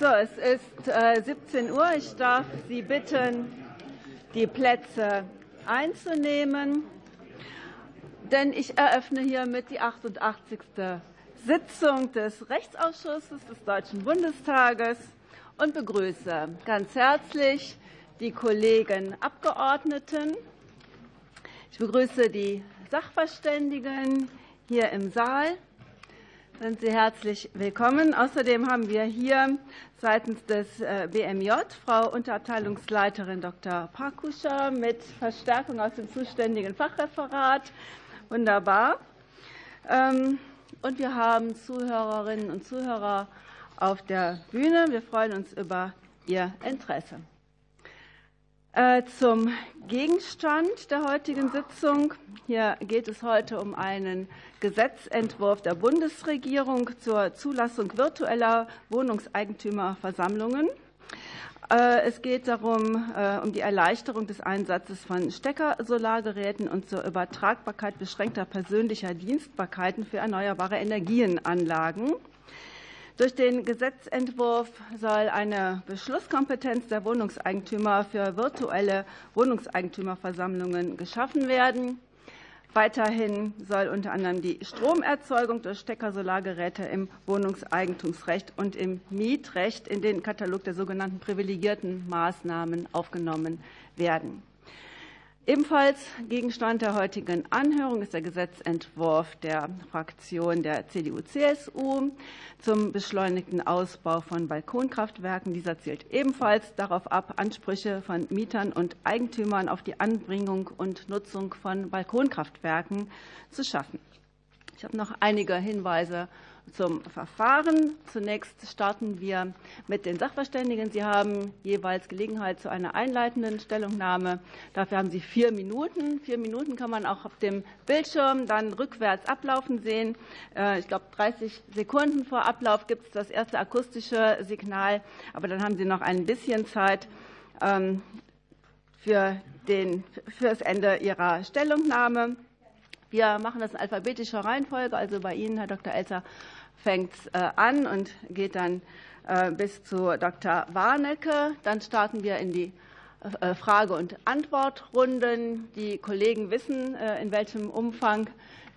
So, es ist 17 äh, Uhr. Ich darf Sie bitten, die Plätze einzunehmen, denn ich eröffne hiermit die 88. Sitzung des Rechtsausschusses des Deutschen Bundestages und begrüße ganz herzlich die Kollegen Abgeordneten. Ich begrüße die Sachverständigen hier im Saal sind Sie herzlich willkommen. Außerdem haben wir hier seitens des äh, BMJ Frau Unterabteilungsleiterin Dr. Parkuscher mit Verstärkung aus dem zuständigen Fachreferat. Wunderbar. Ähm, und wir haben Zuhörerinnen und Zuhörer auf der Bühne. Wir freuen uns über Ihr Interesse. Äh, zum Gegenstand der heutigen Sitzung. Hier geht es heute um einen Gesetzentwurf der Bundesregierung zur Zulassung virtueller Wohnungseigentümerversammlungen. Äh, es geht darum, äh, um die Erleichterung des Einsatzes von Steckersolargeräten und zur Übertragbarkeit beschränkter persönlicher Dienstbarkeiten für erneuerbare Energienanlagen. Durch den Gesetzentwurf soll eine Beschlusskompetenz der Wohnungseigentümer für virtuelle Wohnungseigentümerversammlungen geschaffen werden. Weiterhin soll unter anderem die Stromerzeugung durch Steckersolargeräte im Wohnungseigentumsrecht und im Mietrecht in den Katalog der sogenannten privilegierten Maßnahmen aufgenommen werden. Ebenfalls Gegenstand der heutigen Anhörung ist der Gesetzentwurf der Fraktion der CDU-CSU zum beschleunigten Ausbau von Balkonkraftwerken. Dieser zielt ebenfalls darauf ab, Ansprüche von Mietern und Eigentümern auf die Anbringung und Nutzung von Balkonkraftwerken zu schaffen. Ich habe noch einige Hinweise zum Verfahren. Zunächst starten wir mit den Sachverständigen. Sie haben jeweils Gelegenheit zu einer einleitenden Stellungnahme. Dafür haben Sie vier Minuten. Vier Minuten kann man auch auf dem Bildschirm dann rückwärts ablaufen sehen. Äh, ich glaube, 30 Sekunden vor Ablauf gibt es das erste akustische Signal. Aber dann haben Sie noch ein bisschen Zeit ähm, für, den, für das Ende Ihrer Stellungnahme. Wir machen das in alphabetischer Reihenfolge. Also bei Ihnen, Herr Dr. Elser, fängt äh, an und geht dann äh, bis zu Dr. Warnecke. Dann starten wir in die äh, Frage- und Antwortrunden. Die Kollegen wissen, in welchem Umfang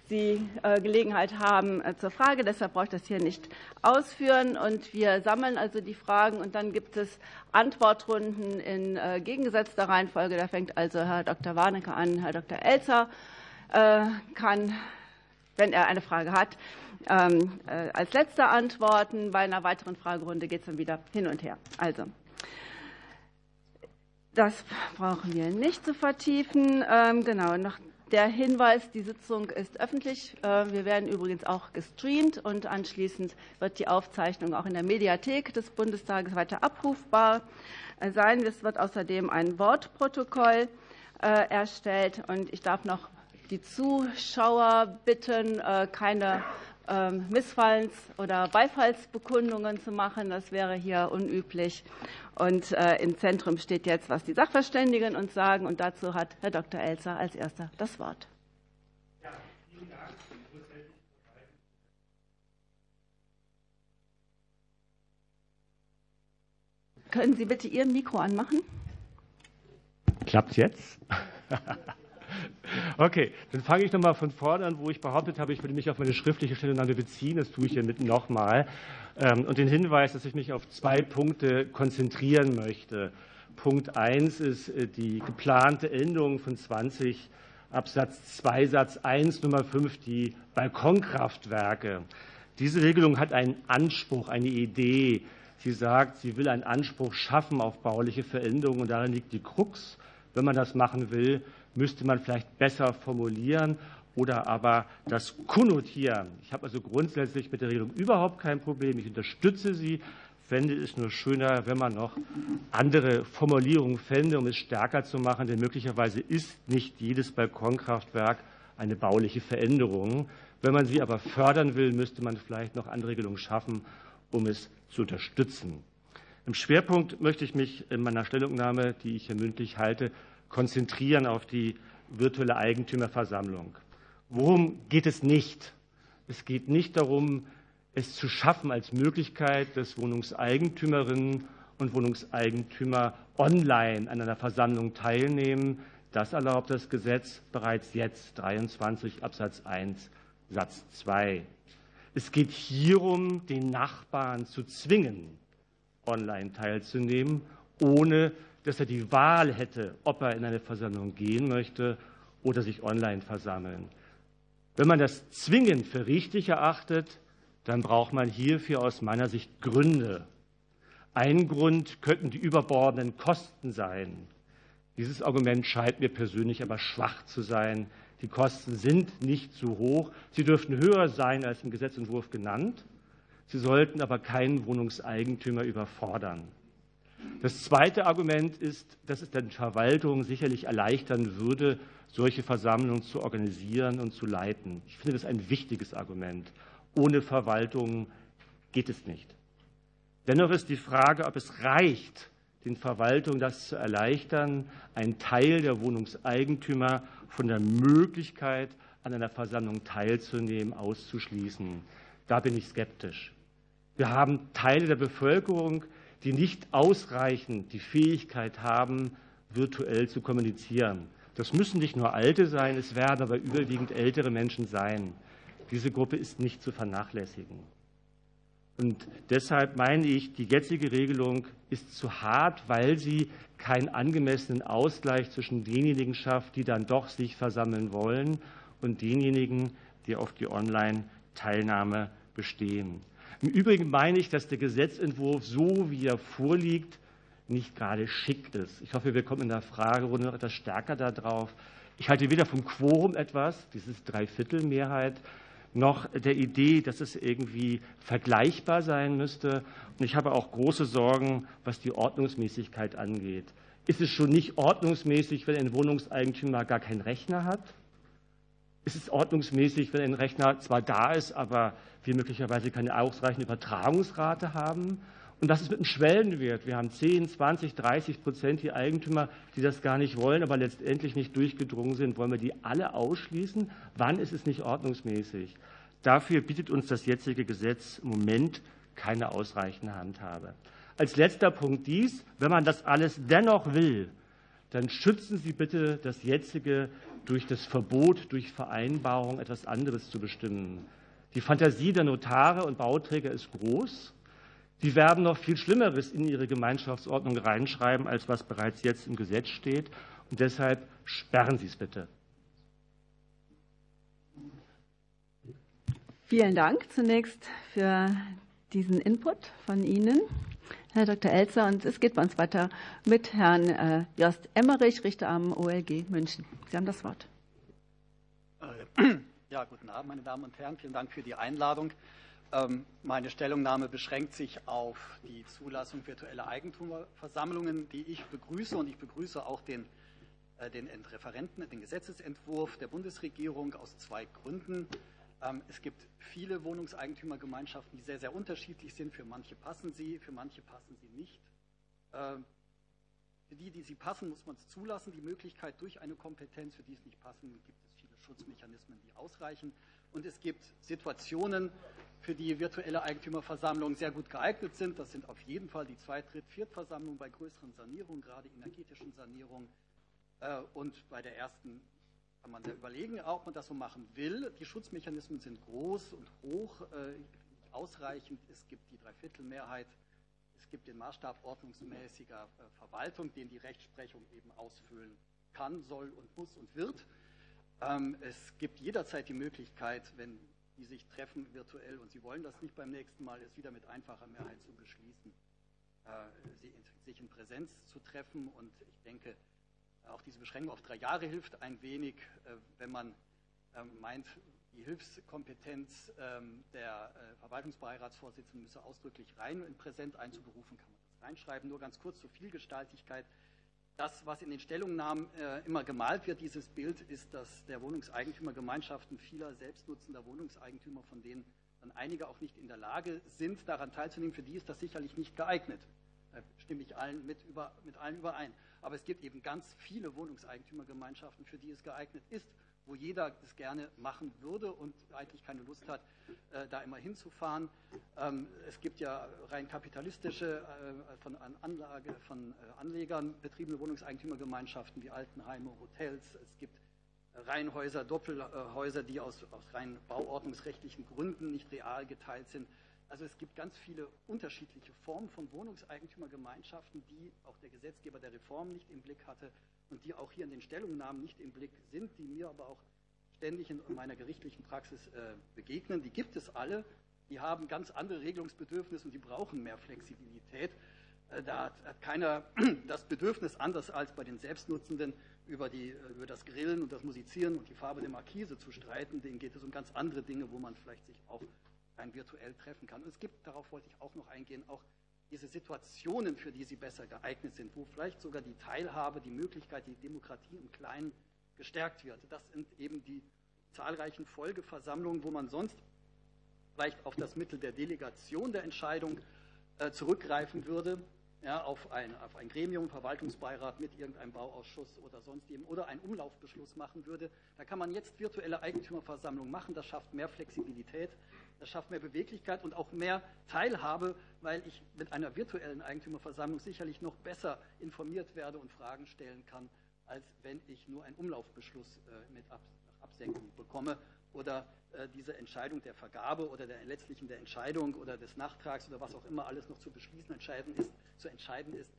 Sie Gelegenheit haben zur Frage. Deshalb brauche ich das hier nicht ausführen. Und wir sammeln also die Fragen und dann gibt es Antwortrunden in gegengesetzter Reihenfolge. Da fängt also Herr Dr. Warnecke an. Herr Dr. Elzer kann, wenn er eine Frage hat, ähm, äh, als letzter antworten. Bei einer weiteren Fragerunde geht es dann wieder hin und her. Also, das brauchen wir nicht zu vertiefen. Ähm, genau, noch der Hinweis, die Sitzung ist öffentlich. Äh, wir werden übrigens auch gestreamt und anschließend wird die Aufzeichnung auch in der Mediathek des Bundestages weiter abrufbar äh, sein. Es wird außerdem ein Wortprotokoll erstellt und ich darf noch die Zuschauer bitten, keine Missfallens- oder Beifallsbekundungen zu machen. Das wäre hier unüblich. Und äh, im Zentrum steht jetzt, was die Sachverständigen uns sagen. Und dazu hat Herr Dr. Elser als erster das Wort. Können Sie bitte Ihr Mikro anmachen? Klappt jetzt? Okay, dann fange ich nochmal von vorne an, wo ich behauptet habe, ich würde mich auf meine schriftliche Stellungnahme beziehen. Das tue ich hiermit nochmal. Ähm, und den Hinweis, dass ich mich auf zwei Punkte konzentrieren möchte. Punkt 1 ist äh, die geplante Änderung von 20 Absatz 2 Satz 1 Nummer 5, die Balkonkraftwerke. Diese Regelung hat einen Anspruch, eine Idee. Sie sagt, sie will einen Anspruch schaffen auf bauliche Veränderungen. Und darin liegt die Krux. Wenn man das machen will, müsste man vielleicht besser formulieren oder aber das konnotieren. Ich habe also grundsätzlich mit der Regelung überhaupt kein Problem. Ich unterstütze sie, fände es nur schöner, wenn man noch andere Formulierungen fände, um es stärker zu machen. Denn möglicherweise ist nicht jedes Balkonkraftwerk eine bauliche Veränderung. Wenn man sie aber fördern will, müsste man vielleicht noch andere Regelungen schaffen, um es zu unterstützen. Im Schwerpunkt möchte ich mich in meiner Stellungnahme, die ich hier mündlich halte, konzentrieren auf die virtuelle Eigentümerversammlung. Worum geht es nicht? Es geht nicht darum, es zu schaffen als Möglichkeit, dass Wohnungseigentümerinnen und Wohnungseigentümer online an einer Versammlung teilnehmen. Das erlaubt das Gesetz bereits jetzt, 23 Absatz 1 Satz 2. Es geht hierum, den Nachbarn zu zwingen, online teilzunehmen, ohne dass er die Wahl hätte, ob er in eine Versammlung gehen möchte oder sich online versammeln. Wenn man das zwingend für richtig erachtet, dann braucht man hierfür aus meiner Sicht Gründe. Ein Grund könnten die überbordenden Kosten sein. Dieses Argument scheint mir persönlich aber schwach zu sein. Die Kosten sind nicht zu hoch. Sie dürften höher sein als im Gesetzentwurf genannt. Sie sollten aber keinen Wohnungseigentümer überfordern. Das zweite Argument ist, dass es den Verwaltungen sicherlich erleichtern würde, solche Versammlungen zu organisieren und zu leiten. Ich finde das ein wichtiges Argument. Ohne Verwaltung geht es nicht. Dennoch ist die Frage, ob es reicht, den Verwaltungen das zu erleichtern, einen Teil der Wohnungseigentümer von der Möglichkeit, an einer Versammlung teilzunehmen, auszuschließen. Da bin ich skeptisch. Wir haben Teile der Bevölkerung, die nicht ausreichend die Fähigkeit haben, virtuell zu kommunizieren. Das müssen nicht nur Alte sein, es werden aber überwiegend ältere Menschen sein. Diese Gruppe ist nicht zu vernachlässigen. Und deshalb meine ich, die jetzige Regelung ist zu hart, weil sie keinen angemessenen Ausgleich zwischen denjenigen schafft, die dann doch sich versammeln wollen, und denjenigen, die auf die Online-Teilnahme bestehen. Im Übrigen meine ich, dass der Gesetzentwurf, so wie er vorliegt, nicht gerade schick ist. Ich hoffe, wir kommen in der Fragerunde noch etwas stärker darauf. Ich halte weder vom Quorum etwas, dieses Dreiviertelmehrheit, noch der Idee, dass es irgendwie vergleichbar sein müsste. Und ich habe auch große Sorgen, was die Ordnungsmäßigkeit angeht. Ist es schon nicht ordnungsmäßig, wenn ein Wohnungseigentümer gar keinen Rechner hat? Ist es ordnungsmäßig, wenn ein Rechner zwar da ist, aber wir möglicherweise keine ausreichende Übertragungsrate haben? Und das ist mit einem Schwellenwert. Wir haben 10, 20, 30 Prozent die Eigentümer, die das gar nicht wollen, aber letztendlich nicht durchgedrungen sind. Wollen wir die alle ausschließen? Wann ist es nicht ordnungsmäßig? Dafür bietet uns das jetzige Gesetz im Moment keine ausreichende Handhabe. Als letzter Punkt dies, wenn man das alles dennoch will, dann schützen Sie bitte das jetzige durch das Verbot, durch Vereinbarung etwas anderes zu bestimmen. Die Fantasie der Notare und Bauträger ist groß. Die werden noch viel Schlimmeres in ihre Gemeinschaftsordnung reinschreiben, als was bereits jetzt im Gesetz steht. Und deshalb sperren Sie es bitte. Vielen Dank zunächst für diesen Input von Ihnen, Herr Dr. Elzer. Und es geht bei uns weiter mit Herrn äh, Jost Emmerich, Richter am OLG München. Sie haben das Wort. Ja, guten Abend, meine Damen und Herren. Vielen Dank für die Einladung. Ähm, meine Stellungnahme beschränkt sich auf die Zulassung virtueller Eigentumversammlungen, die ich begrüße. Und ich begrüße auch den, äh, den Referenten, den Gesetzesentwurf der Bundesregierung aus zwei Gründen. Ähm, es gibt viele Wohnungseigentümergemeinschaften, die sehr, sehr unterschiedlich sind. Für manche passen sie, für manche passen sie nicht. Ähm, für die, die sie passen, muss man es zulassen, die Möglichkeit durch eine Kompetenz. Für die es nicht passen, gibt es viele Schutzmechanismen, die ausreichen. Und es gibt Situationen, für die virtuelle Eigentümerversammlungen sehr gut geeignet sind. Das sind auf jeden Fall die Zweit-, Dritt-, Viertversammlungen bei größeren Sanierungen, gerade energetischen Sanierungen. Äh, und bei der ersten kann man ja überlegen, ob man das so machen will. Die Schutzmechanismen sind groß und hoch, äh, ausreichend. Es gibt die Dreiviertelmehrheit. Es gibt den Maßstab ordnungsmäßiger äh, Verwaltung, den die Rechtsprechung eben ausfüllen kann, soll und muss und wird. Ähm, es gibt jederzeit die Möglichkeit, wenn die sich treffen virtuell und sie wollen das nicht beim nächsten Mal, es wieder mit einfacher Mehrheit zu beschließen, äh, sich in Präsenz zu treffen. Und ich denke, auch diese Beschränkung auf drei Jahre hilft ein wenig, äh, wenn man ähm, meint, die Hilfskompetenz ähm, der äh, Verwaltungsbeiratsvorsitzenden müsse ausdrücklich rein in Präsent einzuberufen, kann man das reinschreiben. Nur ganz kurz zur Vielgestaltigkeit das, was in den Stellungnahmen äh, immer gemalt wird, dieses Bild, ist, dass der Wohnungseigentümergemeinschaften vieler selbstnutzender Wohnungseigentümer, von denen dann einige auch nicht in der Lage sind, daran teilzunehmen, für die ist das sicherlich nicht geeignet. Da stimme ich allen mit, über, mit allen überein. Aber es gibt eben ganz viele Wohnungseigentümergemeinschaften, für die es geeignet ist. wo jeder es gerne machen würde und eigentlich keine Lust hat, äh, da immer hinzufahren. Ähm, es gibt ja rein kapitalistische, äh, von, Anlage, von äh, Anlegern betriebene Wohnungseigentümergemeinschaften wie Altenheime, Hotels. Es gibt Reihenhäuser, Doppelhäuser, die aus, aus rein bauordnungsrechtlichen Gründen nicht real geteilt sind. Also es gibt ganz viele unterschiedliche Formen von Wohnungseigentümergemeinschaften, die auch der Gesetzgeber der Reform nicht im Blick hatte und die auch hier in den Stellungnahmen nicht im Blick sind, die mir aber auch ständig in meiner gerichtlichen Praxis äh, begegnen. Die gibt es alle. Die haben ganz andere Regelungsbedürfnisse und die brauchen mehr Flexibilität. Äh, da hat keiner das Bedürfnis, anders als bei den Selbstnutzenden, über, die, äh, über das Grillen und das Musizieren und die Farbe der Markise zu streiten. Denen geht es um ganz andere Dinge, wo man vielleicht sich auch rein virtuell treffen kann. Und es gibt, darauf wollte ich auch noch eingehen, auch diese Situationen, für die sie besser geeignet sind, wo vielleicht sogar die Teilhabe, die Möglichkeit, die Demokratie im Kleinen gestärkt wird. Das sind eben die zahlreichen Folgeversammlungen, wo man sonst vielleicht auf das Mittel der Delegation der Entscheidung äh, zurückgreifen würde, ja, auf, ein, auf ein Gremium, Verwaltungsbeirat mit irgendeinem Bauausschuss oder sonst eben oder einen Umlaufbeschluss machen würde. Da kann man jetzt virtuelle Eigentümerversammlung machen. Das schafft mehr Flexibilität, das schafft mehr Beweglichkeit und auch mehr Teilhabe, weil ich mit einer virtuellen Eigentümerversammlung sicherlich noch besser informiert werde und Fragen stellen kann, als wenn ich nur einen Umlaufbeschluss äh, mit Absenkung bekomme oder äh, diese Entscheidung der Vergabe oder der letztlichen der Entscheidung oder des Nachtrags oder was auch immer alles noch zu beschließen entscheiden ist, zu entscheiden ist,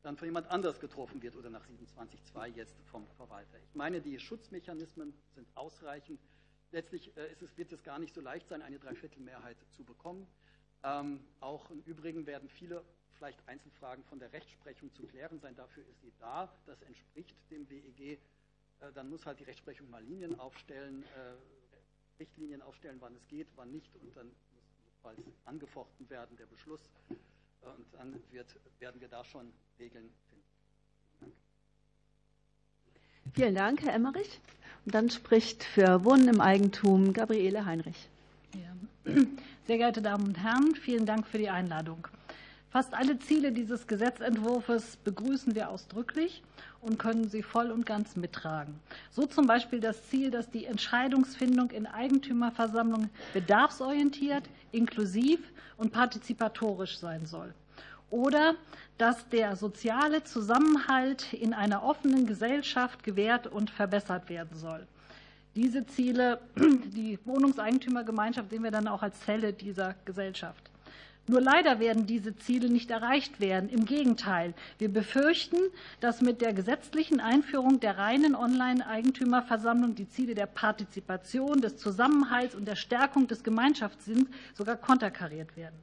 dann von jemand anders getroffen wird oder nach 27.2 jetzt vom Verwalter. Ich meine, die Schutzmechanismen sind ausreichend. Letztlich äh, es, wird es gar nicht so leicht sein, eine Dreiviertelmehrheit zu bekommen. Ähm, auch im Übrigen werden viele vielleicht Einzelfragen von der Rechtsprechung zu klären sein. Dafür ist sie da. Das entspricht dem WEG. Äh, dann muss halt die Rechtsprechung mal Linien aufstellen, äh, Richtlinien aufstellen, wann es geht, wann nicht. Und dann muss jedenfalls angefochten werden, der Beschluss. Äh, und dann wird, werden wir da schon Regeln. Vielen Dank, Herr Emmerich. Und dann spricht für Wohnen im Eigentum Gabriele Heinrich. Sehr geehrte Damen und Herren, vielen Dank für die Einladung. Fast alle Ziele dieses Gesetzentwurfs begrüßen wir ausdrücklich und können sie voll und ganz mittragen. So zum Beispiel das Ziel, dass die Entscheidungsfindung in Eigentümerversammlungen bedarfsorientiert, inklusiv und partizipatorisch sein soll. Oder dass der soziale Zusammenhalt in einer offenen Gesellschaft gewährt und verbessert werden soll. Diese Ziele, die Wohnungseigentümergemeinschaft sehen wir dann auch als Zelle dieser Gesellschaft. Nur leider werden diese Ziele nicht erreicht werden. Im Gegenteil, wir befürchten, dass mit der gesetzlichen Einführung der reinen Online-Eigentümerversammlung die Ziele der Partizipation, des Zusammenhalts und der Stärkung des Gemeinschaftssinns sogar konterkariert werden.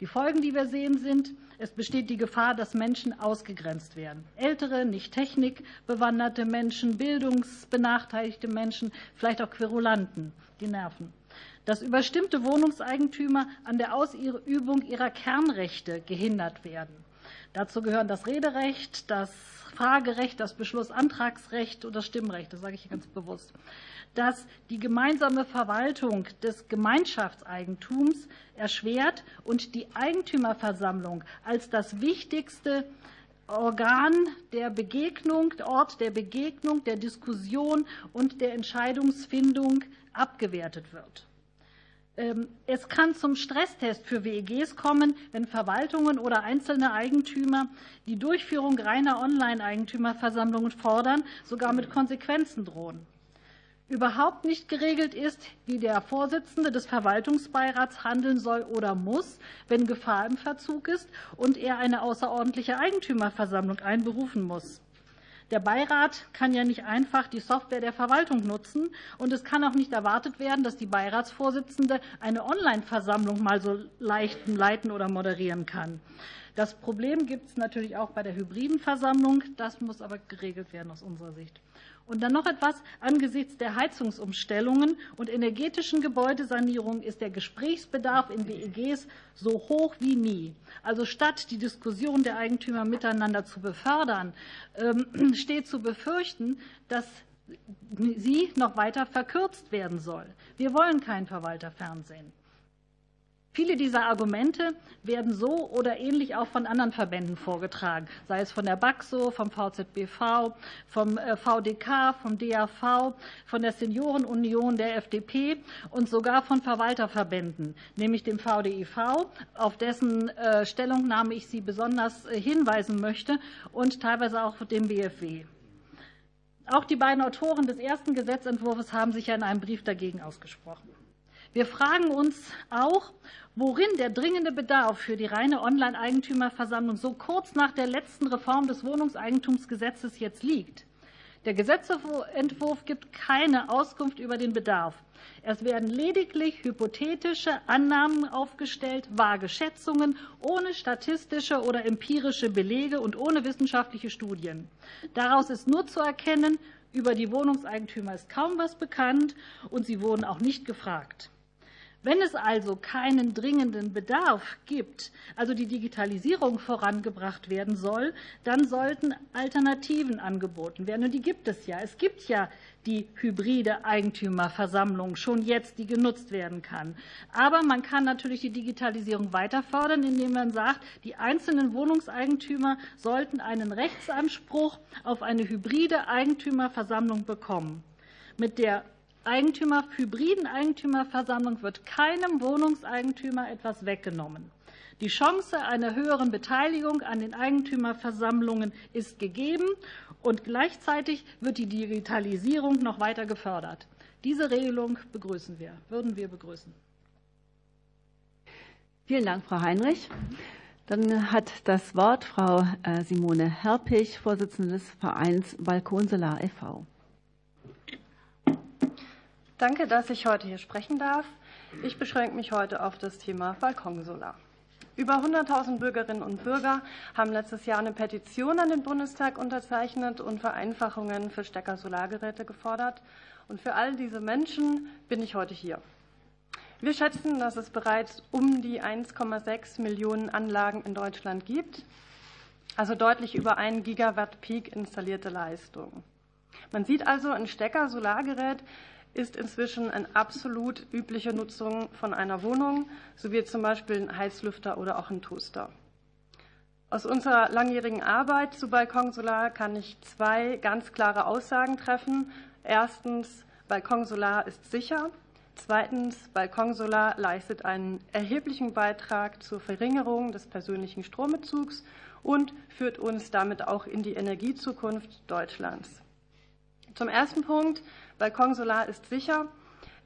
Die Folgen, die wir sehen, sind, es besteht die Gefahr, dass Menschen ausgegrenzt werden. Ältere, nicht technikbewanderte Menschen, bildungsbenachteiligte Menschen, vielleicht auch Querulanten, die nerven dass überstimmte Wohnungseigentümer an der Ausübung ihrer Kernrechte gehindert werden. Dazu gehören das Rederecht, das Fragerecht, das Beschlussantragsrecht und das Stimmrecht. Das sage ich ganz bewusst. Dass die gemeinsame Verwaltung des Gemeinschaftseigentums erschwert und die Eigentümerversammlung als das wichtigste Organ der Begegnung, Ort der Begegnung, der Diskussion und der Entscheidungsfindung abgewertet wird. Ähm, es kann zum Stresstest für WEGs kommen, wenn Verwaltungen oder einzelne Eigentümer die Durchführung reiner Online-Eigentümerversammlungen fordern, sogar mit Konsequenzen drohen. Überhaupt nicht geregelt ist, wie der Vorsitzende des Verwaltungsbeirats handeln soll oder muss, wenn Gefahr im Verzug ist und er eine außerordentliche Eigentümerversammlung einberufen muss. Der Beirat kann ja nicht einfach die Software der Verwaltung nutzen, und es kann auch nicht erwartet werden, dass die Beiratsvorsitzende eine Online-Versammlung mal so leicht leiten oder moderieren kann. Das Problem gibt es natürlich auch bei der hybriden Versammlung. Das muss aber geregelt werden aus unserer Sicht. Und dann noch etwas. Angesichts der Heizungsumstellungen und energetischen Gebäudesanierung ist der Gesprächsbedarf in WEGs so hoch wie nie. Also statt die Diskussion der Eigentümer miteinander zu befördern, ähm, steht zu befürchten, dass sie noch weiter verkürzt werden soll. Wir wollen kein Verwalterfernsehen. Viele dieser Argumente werden so oder ähnlich auch von anderen Verbänden vorgetragen, sei es von der BAXO, vom VZBV, vom äh, VDK, vom DAV, von der Seniorenunion der FDP und sogar von Verwalterverbänden, nämlich dem VDIV, auf dessen äh, Stellungnahme ich Sie besonders äh, hinweisen möchte, und teilweise auch dem BFW. Auch die beiden Autoren des ersten Gesetzentwurfs haben sich ja in einem Brief dagegen ausgesprochen. Wir fragen uns auch, worin der dringende Bedarf für die reine Online-Eigentümerversammlung so kurz nach der letzten Reform des Wohnungseigentumsgesetzes jetzt liegt. Der Gesetzentwurf gibt keine Auskunft über den Bedarf. Es werden lediglich hypothetische Annahmen aufgestellt, vage Schätzungen ohne statistische oder empirische Belege und ohne wissenschaftliche Studien. Daraus ist nur zu erkennen, über die Wohnungseigentümer ist kaum was bekannt und sie wurden auch nicht gefragt. Wenn es also keinen dringenden Bedarf gibt, also die Digitalisierung vorangebracht werden soll, dann sollten Alternativen angeboten werden. Und die gibt es ja. Es gibt ja die hybride Eigentümerversammlung schon jetzt, die genutzt werden kann. Aber man kann natürlich die Digitalisierung weiter fördern, indem man sagt, die einzelnen Wohnungseigentümer sollten einen Rechtsanspruch auf eine hybride Eigentümerversammlung bekommen. Mit der Eigentümer, hybriden Eigentümerversammlung wird keinem Wohnungseigentümer etwas weggenommen. Die Chance einer höheren Beteiligung an den Eigentümerversammlungen ist gegeben und gleichzeitig wird die Digitalisierung noch weiter gefördert. Diese Regelung begrüßen wir, würden wir begrüßen. Vielen Dank, Frau Heinrich. Dann hat das Wort Frau äh, Simone Herpich, Vorsitzende des Vereins Balkon Solar e.V. Danke, dass ich heute hier sprechen darf. Ich beschränke mich heute auf das Thema Balkonsolar. Über 100.000 Bürgerinnen und Bürger haben letztes Jahr eine Petition an den Bundestag unterzeichnet und Vereinfachungen für Stecker-Solargeräte gefordert. Und für all diese Menschen bin ich heute hier. Wir schätzen, dass es bereits um die 1,6 Millionen Anlagen in Deutschland gibt, also deutlich über 1 Gigawatt Peak installierte Leistung. Man sieht also, ein Stecker-Solargerät ist inzwischen eine absolut übliche Nutzung von einer Wohnung, so wie zum Beispiel ein Heizlüfter oder auch ein Toaster. Aus unserer langjährigen Arbeit zu Balkonsolar kann ich zwei ganz klare Aussagen treffen. Erstens, Balkonsolar ist sicher. Zweitens, Balkonsolar leistet einen erheblichen Beitrag zur Verringerung des persönlichen Strombezugs und führt uns damit auch in die Energiezukunft Deutschlands. Zum ersten Punkt, Balkon Solar ist sicher.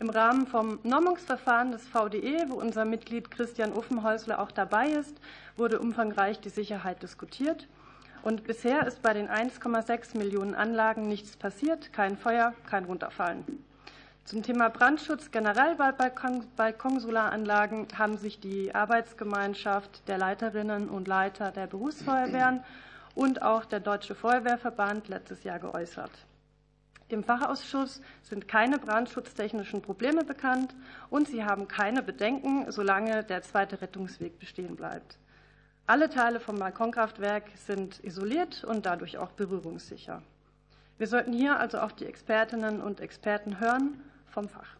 Im Rahmen vom Normungsverfahren des VDE, wo unser Mitglied Christian Uffenhäusler auch dabei ist, wurde umfangreich die Sicherheit diskutiert. Und bisher ist bei den 1,6 Millionen Anlagen nichts passiert, kein Feuer, kein Runterfallen. Zum Thema Brandschutz generell bei Balkonsolaranlagen haben sich die Arbeitsgemeinschaft der Leiterinnen und Leiter der Berufsfeuerwehren und auch der Deutsche Feuerwehrverband letztes Jahr geäußert. Dem Fachausschuss sind keine brandschutztechnischen Probleme bekannt und sie haben keine Bedenken, solange der zweite Rettungsweg bestehen bleibt. Alle Teile vom Balkonkraftwerk sind isoliert und dadurch auch berührungssicher. Wir sollten hier also auf die Expertinnen und Experten hören vom Fach.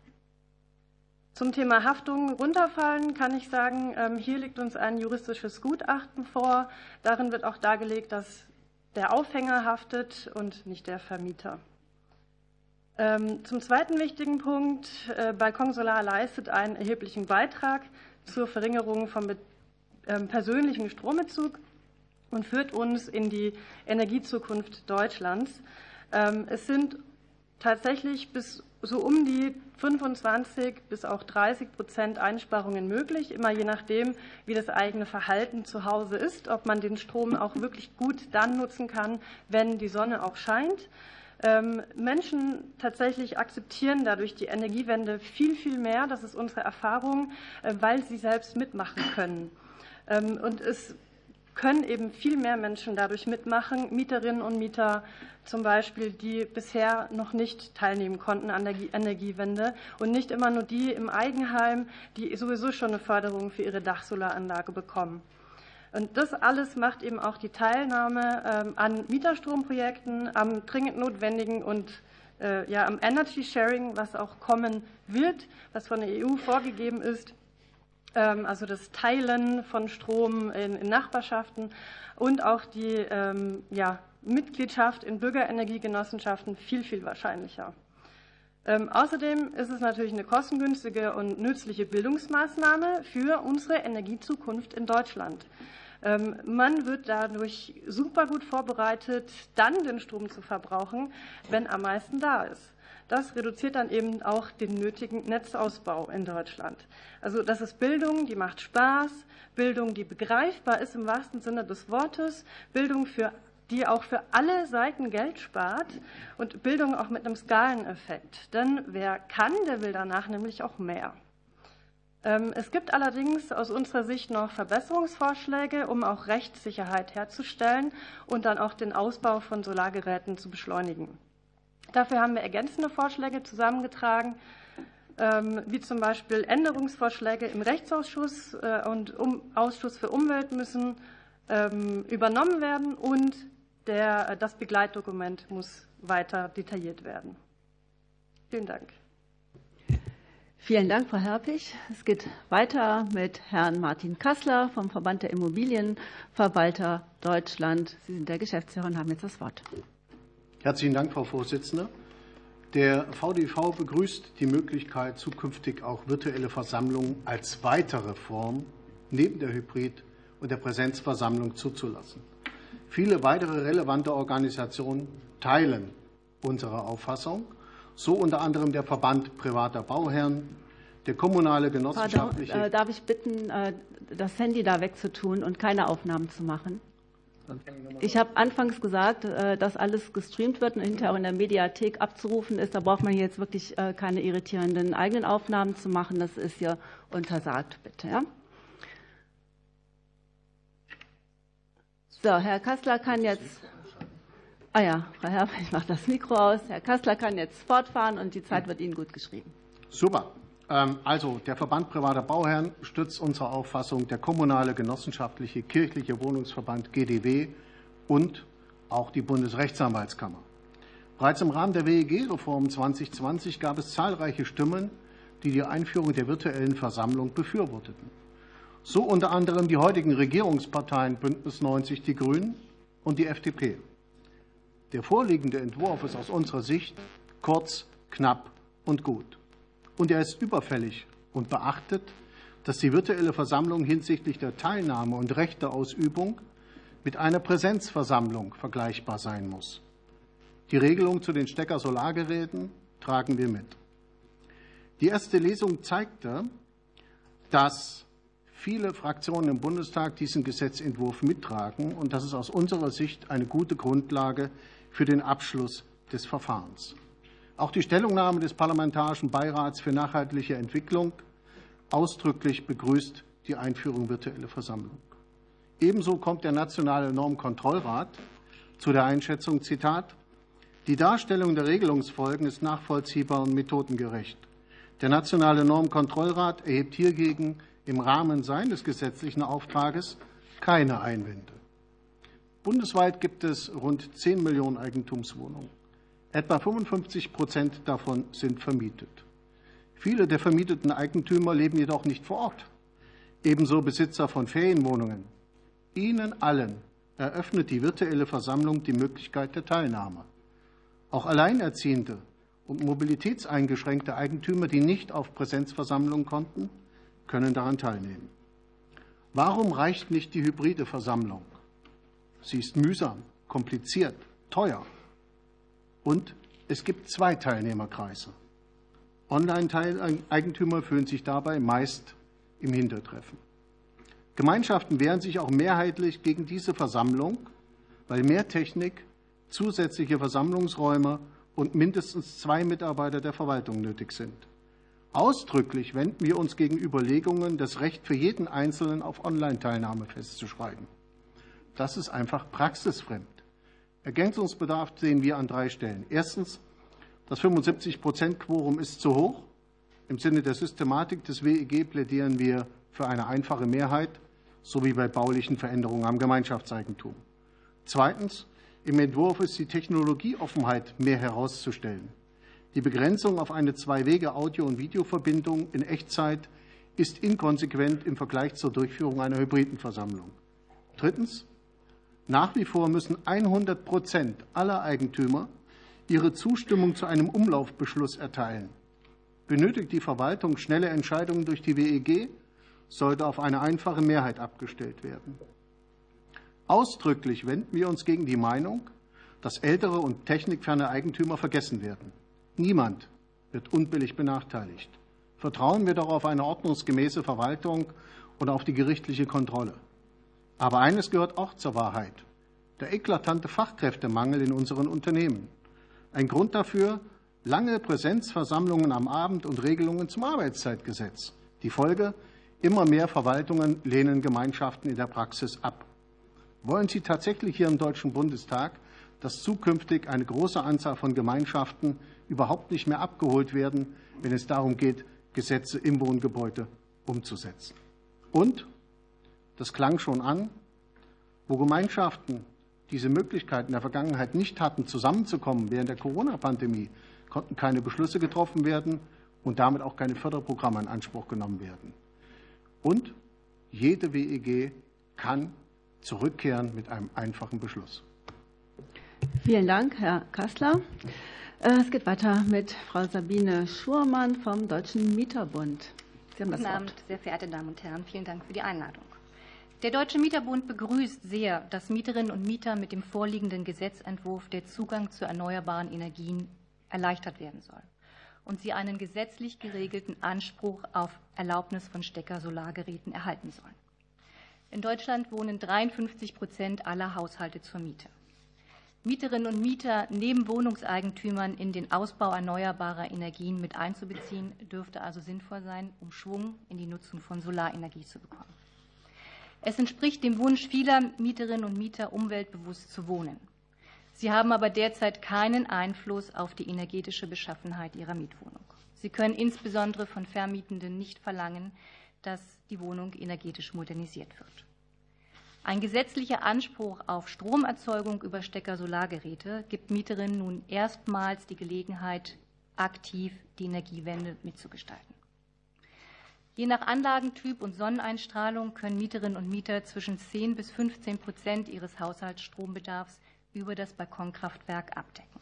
Zum Thema Haftung runterfallen kann ich sagen, ähm, hier liegt uns ein juristisches Gutachten vor. Darin wird auch dargelegt, dass der Aufhänger haftet und nicht der Vermieter. Ähm, zum zweiten wichtigen Punkt. Äh, Balkon Solar leistet einen erheblichen Beitrag zur Verringerung vom ähm, persönlichen Strombezug und führt uns in die Energiezukunft Deutschlands. Ähm, es sind tatsächlich bis so um die 25 bis auch 30 Prozent Einsparungen möglich, immer je nachdem, wie das eigene Verhalten zu Hause ist, ob man den Strom auch wirklich gut dann nutzen kann, wenn die Sonne auch scheint. Ähm, Menschen tatsächlich akzeptieren dadurch die Energiewende viel, viel mehr. Das ist unsere Erfahrung, äh, weil sie selbst mitmachen können. Ähm, und es können eben viel mehr Menschen dadurch mitmachen, Mieterinnen und Mieter zum Beispiel, die bisher noch nicht teilnehmen konnten an der Energiewende und nicht immer nur die im Eigenheim, die sowieso schon eine Förderung für ihre Dachsolaranlage bekommen. Und das alles macht eben auch die Teilnahme ähm, an Mieterstromprojekten, am dringend notwendigen und äh, ja, am Energy Sharing, was auch kommen wird, was von der EU vorgegeben ist, ähm, also das Teilen von Strom in, Nachbarschaften und auch die ähm, ja, Mitgliedschaft in Bürgerenergiegenossenschaften viel, viel wahrscheinlicher. Außerdem ist es natürlich eine kostengünstige und nützliche Bildungsmaßnahme für unsere Energiezukunft in Deutschland. Ähm, man wird dadurch super gut vorbereitet, dann den Strom zu verbrauchen, wenn am meisten da ist. Das reduziert dann eben auch den nötigen Netzausbau in Deutschland. Also das ist Bildung, die macht Spaß, Bildung, die begreifbar ist im wahrsten Sinne des Wortes, Bildung, für, die auch für alle Seiten Geld spart und Bildung auch mit einem Skaleneffekt. Denn wer kann, der will danach nämlich auch mehr. Ähm, es gibt allerdings aus unserer Sicht noch Verbesserungsvorschläge, um auch Rechtssicherheit herzustellen und dann auch den Ausbau von Solargeräten zu beschleunigen. Dafür haben wir ergänzende Vorschläge zusammengetragen, ähm, wie zum Beispiel Änderungsvorschläge im Rechtsausschuss äh, und Ausschuss für Umwelt müssen ähm, übernommen werden und der, das Begleitdokument muss weiter detailliert werden. Vielen Dank. Vielen Dank, Frau Herpich. Es geht weiter mit Herrn Martin Kassler vom Verband der Immobilienverwalter Deutschland. Sie sind der Geschäftsführer und haben jetzt das Wort. Herzlichen Dank, Frau Vorsitzende. Der VDV begrüßt die Möglichkeit, zukünftig auch virtuelle Versammlungen als weitere Form neben der Hybrid- und der Präsenzversammlung zuzulassen. Viele weitere relevante Organisationen teilen unsere Auffassung, so unter anderem der Verband privater Bauherren, der kommunale genossenschaftliche. Pardon, äh, darf ich bitten, äh, das Handy da wegzutun und keine Aufnahmen zu machen? Ich habe anfangs gesagt, äh, dass alles gestreamt wird und hinterher auch in der Mediathek abzurufen ist. Da braucht man jetzt wirklich keine irritierenden eigenen Aufnahmen zu machen. Das ist hier untersagt, bitte. Ja? So, Herr Kassler kann jetzt. Ah ja, Frau Herr, ich mache das Mikro aus. Herr Kassler kann jetzt fortfahren und die Zeit wird Ihnen gut geschrieben. Super. Ähm, also, der Verband privater Bauherren stützt unsere Auffassung, der kommunale genossenschaftliche kirchliche Wohnungsverband GDW und auch die Bundesrechtsanwaltskammer. Bereits im Rahmen der WEG-Reform 2020 gab es zahlreiche Stimmen, die die Einführung der virtuellen Versammlung befürworteten. So unter anderem die heutigen Regierungsparteien Bündnis 90 Die Grünen und die FDP. Der vorliegende Entwurf ist aus unserer Sicht kurz, knapp und gut. Und er ist überfällig und beachtet, dass die virtuelle Versammlung hinsichtlich der Teilnahme und Rechteausübung mit einer Präsenzversammlung vergleichbar sein muss. Die Regelung zu den Stecker-Solargeräten tragen wir mit. Die erste Lesung zeigte, dass viele Fraktionen im Bundestag diesen Gesetzentwurf mittragen und das ist aus unserer Sicht eine gute Grundlage für den Abschluss des Verfahrens. Auch die Stellungnahme des Parlamentarischen Beirats für nachhaltige Entwicklung ausdrücklich begrüßt die Einführung virtueller Versammlung. Ebenso kommt der Nationale Normkontrollrat zu der Einschätzung, Zitat, die Darstellung der Regelungsfolgen ist nachvollziehbar und methodengerecht. Der Nationale Normkontrollrat erhebt hiergegen im Rahmen seines gesetzlichen Auftrages keine Einwände. Bundesweit gibt es rund 10 Millionen Eigentumswohnungen. Etwa 55 Prozent davon sind vermietet. Viele der vermieteten Eigentümer leben jedoch nicht vor Ort. Ebenso Besitzer von Ferienwohnungen. Ihnen allen eröffnet die virtuelle Versammlung die Möglichkeit der Teilnahme. Auch Alleinerziehende und mobilitätseingeschränkte Eigentümer, die nicht auf Präsenzversammlungen konnten, können daran teilnehmen. Warum reicht nicht die hybride Versammlung? Sie ist mühsam, kompliziert, teuer und es gibt zwei Teilnehmerkreise. Online-Eigentümer fühlen sich dabei meist im Hintertreffen. Gemeinschaften wehren sich auch mehrheitlich gegen diese Versammlung, weil mehr Technik, zusätzliche Versammlungsräume und mindestens zwei Mitarbeiter der Verwaltung nötig sind. Ausdrücklich wenden wir uns gegen Überlegungen, das Recht für jeden Einzelnen auf Online-Teilnahme festzuschreiben. Das ist einfach praxisfremd. Ergänzungsbedarf sehen wir an drei Stellen. Erstens, das 75-Prozent-Quorum ist zu hoch. Im Sinne der Systematik des WEG plädieren wir für eine einfache Mehrheit, so wie bei baulichen Veränderungen am Gemeinschaftseigentum. Zweitens, im Entwurf ist die Technologieoffenheit mehr herauszustellen. Die Begrenzung auf eine Zwei-Wege-Audio- und Videoverbindung in Echtzeit ist inkonsequent im Vergleich zur Durchführung einer hybriden Versammlung. Drittens. Nach wie vor müssen 100 Prozent aller Eigentümer ihre Zustimmung zu einem Umlaufbeschluss erteilen. Benötigt die Verwaltung schnelle Entscheidungen durch die WEG, sollte auf eine einfache Mehrheit abgestellt werden. Ausdrücklich wenden wir uns gegen die Meinung, dass ältere und technikferne Eigentümer vergessen werden. Niemand wird unbillig benachteiligt. Vertrauen wir doch auf eine ordnungsgemäße Verwaltung und auf die gerichtliche Kontrolle. Aber eines gehört auch zur Wahrheit. Der eklatante Fachkräftemangel in unseren Unternehmen. Ein Grund dafür lange Präsenzversammlungen am Abend und Regelungen zum Arbeitszeitgesetz. Die Folge, immer mehr Verwaltungen lehnen Gemeinschaften in der Praxis ab. Wollen Sie tatsächlich hier im Deutschen Bundestag, dass zukünftig eine große Anzahl von Gemeinschaften überhaupt nicht mehr abgeholt werden, wenn es darum geht, Gesetze im Wohngebäude umzusetzen? Und, das klang schon an, wo Gemeinschaften diese Möglichkeit in der Vergangenheit nicht hatten, zusammenzukommen während der Corona-Pandemie, konnten keine Beschlüsse getroffen werden und damit auch keine Förderprogramme in Anspruch genommen werden. Und jede WEG kann zurückkehren mit einem einfachen Beschluss. Vielen Dank, Herr Kassler. Äh, es geht weiter mit Frau Sabine Schurmann vom Deutschen Mieterbund. Sie haben das Guten Abend, sehr verehrte Damen und Herren. Vielen Dank für die Einladung. Der Deutsche Mieterbund begrüßt sehr, dass Mieterinnen und Mieter mit dem vorliegenden Gesetzentwurf der Zugang zu erneuerbaren Energien erleichtert werden soll und sie einen gesetzlich geregelten Anspruch auf Erlaubnis von Stecker-Solargeräten erhalten sollen. In Deutschland wohnen 53 Prozent aller Haushalte zur Miete. Mieterinnen und Mieter neben Wohnungseigentümern in den Ausbau erneuerbarer Energien mit einzubeziehen, dürfte also sinnvoll sein, um Schwung in die Nutzung von Solarenergie zu bekommen. Es entspricht dem Wunsch vieler Mieterinnen und Mieter, umweltbewusst zu wohnen. Sie haben aber derzeit keinen Einfluss auf die energetische Beschaffenheit ihrer Mietwohnung. Sie können insbesondere von Vermietenden nicht verlangen, dass die Wohnung energetisch modernisiert wird. Ein gesetzlicher Anspruch auf Stromerzeugung über Stecker-Solargeräte gibt Mieterinnen nun erstmals die Gelegenheit, aktiv die Energiewende mitzugestalten. Je nach Anlagentyp und Sonneneinstrahlung können Mieterinnen und Mieter zwischen 10 bis 15 Prozent ihres Haushaltsstrombedarfs über das Balkonkraftwerk abdecken.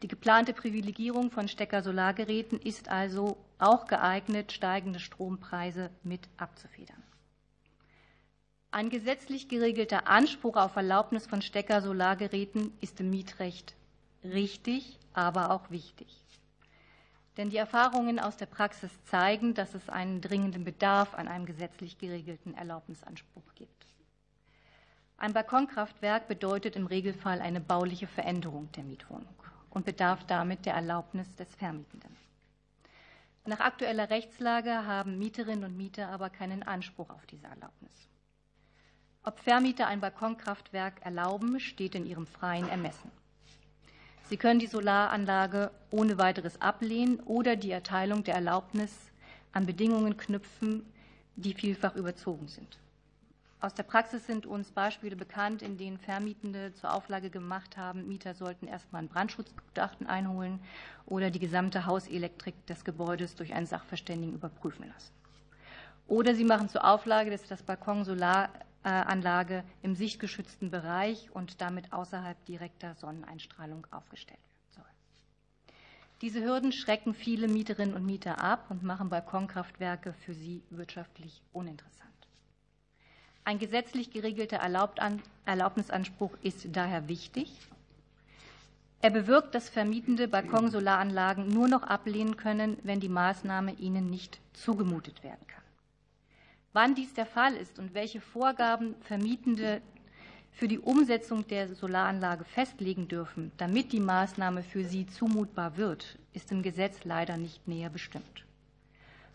Die geplante Privilegierung von Stecker-Solargeräten ist also auch geeignet, steigende Strompreise mit abzufedern. Ein gesetzlich geregelter Anspruch auf Erlaubnis von Stecker-Solargeräten ist im Mietrecht richtig, aber auch wichtig. Denn die Erfahrungen aus der Praxis zeigen, dass es einen dringenden Bedarf an einem gesetzlich geregelten Erlaubnisanspruch gibt. Ein Balkonkraftwerk bedeutet im Regelfall eine bauliche Veränderung der Mietwohnung und bedarf damit der Erlaubnis des Vermietenden. Nach aktueller Rechtslage haben Mieterinnen und Mieter aber keinen Anspruch auf diese Erlaubnis. Ob Vermieter ein Balkonkraftwerk erlauben, steht in ihrem freien Ermessen. Sie können die Solaranlage ohne weiteres ablehnen oder die Erteilung der Erlaubnis an Bedingungen knüpfen, die vielfach überzogen sind. Aus der Praxis sind uns Beispiele bekannt, in denen Vermietende zur Auflage gemacht haben, Mieter sollten erstmal ein Brandschutzgutachten einholen oder die gesamte Hauselektrik des Gebäudes durch einen Sachverständigen überprüfen lassen. Oder sie machen zur Auflage, dass das Balkon Solaranlage im sichtgeschützten Bereich und damit außerhalb direkter Sonneneinstrahlung aufgestellt werden soll. Diese Hürden schrecken viele Mieterinnen und Mieter ab und machen Balkonkraftwerke für sie wirtschaftlich uninteressant. Ein gesetzlich geregelter Erlaubnisanspruch ist daher wichtig. Er bewirkt, dass Vermietende Balkonsolaranlagen nur noch ablehnen können, wenn die Maßnahme ihnen nicht zugemutet werden kann. Wann dies der Fall ist und welche Vorgaben Vermietende für die Umsetzung der Solaranlage festlegen dürfen, damit die Maßnahme für sie zumutbar wird, ist im Gesetz leider nicht näher bestimmt.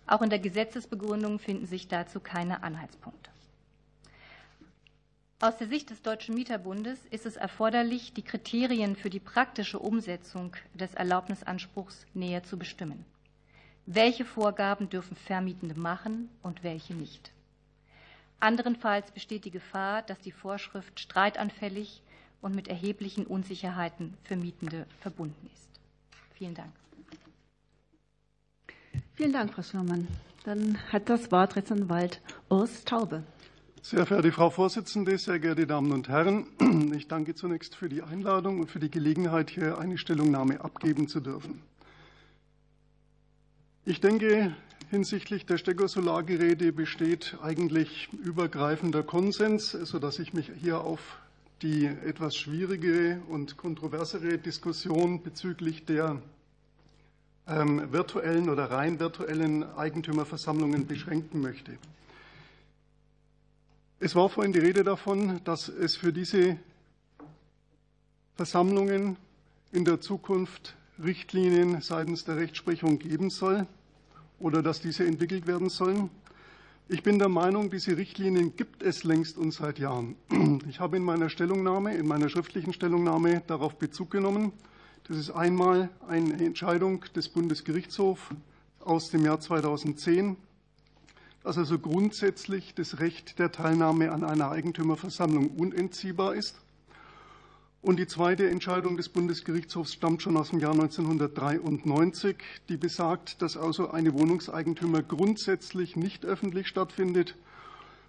Auch in der Gesetzesbegründung finden sich dazu keine Anhaltspunkte. Aus der Sicht des Deutschen Mieterbundes ist es erforderlich, die Kriterien für die praktische Umsetzung des Erlaubnisanspruchs näher zu bestimmen. Welche Vorgaben dürfen Vermietende machen und welche nicht? Anderenfalls besteht die Gefahr, dass die Vorschrift streitanfällig und mit erheblichen Unsicherheiten für Mietende verbunden ist. Vielen Dank. Vielen Dank, Frau Schurmann. Dann hat das Wort Rechtsanwalt Urs Taube. Sehr verehrte Frau Vorsitzende, sehr geehrte Damen und Herren, ich danke zunächst für die Einladung und für die Gelegenheit, hier eine Stellungnahme abgeben zu dürfen. Ich denke, hinsichtlich der Stecker-Solargeräte besteht eigentlich übergreifender Konsens, sodass ich mich hier auf die etwas schwierige und kontroversere Diskussion bezüglich der ähm, virtuellen oder rein virtuellen Eigentümerversammlungen beschränken möchte. Es war vorhin die Rede davon, dass es für diese Versammlungen in der Zukunft Richtlinien seitens der Rechtsprechung geben soll oder dass diese entwickelt werden sollen. Ich bin der Meinung, diese Richtlinien gibt es längst und seit Jahren. Ich habe in meiner Stellungnahme, in meiner schriftlichen Stellungnahme darauf Bezug genommen. Das ist einmal eine Entscheidung des Bundesgerichtshofs aus dem Jahr 2010 dass also grundsätzlich das Recht der Teilnahme an einer Eigentümerversammlung unentziehbar ist. Und die zweite Entscheidung des Bundesgerichtshofs stammt schon aus dem Jahr 1993, die besagt, dass also eine Wohnungseigentümer grundsätzlich nicht öffentlich stattfindet,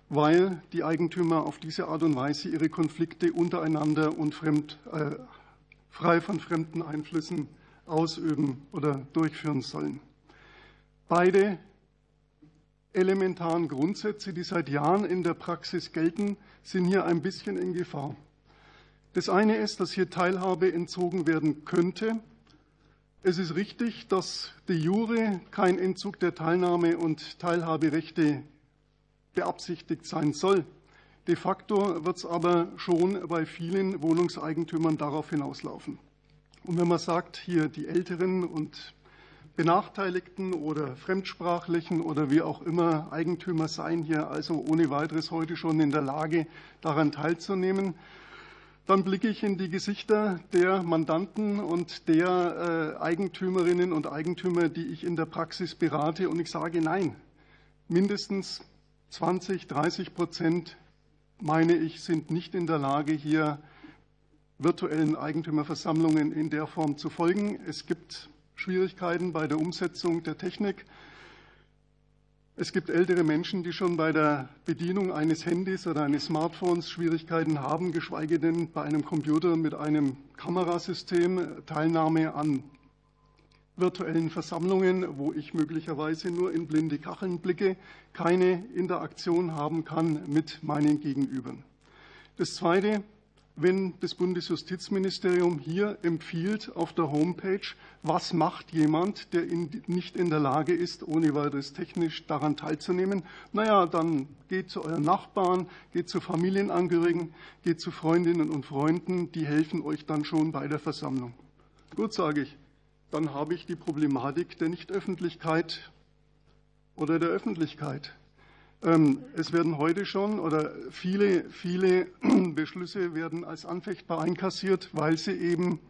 weil die Eigentümer auf diese Art und Weise ihre Konflikte untereinander und fremd, äh, frei von fremden Einflüssen ausüben oder durchführen sollen. Beide elementaren Grundsätze, die seit Jahren in der Praxis gelten, sind hier ein bisschen in Gefahr. Das eine ist, dass hier Teilhabe entzogen werden könnte. Es ist richtig, dass de jure kein Entzug der Teilnahme und Teilhaberechte beabsichtigt sein soll. De facto wird es aber schon bei vielen Wohnungseigentümern darauf hinauslaufen. Und wenn man sagt, hier die Älteren und Benachteiligten oder Fremdsprachlichen oder wie auch immer Eigentümer seien hier also ohne weiteres heute schon in der Lage, daran teilzunehmen. Dann blicke ich in die Gesichter der Mandanten und der äh, Eigentümerinnen und Eigentümer, die ich in der Praxis berate, und ich sage nein. Mindestens 20, 30 Prozent, meine ich, sind nicht in der Lage, hier virtuellen Eigentümerversammlungen in der Form zu folgen. Es gibt Schwierigkeiten bei der Umsetzung der Technik. Es gibt ältere Menschen, die schon bei der Bedienung eines Handys oder eines Smartphones Schwierigkeiten haben, geschweige denn bei einem Computer mit einem Kamerasystem Teilnahme an virtuellen Versammlungen, wo ich möglicherweise nur in blinde Kacheln blicke, keine Interaktion haben kann mit meinen Gegenübern. Das Zweite, wenn das Bundesjustizministerium hier empfiehlt auf der Homepage, was macht jemand, der in, nicht in der Lage ist, ohne weiteres technisch daran teilzunehmen. Naja, dann geht zu euren Nachbarn, geht zu Familienangehörigen, geht zu Freundinnen und Freunden, die helfen euch dann schon bei der Versammlung. Gut, sage ich, dann habe ich die Problematik der Nichtöffentlichkeit oder der Öffentlichkeit. Ähm, es werden heute schon oder viele, viele Beschlüsse werden als anfechtbar einkassiert, weil sie eben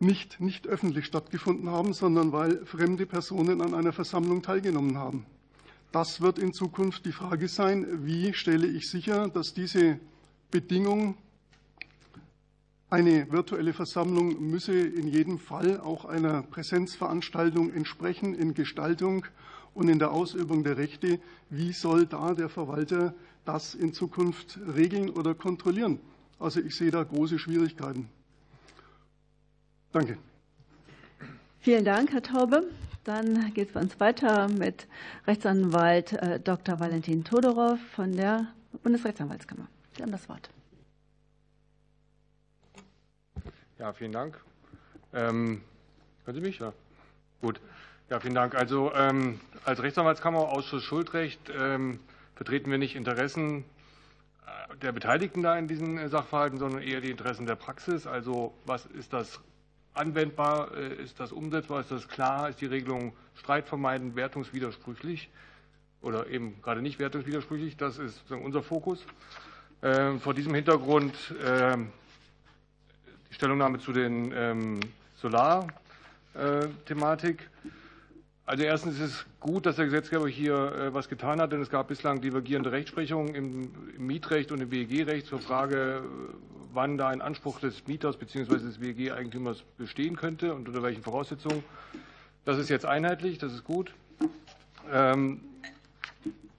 nicht, nicht öffentlich stattgefunden haben, sondern weil fremde Personen an einer Versammlung teilgenommen haben. Das wird in Zukunft die Frage sein, wie stelle ich sicher, dass diese Bedingung, eine virtuelle Versammlung müsse in jedem Fall auch einer Präsenzveranstaltung entsprechen in Gestaltung und in der Ausübung der Rechte. Wie soll da der Verwalter das in Zukunft regeln oder kontrollieren? Also ich sehe da große Schwierigkeiten. Danke. Vielen Dank, Herr Taube. Dann geht es bei uns weiter mit Rechtsanwalt äh, Dr. Valentin Todorov von der Bundesrechtsanwaltskammer. Sie haben das Wort. Ja, vielen Dank. Ähm, hören Sie mich? Ja. Gut. Ja, vielen Dank. Also ähm, als Rechtsanwaltskammer Ausschuss Schuldrecht ähm, vertreten wir nicht Interessen äh, der Beteiligten da in diesen äh, Sachverhalten, sondern eher die Interessen der Praxis. Also was ist das anwendbar, äh, ist das umsetzbar, ist das klar, ist die Regelung streitvermeidend, wertungswidersprüchlich oder eben gerade nicht wertungswidersprüchlich. Das ist unser Fokus. Ähm, vor diesem Hintergrund ähm, die Stellungnahme zu den ähm, Solar-Thematik. Also erstens ist es gut, dass der Gesetzgeber hier äh, was getan hat, denn es gab bislang divergierende Rechtsprechungen im Mietrecht und im WEG-Recht zur Frage, wann da ein Anspruch des Mieters bzw. des WEG-Eigentümers bestehen könnte und unter welchen Voraussetzungen. Das ist jetzt einheitlich, das ist gut. Ähm,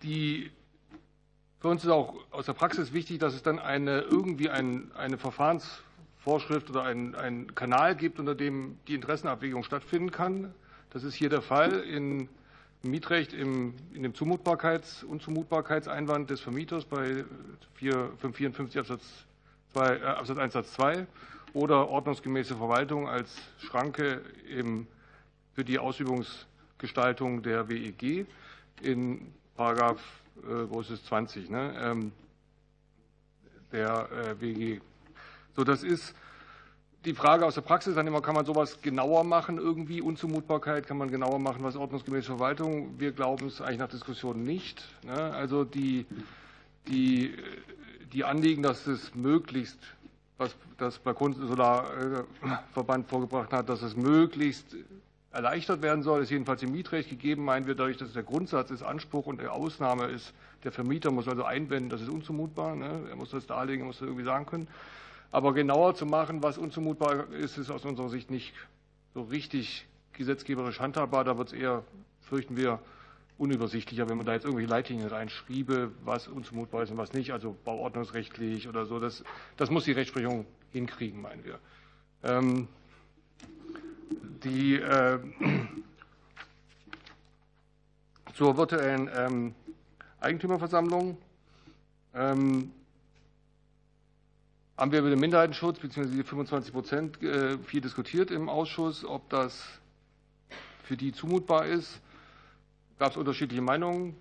die, für uns ist auch aus der Praxis wichtig, dass es dann eine, irgendwie ein, eine Verfahrensvorschrift oder einen Kanal gibt, unter dem die Interessenabwägung stattfinden kann. Das ist hier der Fall in Mietrecht im, in dem Zumutbarkeits- Unzumutbarkeitseinwand des Vermieters bei 554 Absatz, 2, äh, Absatz 1 Satz 2 oder ordnungsgemäße Verwaltung als Schranke im, für die Ausübungsgestaltung der WEG in Paragraph, äh, wo ist es 20, ne, ähm, der äh, WEG. So, das ist die Frage aus der Praxis dann immer, kann man sowas genauer machen irgendwie? Unzumutbarkeit kann man genauer machen, was ordnungsgemäße Verwaltung? Wir glauben es eigentlich nach Diskussion nicht. Ne? Also die, die, die Anliegen, dass es möglichst, was das Balkonsolarverband vorgebracht hat, dass es möglichst erleichtert werden soll, ist jedenfalls im Mietrecht gegeben, meinen wir dadurch, dass der Grundsatz ist Anspruch und der Ausnahme ist, der Vermieter muss also einwenden, das ist unzumutbar. Ne? Er muss das darlegen, er muss das irgendwie sagen können. Aber genauer zu machen, was unzumutbar ist, ist aus unserer Sicht nicht so richtig gesetzgeberisch handhabbar. Da wird es eher, fürchten wir, unübersichtlicher, wenn man da jetzt irgendwelche Leitlinien reinschriebe, was unzumutbar ist und was nicht, also bauordnungsrechtlich oder so. Das, das muss die Rechtsprechung hinkriegen, meinen wir. Ähm, die, äh, zur virtuellen ähm, Eigentümerversammlung. Ähm, haben wir über den Minderheitenschutz bzw. die 25 Prozent äh, viel diskutiert im Ausschuss, ob das für die zumutbar ist. Gab es unterschiedliche Meinungen.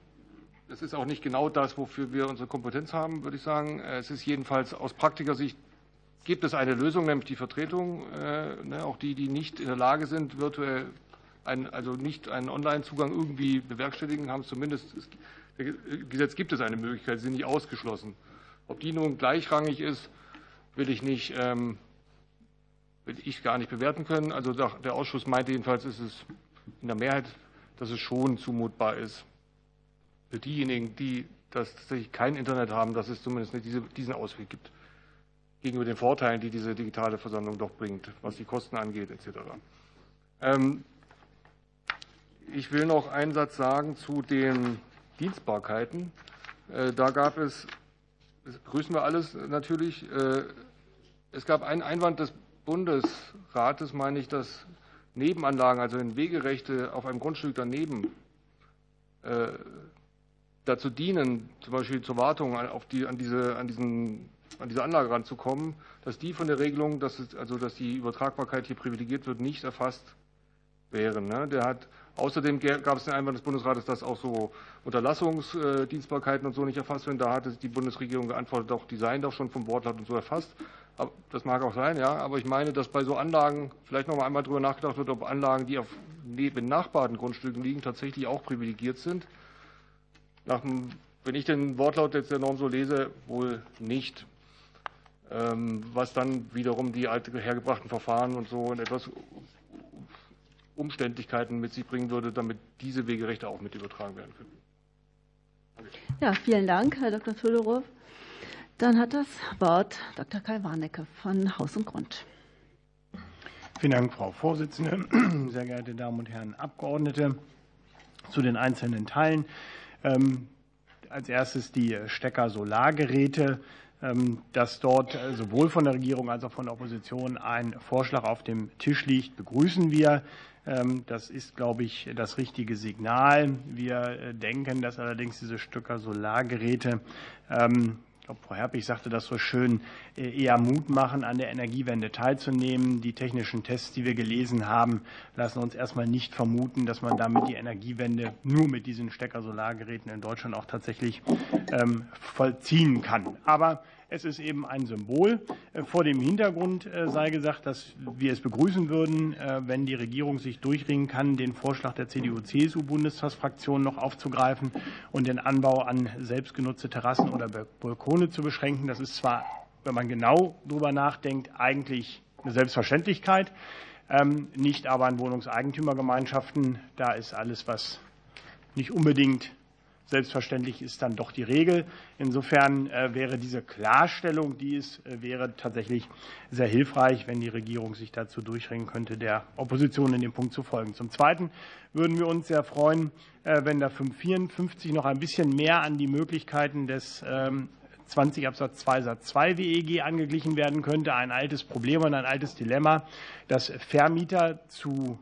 Es ist auch nicht genau das, wofür wir unsere Kompetenz haben, würde ich sagen. Es ist jedenfalls aus Praktikersicht gibt es eine Lösung, nämlich die Vertretung. Äh, ne, auch die, die nicht in der Lage sind, virtuell ein, also nicht einen Online-Zugang irgendwie bewerkstelligen, haben zumindest, im Gesetz gibt es eine Möglichkeit, sie sind nicht ausgeschlossen. Ob die nun gleichrangig ist, will ich nicht, ähm, will ich gar nicht bewerten können. Also der Ausschuss meinte jedenfalls, ist es in der Mehrheit, dass es schon zumutbar ist für diejenigen, die das tatsächlich kein Internet haben, dass es zumindest nicht diese, diesen Ausweg gibt gegenüber den Vorteilen, die diese digitale Versammlung doch bringt, was die Kosten angeht etc. Ähm, ich will noch einen Satz sagen zu den Dienstbarkeiten. Äh, da gab es, das begrüßen wir alles natürlich, äh, es gab einen Einwand des Bundesrates, meine ich, dass Nebenanlagen, also in Wegerechte auf einem Grundstück daneben, äh, dazu dienen, zum Beispiel zur Wartung auf die, an, diese, an, diesen, an diese Anlage ranzukommen, dass die von der Regelung, dass, es, also dass die Übertragbarkeit hier privilegiert wird, nicht erfasst wären. Ne? Der hat, außerdem gab es den Einwand des Bundesrates, dass auch so Unterlassungsdienstbarkeiten und so nicht erfasst werden. Da hat die Bundesregierung geantwortet, doch, die seien doch schon vom Wortlaut und so erfasst. Das mag auch sein, ja, aber ich meine, dass bei so Anlagen vielleicht noch mal einmal darüber nachgedacht wird, ob Anlagen, die auf benachbarten Grundstücken liegen, tatsächlich auch privilegiert sind. Nach, wenn ich den Wortlaut jetzt der Norm so lese, wohl nicht. Ähm, was dann wiederum die hergebrachten Verfahren und so und etwas Umständlichkeiten mit sich bringen würde, damit diese Wegerechte auch mit übertragen werden können. Ja, vielen Dank, Herr Dr. Todorow. Dann hat das Wort Dr. Kai Warnecke von Haus und Grund. Vielen Dank, Frau Vorsitzende, sehr geehrte Damen und Herren Abgeordnete. Zu den einzelnen Teilen. Ähm, als erstes die Stecker-Solargeräte. Ähm, dass dort sowohl von der Regierung als auch von der Opposition ein Vorschlag auf dem Tisch liegt, begrüßen wir. Ähm, das ist, glaube ich, das richtige Signal. Wir äh, denken, dass allerdings diese Stecker Solargeräte glaube, Frau Herpich sagte das so schön, äh, eher Mut machen, an der Energiewende teilzunehmen. Die technischen Tests, die wir gelesen haben, lassen uns erstmal nicht vermuten, dass man damit die Energiewende nur mit diesen Stecker-Solargeräten in Deutschland auch tatsächlich ähm, vollziehen kann. Aber es ist eben ein Symbol. Äh, vor dem Hintergrund äh, sei gesagt, dass wir es begrüßen würden, äh, wenn die Regierung sich durchringen kann, den Vorschlag der CDU-CSU-Bundestagsfraktion noch aufzugreifen und den Anbau an selbstgenutzte Terrassen oder Balkone zu beschränken. Das ist zwar, wenn man genau darüber nachdenkt, eigentlich eine Selbstverständlichkeit, ähm, nicht aber an Wohnungseigentümergemeinschaften. Da ist alles, was nicht unbedingt selbstverständlich ist dann doch die Regel. Insofern äh, wäre diese Klarstellung, die es äh, wäre, tatsächlich sehr hilfreich, wenn die Regierung sich dazu durchringen könnte, der Opposition in dem Punkt zu folgen. Zum Zweiten würden wir uns sehr freuen, äh, wenn der 554 noch ein bisschen mehr an die Möglichkeiten des 20 ähm, Absatz 2 Satz 2 WEG angeglichen werden könnte. Ein altes Problem und ein altes Dilemma, dass Vermieter zu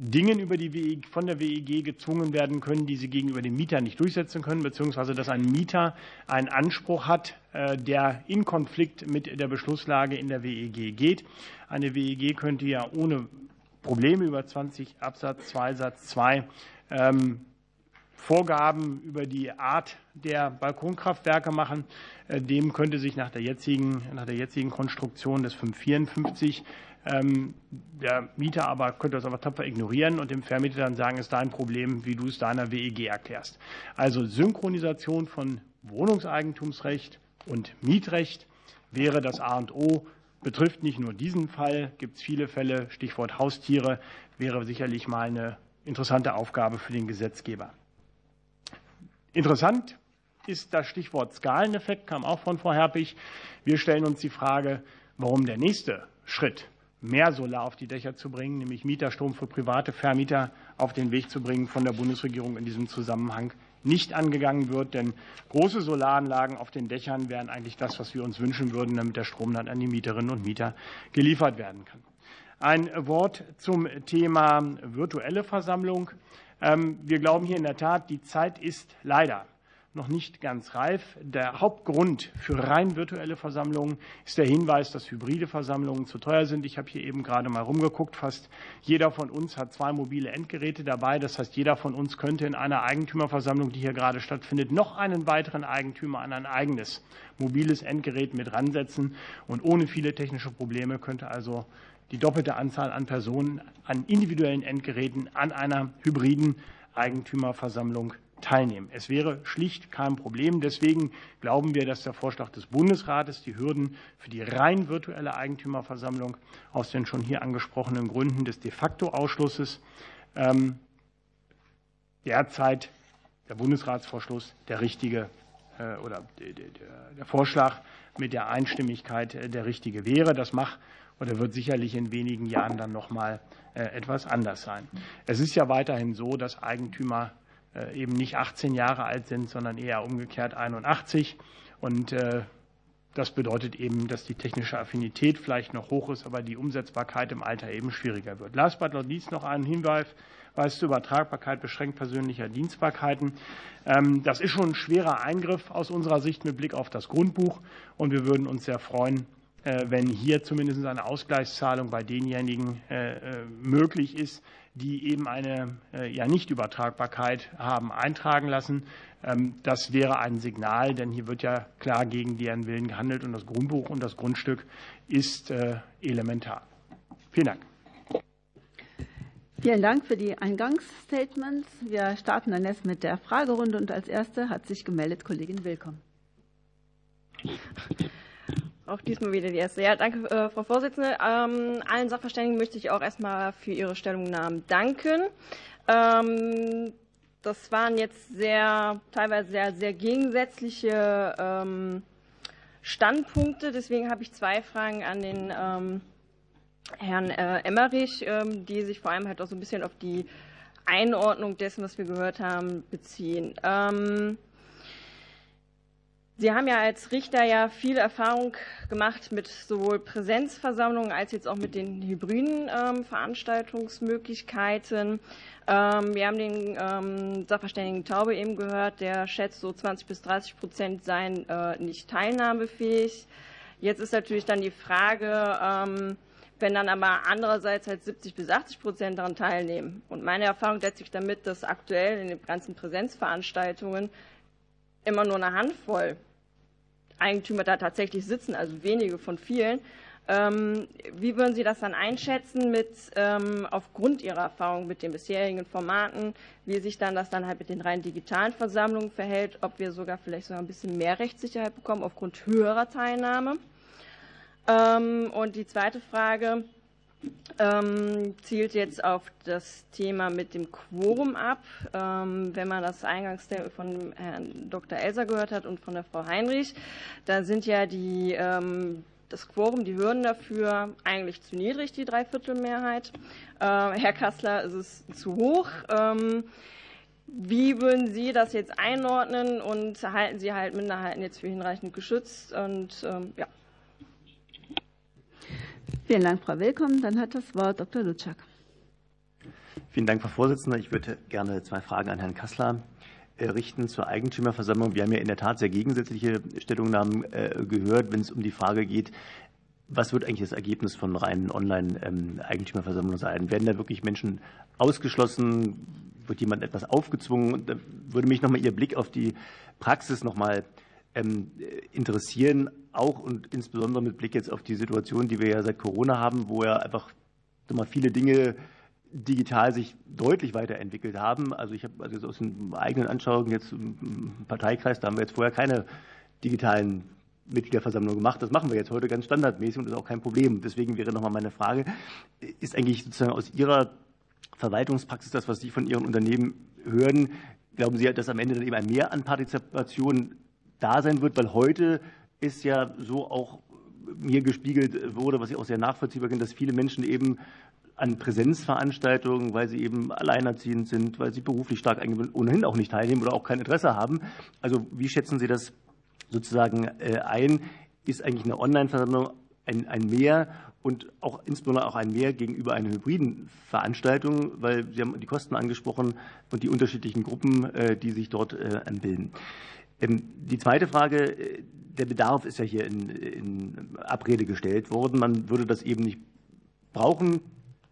Dingen über die WEG, von der WEG gezwungen werden können, die sie gegenüber dem Mieter nicht durchsetzen können, beziehungsweise dass ein Mieter einen Anspruch hat, äh, der in Konflikt mit der Beschlusslage in der WEG geht. Eine WEG könnte ja ohne Probleme über 20 Absatz 2 Satz 2 ähm, Vorgaben über die Art der Balkonkraftwerke machen. Äh, dem könnte sich nach der jetzigen, nach der jetzigen Konstruktion des 554 ähm, der Mieter aber könnte das aber tapfer ignorieren und dem Vermieter dann sagen, ist dein Problem, wie du es deiner WEG erklärst. Also Synchronisation von Wohnungseigentumsrecht und Mietrecht wäre das A und O. Betrifft nicht nur diesen Fall, gibt es viele Fälle. Stichwort Haustiere wäre sicherlich mal eine interessante Aufgabe für den Gesetzgeber. Interessant ist das Stichwort Skaleneffekt, kam auch von Frau Herpich. Wir stellen uns die Frage, warum der nächste Schritt mehr Solar auf die Dächer zu bringen, nämlich Mieterstrom für private Vermieter auf den Weg zu bringen, von der Bundesregierung in diesem Zusammenhang nicht angegangen wird. Denn große Solaranlagen auf den Dächern wären eigentlich das, was wir uns wünschen würden, damit der Strom dann an die Mieterinnen und Mieter geliefert werden kann. Ein Wort zum Thema virtuelle Versammlung. Ähm, wir glauben hier in der Tat, die Zeit ist leider noch nicht ganz reif. Der Hauptgrund für rein virtuelle Versammlungen ist der Hinweis, dass hybride Versammlungen zu teuer sind. Ich habe hier eben gerade mal rumgeguckt. Fast jeder von uns hat zwei mobile Endgeräte dabei. Das heißt, jeder von uns könnte in einer Eigentümerversammlung, die hier gerade stattfindet, noch einen weiteren Eigentümer an ein eigenes mobiles Endgerät mit ransetzen. Und ohne viele technische Probleme könnte also die doppelte Anzahl an Personen an individuellen Endgeräten an einer hybriden Eigentümerversammlung teilnehmen. Es wäre schlicht kein Problem. Deswegen glauben wir, dass der Vorschlag des Bundesrates die Hürden für die rein virtuelle Eigentümerversammlung aus den schon hier angesprochenen Gründen des de facto Ausschlusses ähm, derzeit der Bundesratsvorschluss der richtige äh, oder der Vorschlag mit der Einstimmigkeit äh, der richtige wäre. Das macht oder wird sicherlich in wenigen Jahren dann noch mal äh, etwas anders sein. Es ist ja weiterhin so, dass Eigentümer eben nicht 18 Jahre alt sind, sondern eher umgekehrt 81. Und äh, das bedeutet eben, dass die technische Affinität vielleicht noch hoch ist, aber die Umsetzbarkeit im Alter eben schwieriger wird. Last but not least noch ein Hinweis zur Übertragbarkeit beschränkt persönlicher Dienstbarkeiten. Ähm, das ist schon ein schwerer Eingriff aus unserer Sicht mit Blick auf das Grundbuch. Und wir würden uns sehr freuen, äh, wenn hier zumindest eine Ausgleichszahlung bei denjenigen möglich ist, die eben eine äh, ja, Nichtübertragbarkeit haben eintragen lassen. Ähm, das wäre ein Signal, denn hier wird ja klar gegen deren Willen gehandelt und das Grundbuch und das Grundstück ist äh, elementar. Vielen Dank. Vielen Dank für die Eingangsstatements. Wir starten dann jetzt mit der Fragerunde und als erste hat sich gemeldet Kollegin Willkommen. Auch diesmal wieder die erste. Ja, danke, äh, Frau Vorsitzende. Ähm, allen Sachverständigen möchte ich auch erstmal für ihre Stellungnahmen danken. Ähm, das waren jetzt sehr, teilweise sehr, sehr gegensätzliche ähm, Standpunkte. Deswegen habe ich zwei Fragen an den ähm, Herrn äh, Emmerich, ähm, die sich vor allem halt auch so ein bisschen auf die Einordnung dessen, was wir gehört haben, beziehen. Sie haben ja als Richter ja viel Erfahrung gemacht mit sowohl Präsenzversammlungen als jetzt auch mit den hybriden ähm, Veranstaltungsmöglichkeiten. Ähm, wir haben den ähm, Sachverständigen Taube eben gehört, der schätzt, so 20 bis 30 Prozent seien äh, nicht teilnahmefähig. Jetzt ist natürlich dann die Frage, ähm, wenn dann aber andererseits halt 70 bis 80 Prozent daran teilnehmen. Und meine Erfahrung setzt sich damit, dass aktuell in den ganzen Präsenzveranstaltungen immer nur eine Handvoll Eigentümer da tatsächlich sitzen, also wenige von vielen. Ähm, wie würden Sie das dann einschätzen mit ähm, aufgrund Ihrer Erfahrung mit den bisherigen Formaten, wie sich dann das dann halt mit den rein digitalen Versammlungen verhält, ob wir sogar vielleicht sogar ein bisschen mehr Rechtssicherheit bekommen aufgrund höherer Teilnahme? Ähm, und die zweite Frage, ähm, zielt jetzt auf das Thema mit dem Quorum ab. Ähm, wenn man das eingangs von Herrn Dr. Elser gehört hat und von der Frau Heinrich, da sind ja die, ähm, das Quorum, die Hürden dafür eigentlich zu niedrig, die Dreiviertelmehrheit. Äh, Herr Kassler, ist es zu hoch. Ähm, wie würden Sie das jetzt einordnen und halten Sie halt Minderheiten jetzt für hinreichend geschützt? Und ähm, ja. Vielen Dank, Frau Willkommen. Dann hat das Wort Dr. Lutschak. Vielen Dank, Frau Vorsitzende. Ich würde gerne zwei Fragen an Herrn Kassler äh, richten zur Eigentümerversammlung. Wir haben ja in der Tat sehr gegensätzliche Stellungnahmen äh, gehört, wenn es um die Frage geht, was wird eigentlich das Ergebnis von reinen Online-Eigentümerversammlungen sein? Werden da wirklich Menschen ausgeschlossen? Wird jemand etwas aufgezwungen? Da würde mich nochmal Ihr Blick auf die Praxis nochmal ähm, interessieren, auch und insbesondere mit Blick jetzt auf die Situation, die wir ja seit Corona haben, wo ja einfach mal viele Dinge digital sich deutlich weiterentwickelt haben. Also ich habe also aus den eigenen Anschauungen jetzt im Parteikreis, da haben wir jetzt vorher keine digitalen Mitgliederversammlung gemacht. Das machen wir jetzt heute ganz standardmäßig und ist auch kein Problem. Deswegen wäre nochmal meine Frage, ist eigentlich sozusagen aus Ihrer Verwaltungspraxis das, was Sie von Ihren Unternehmen hören, glauben Sie, dass am Ende dann eben ein Mehr an Partizipation da sein wird? Weil heute ist ja so auch mir gespiegelt wurde, was ich auch sehr nachvollziehbar finde, dass viele Menschen eben an Präsenzveranstaltungen, weil sie eben alleinerziehend sind, weil sie beruflich stark ohnehin auch nicht teilnehmen oder auch kein Interesse haben. Also wie schätzen Sie das sozusagen äh, ein? Ist eigentlich eine Online-Versammlung ein, ein Mehr und auch insbesondere auch ein Mehr gegenüber einer hybriden Veranstaltung, weil Sie haben die Kosten angesprochen und die unterschiedlichen Gruppen, äh, die sich dort äh, bilden. Ähm, die zweite Frage, der Bedarf ist ja hier in, in Abrede gestellt worden. Man würde das eben nicht brauchen,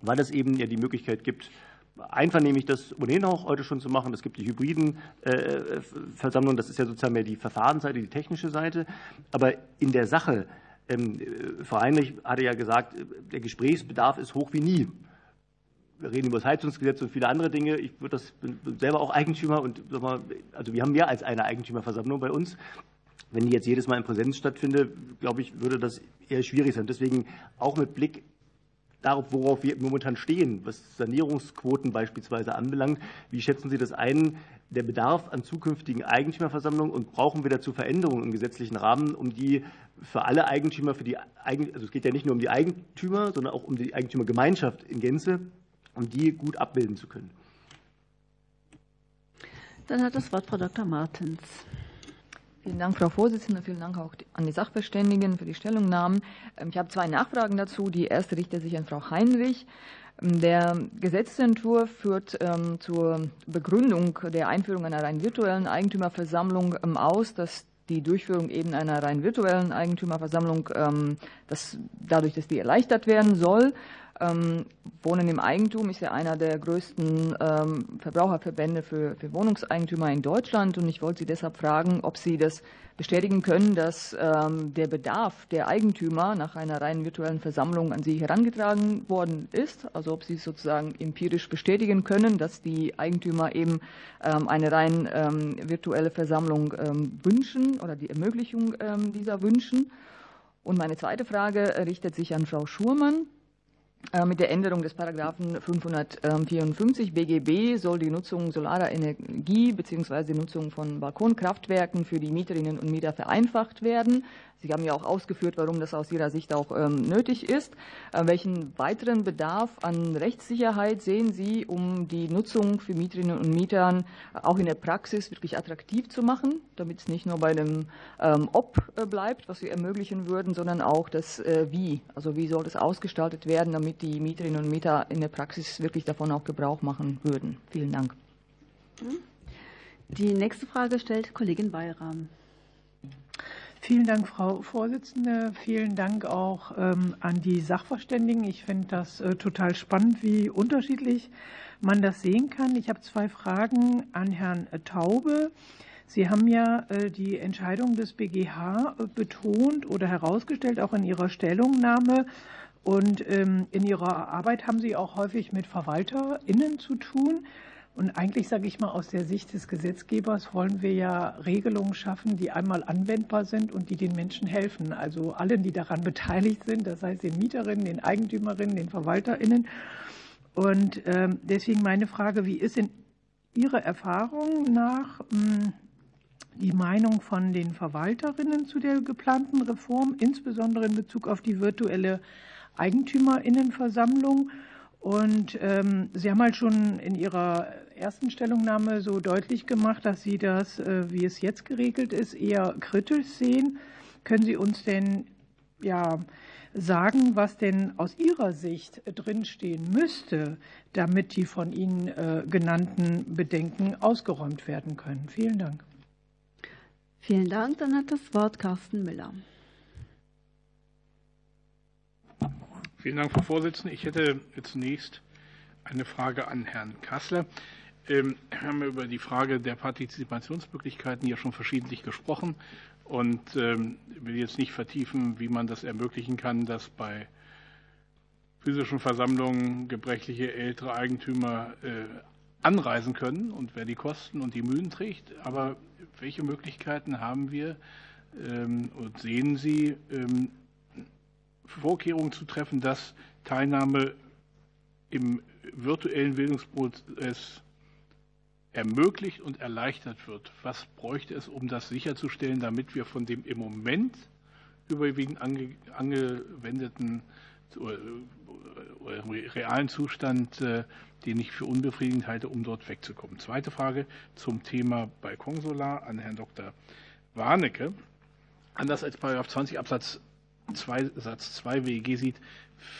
weil es eben ja die Möglichkeit gibt, einvernehmlich das ohnehin auch heute schon zu machen. Es gibt die hybriden äh, Versammlungen, das ist ja sozusagen mehr die Verfahrensseite, die technische Seite. Aber in der Sache, ähm, Frau Heinrich hatte ja gesagt, der Gesprächsbedarf ist hoch wie nie. Wir reden über das Heizungsgesetz und viele andere Dinge. Ich bin selber auch Eigentümer und also wir haben mehr als eine Eigentümerversammlung bei uns. Wenn die jetzt jedes Mal in Präsenz stattfindet, glaube ich, würde das eher schwierig sein. Deswegen auch mit Blick darauf, worauf wir momentan stehen, was Sanierungsquoten beispielsweise anbelangt. Wie schätzen Sie das ein, der Bedarf an zukünftigen Eigentümerversammlungen und brauchen wir dazu Veränderungen im gesetzlichen Rahmen, um die für alle Eigentümer, für die also es geht ja nicht nur um die Eigentümer, sondern auch um die Eigentümergemeinschaft in Gänze, um die gut abbilden zu können? Dann hat das Wort Frau Dr. Martens. Vielen Dank, Frau Vorsitzende. Vielen Dank auch an die Sachverständigen für die Stellungnahmen. Ähm, ich habe zwei Nachfragen dazu. Die erste richtet sich an Frau Heinrich. Ähm, der Gesetzentwurf führt ähm, zur Begründung der Einführung einer rein virtuellen Eigentümerversammlung aus, dass die Durchführung eben einer rein virtuellen Eigentümerversammlung, dass dadurch, dass die erleichtert werden soll. Ähm, Wohnen im Eigentum ist ja einer der größten ähm, Verbraucherverbände für, für Wohnungseigentümer in Deutschland. Und ich wollte Sie deshalb fragen, ob Sie das bestätigen können, dass ähm, der Bedarf der Eigentümer nach einer rein virtuellen Versammlung an Sie herangetragen worden ist. Also ob Sie sozusagen empirisch bestätigen können, dass die Eigentümer eben eine rein virtuelle Versammlung wünschen oder die Ermöglichung dieser wünschen. Und meine zweite Frage richtet sich an Frau Schurmann. Äh, mit der Änderung des Paragraphen 554 BGB soll die Nutzung solarer Energie bzw. die Nutzung von Balkonkraftwerken für die Mieterinnen und Mieter vereinfacht werden. Sie haben ja auch ausgeführt, warum das aus Ihrer Sicht auch ähm, nötig ist. Äh, welchen weiteren Bedarf an Rechtssicherheit sehen Sie, um die Nutzung für Mieterinnen und Mieter auch in der Praxis wirklich attraktiv zu machen, damit es nicht nur bei dem ähm, Ob äh, bleibt, was Sie ermöglichen würden, sondern auch das äh, Wie. Also wie soll das ausgestaltet werden, damit die Mieterinnen und Mieter in der Praxis wirklich davon auch Gebrauch machen würden. Vielen Dank. Die nächste Frage stellt Kollegin Bayram. Vielen Dank, Frau Vorsitzende. Vielen Dank auch ähm, an die Sachverständigen. Ich finde das äh, total spannend, wie unterschiedlich man das sehen kann. Ich habe zwei Fragen an Herrn Taube. Sie haben ja äh, die Entscheidung des BGH äh, betont oder herausgestellt, auch in Ihrer Stellungnahme. Und ähm, in Ihrer Arbeit haben Sie auch häufig mit VerwalterInnen zu tun. Und eigentlich sage ich mal, aus der Sicht des Gesetzgebers wollen wir ja Regelungen schaffen, die einmal anwendbar sind und die den Menschen helfen. Also allen, die daran beteiligt sind, das heißt den Mieterinnen, den Eigentümerinnen, den VerwalterInnen. Und ähm, deswegen meine Frage, wie ist in Ihrer Erfahrung nach hm, die Meinung von den Verwalterinnen zu der geplanten Reform, insbesondere in Bezug auf die virtuelle Eigentümerinnenversammlung? Und ähm, Sie haben halt schon in Ihrer ersten Stellungnahme so deutlich gemacht, dass Sie das, äh, wie es jetzt geregelt ist, eher kritisch sehen. Können Sie uns denn ja, sagen, was denn aus Ihrer Sicht drinstehen müsste, damit die von Ihnen äh, genannten Bedenken ausgeräumt werden können? Vielen Dank. Vielen Dank. Dann hat das Wort Carsten Müller. Vielen Dank, Frau Vorsitzende. Ich hätte zunächst eine Frage an Herrn Kassler. Ähm, wir haben über die Frage der Partizipationsmöglichkeiten ja schon verschiedentlich gesprochen und ähm, will jetzt nicht vertiefen, wie man das ermöglichen kann, dass bei physischen Versammlungen gebrechliche ältere Eigentümer äh, anreisen können und wer die Kosten und die Mühen trägt. Aber welche Möglichkeiten haben wir ähm, und sehen Sie, Vorkehrungen zu treffen, dass Teilnahme im virtuellen Bildungsprozess ermöglicht und erleichtert wird. Was bräuchte es, um das sicherzustellen, damit wir von dem im Moment überwiegend ange, angewendeten oder, realen Zustand, äh, den ich für unbefriedigend halte, um dort wegzukommen. Zweite Frage zum Thema Balkonsolar an Herrn Dr. Warnecke. Anders als 20 Absatz 2, Satz 2 WEG sieht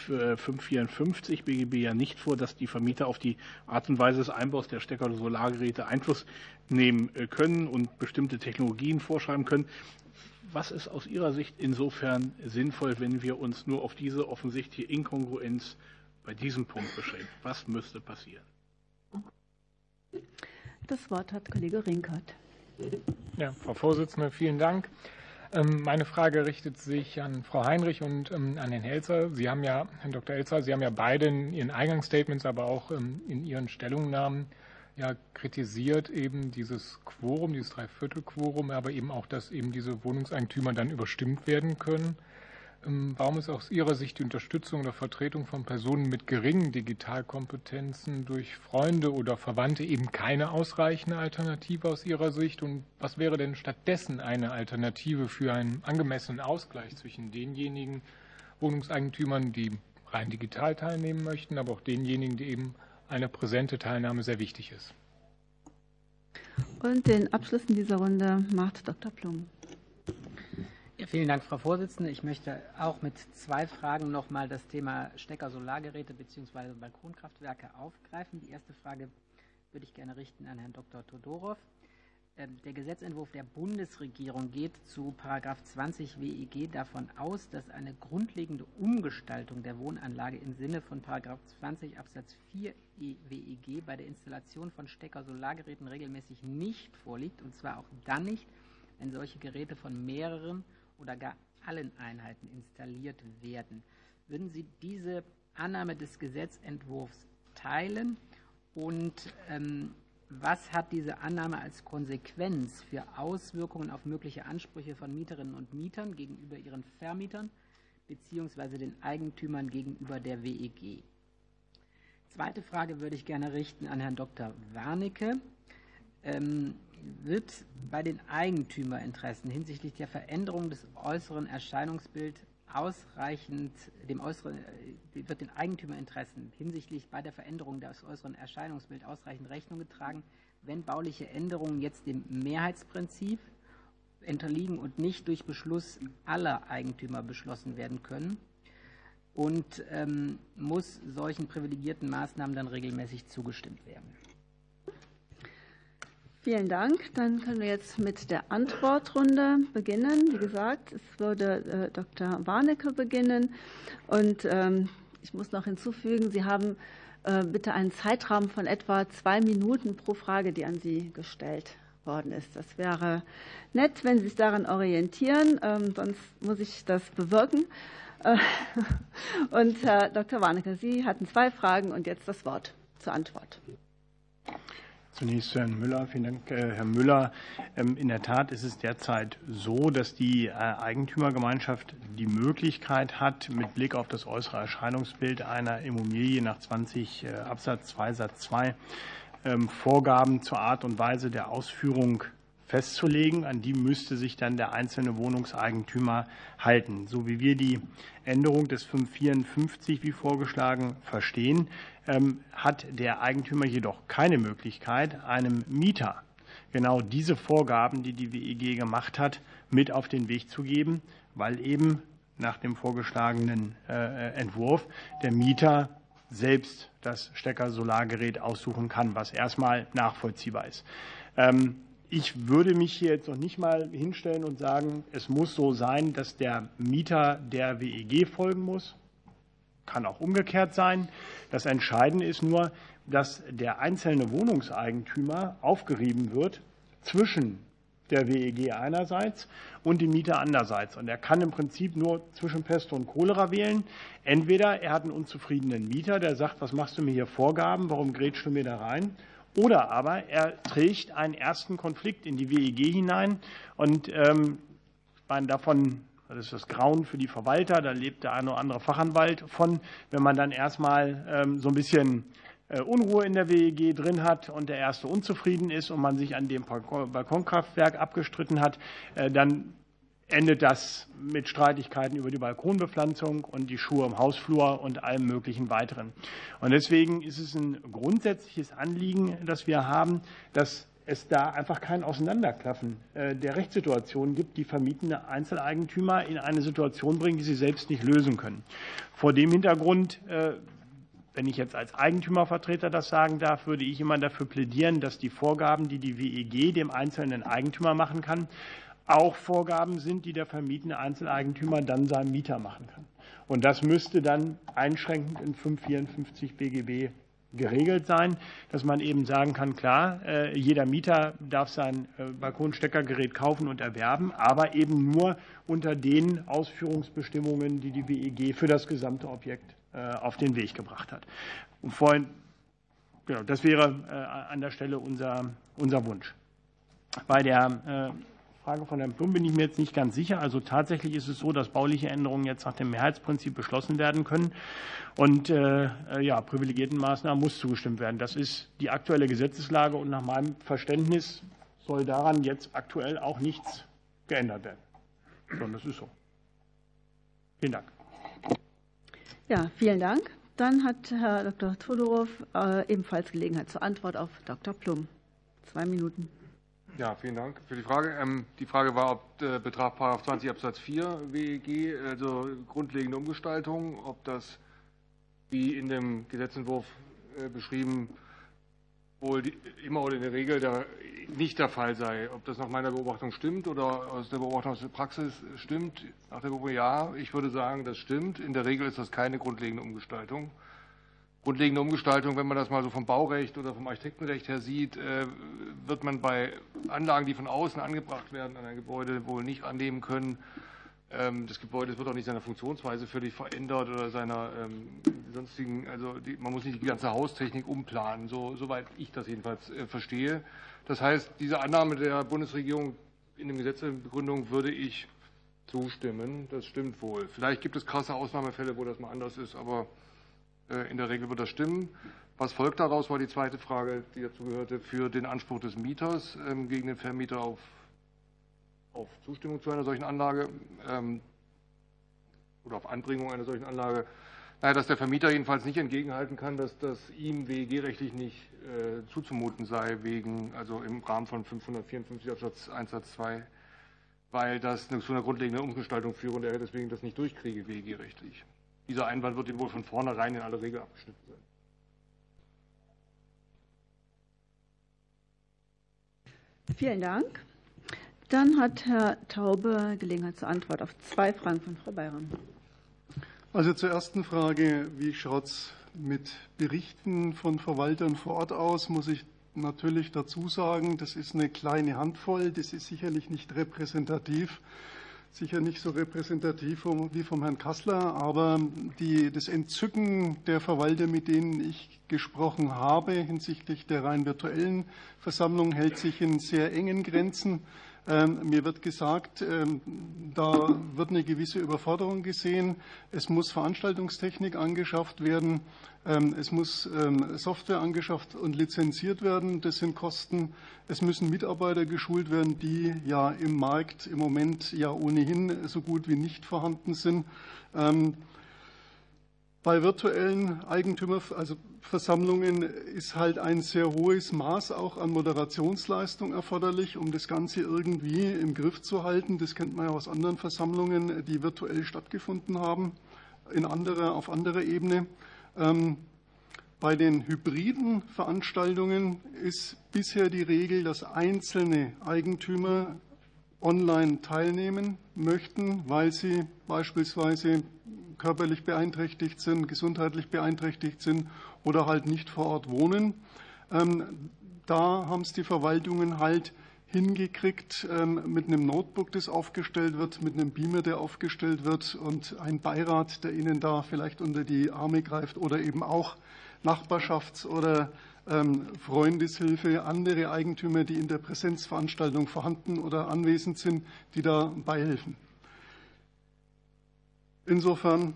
554 BGB ja nicht vor, dass die Vermieter auf die Art und Weise des Einbaus der Stecker- oder Solargeräte Einfluss nehmen äh, können und bestimmte Technologien vorschreiben können. Was ist aus Ihrer Sicht insofern sinnvoll, wenn wir uns nur auf diese offensichtliche Inkongruenz bei diesem Punkt beschränken? Was müsste passieren? Das Wort hat Kollege Rinkert. Ja, Frau Vorsitzende, vielen Dank. Ähm, meine Frage richtet sich an Frau Heinrich und ähm, an Herrn Helzer. Sie haben ja, Herrn Dr. Helzer, Sie haben ja beide in Ihren Eingangsstatements, aber auch ähm, in Ihren Stellungnahmen ja kritisiert eben dieses Quorum, dieses Dreiviertelquorum, aber eben auch, dass eben diese Wohnungseigentümer dann überstimmt werden können. Ähm, warum ist aus Ihrer Sicht die Unterstützung oder Vertretung von Personen mit geringen Digitalkompetenzen durch Freunde oder Verwandte eben keine ausreichende Alternative aus Ihrer Sicht? Und was wäre denn stattdessen eine Alternative für einen angemessenen Ausgleich zwischen denjenigen Wohnungseigentümern, die rein digital teilnehmen möchten, aber auch denjenigen, die eben eine präsente Teilnahme sehr wichtig ist? Und den Abschluss in dieser Runde macht Dr. Plum. Vielen Dank, Frau Vorsitzende. Ich möchte auch mit zwei Fragen noch mal das Thema Stecker-Solargeräte bzw. Balkonkraftwerke aufgreifen. Die erste Frage würde ich gerne richten an Herrn Dr. Todorov. Ähm, der Gesetzentwurf der Bundesregierung geht zu § 20 WEG davon aus, dass eine grundlegende Umgestaltung der Wohnanlage im Sinne von § 20 Absatz 4 WEG bei der Installation von Stecker-Solargeräten regelmäßig nicht vorliegt, und zwar auch dann nicht, wenn solche Geräte von mehreren oder gar allen Einheiten installiert werden. Würden Sie diese Annahme des Gesetzentwurfs teilen und ähm, was hat diese Annahme als Konsequenz für Auswirkungen auf mögliche Ansprüche von Mieterinnen und Mietern gegenüber ihren Vermietern bzw. den Eigentümern gegenüber der WEG? Zweite Frage würde ich gerne richten an Herrn Dr. Warnecke. Ähm, wird bei den Eigentümerinteressen hinsichtlich der Veränderung des äußeren Erscheinungsbilds ausreichend dem äußeren, äh, wird den Eigentümerinteressen hinsichtlich bei der Veränderung des äußeren Erscheinungsbilds ausreichend Rechnung getragen, wenn bauliche Änderungen jetzt dem Mehrheitsprinzip unterliegen und nicht durch Beschluss aller Eigentümer beschlossen werden können? Und ähm, muss solchen privilegierten Maßnahmen dann regelmäßig zugestimmt werden? Vielen Dank. Dann können wir jetzt mit der Antwortrunde beginnen. Wie gesagt, es würde äh, Dr. Warnecke beginnen. Und ähm, ich muss noch hinzufügen, Sie haben äh, bitte einen Zeitrahmen von etwa zwei Minuten pro Frage, die an Sie gestellt worden ist. Das wäre nett, wenn Sie sich daran orientieren, ähm, sonst muss ich das bewirken. Äh, und Herr Dr. Warnecke, Sie hatten zwei Fragen und jetzt das Wort zur Antwort. Zunächst zu Herrn Müller. Vielen Dank, äh, Herr Müller. Ähm, in der Tat ist es derzeit so, dass die äh, Eigentümergemeinschaft die Möglichkeit hat, mit Blick auf das äußere Erscheinungsbild einer Immobilie nach 20 äh, Absatz 2 Satz 2 ähm, Vorgaben zur Art und Weise der Ausführung festzulegen. An die müsste sich dann der einzelne Wohnungseigentümer halten. So wie wir die Änderung des 554 wie vorgeschlagen verstehen, hat der Eigentümer jedoch keine Möglichkeit, einem Mieter genau diese Vorgaben, die die WEG gemacht hat, mit auf den Weg zu geben, weil eben nach dem vorgeschlagenen äh, Entwurf der Mieter selbst das Stecker-Solargerät aussuchen kann, was erstmal nachvollziehbar ist. Ähm, ich würde mich hier jetzt noch nicht mal hinstellen und sagen, es muss so sein, dass der Mieter der WEG folgen muss. Kann auch umgekehrt sein. Das Entscheidende ist nur, dass der einzelne Wohnungseigentümer aufgerieben wird zwischen der WEG einerseits und dem Mieter andererseits. Und er kann im Prinzip nur zwischen Pest und Cholera wählen. Entweder er hat einen unzufriedenen Mieter, der sagt, was machst du mir hier Vorgaben, warum grätschst du mir da rein? Oder aber er trägt einen ersten Konflikt in die WEG hinein. Und ähm, davon, das ist das Grauen für die Verwalter, da lebt der eine oder andere Fachanwalt von, wenn man dann erstmal ähm, so ein bisschen äh, Unruhe in der WEG drin hat und der Erste unzufrieden ist und man sich an dem Balkonkraftwerk abgestritten hat, äh, dann endet das mit Streitigkeiten über die Balkonbepflanzung und die Schuhe im Hausflur und allem möglichen weiteren. Und deswegen ist es ein grundsätzliches Anliegen, das wir haben, dass es da einfach kein Auseinanderklaffen äh, der Rechtssituation gibt, die vermietende Einzeleigentümer in eine Situation bringen, die sie selbst nicht lösen können. Vor dem Hintergrund äh, wenn ich jetzt als Eigentümervertreter das sagen darf, würde ich immer dafür plädieren, dass die Vorgaben, die die WEG dem einzelnen Eigentümer machen kann, auch Vorgaben sind, die der vermietende Einzeleigentümer dann seinem Mieter machen kann. Und das müsste dann einschränkend in 554 BGB geregelt sein, dass man eben sagen kann, klar, äh, jeder Mieter darf sein äh, Balkonsteckergerät kaufen und erwerben, aber eben nur unter den Ausführungsbestimmungen, die die WEG für das gesamte Objekt äh, auf den Weg gebracht hat. Und vorhin, genau, das wäre an der Stelle unser, unser Wunsch. Bei der Frage von Herrn Plum bin ich mir jetzt nicht ganz sicher. Also tatsächlich ist es so, dass bauliche Änderungen jetzt nach dem Mehrheitsprinzip beschlossen werden können. Und äh, ja, privilegierten Maßnahmen muss zugestimmt werden. Das ist die aktuelle Gesetzeslage und nach meinem Verständnis soll daran jetzt aktuell auch nichts geändert werden. Sondern das ist so. Vielen Dank. Ja, vielen Dank. Dann hat Herr Dr. Todorov äh, ebenfalls Gelegenheit zur Antwort auf Dr. Plum. Zwei Minuten. Ja, vielen Dank für die Frage. Ähm, die Frage war, ob äh, Betrag 20 Absatz 4 WEG, also grundlegende Umgestaltung, ob das wie in dem Gesetzentwurf äh, beschrieben wohl immer oder in der Regel nicht der Fall sei. Ob das nach meiner Beobachtung stimmt oder aus der Beobachtung aus der Praxis stimmt, nach der Beobachtung ja, ich würde sagen, das stimmt. In der Regel ist das keine grundlegende Umgestaltung grundlegende Umgestaltung, wenn man das mal so vom Baurecht oder vom Architektenrecht her sieht, äh, wird man bei Anlagen, die von außen angebracht werden, an ein Gebäude wohl nicht annehmen können. Ähm, das Gebäude wird auch nicht seiner Funktionsweise völlig verändert oder seiner ähm, sonstigen, also die, man muss nicht die ganze Haustechnik umplanen, so, soweit ich das jedenfalls äh, verstehe. Das heißt, diese Annahme der Bundesregierung in der Gesetzesbegründung würde ich zustimmen. Das stimmt wohl. Vielleicht gibt es krasse Ausnahmefälle, wo das mal anders ist, aber in der Regel wird das stimmen. Was folgt daraus, war die zweite Frage, die dazu gehörte, für den Anspruch des Mieters ähm, gegen den Vermieter auf, auf Zustimmung zu einer solchen Anlage ähm, oder auf Anbringung einer solchen Anlage. Naja, dass der Vermieter jedenfalls nicht entgegenhalten kann, dass das ihm WEG-rechtlich nicht äh, zuzumuten sei, wegen, also im Rahmen von 554 Absatz 1 Satz 2, weil das zu einer grundlegenden Umgestaltung führe und er deswegen das nicht durchkriege, WEG-rechtlich. Dieser Einwand wird ihm wohl von vornherein in aller Regel abgeschnitten sein. Vielen Dank. Dann hat Herr Taube Gelegenheit zur Antwort auf zwei Fragen von Frau Bayram. Also zur ersten Frage, wie schaut es mit Berichten von Verwaltern vor Ort aus, muss ich natürlich dazu sagen, das ist eine kleine Handvoll, das ist sicherlich nicht repräsentativ sicher nicht so repräsentativ wie vom Herrn Kassler, aber die, das Entzücken der Verwalter, mit denen ich gesprochen habe hinsichtlich der rein virtuellen Versammlung, hält sich in sehr engen Grenzen. Ähm, mir wird gesagt, ähm, da wird eine gewisse Überforderung gesehen. Es muss Veranstaltungstechnik angeschafft werden. Ähm, es muss Software angeschafft und lizenziert werden. Das sind Kosten. Es müssen Mitarbeiter geschult werden, die ja im Markt im Moment ja ohnehin so gut wie nicht vorhanden sind. Bei virtuellen Eigentümerversammlungen also ist halt ein sehr hohes Maß auch an Moderationsleistung erforderlich, um das Ganze irgendwie im Griff zu halten. Das kennt man ja aus anderen Versammlungen, die virtuell stattgefunden haben, in anderer, auf anderer Ebene. Ähm, bei den hybriden Veranstaltungen ist bisher die Regel, dass einzelne Eigentümer online teilnehmen möchten, weil sie beispielsweise körperlich beeinträchtigt sind, gesundheitlich beeinträchtigt sind oder halt nicht vor Ort wohnen. Ähm, da haben es die Verwaltungen halt hingekriegt ähm, mit einem Notebook, das aufgestellt wird, mit einem Beamer, der aufgestellt wird und ein Beirat, der Ihnen da vielleicht unter die Arme greift oder eben auch Nachbarschafts- oder ähm, Freundeshilfe, andere Eigentümer, die in der Präsenzveranstaltung vorhanden oder anwesend sind, die da beihelfen. Insofern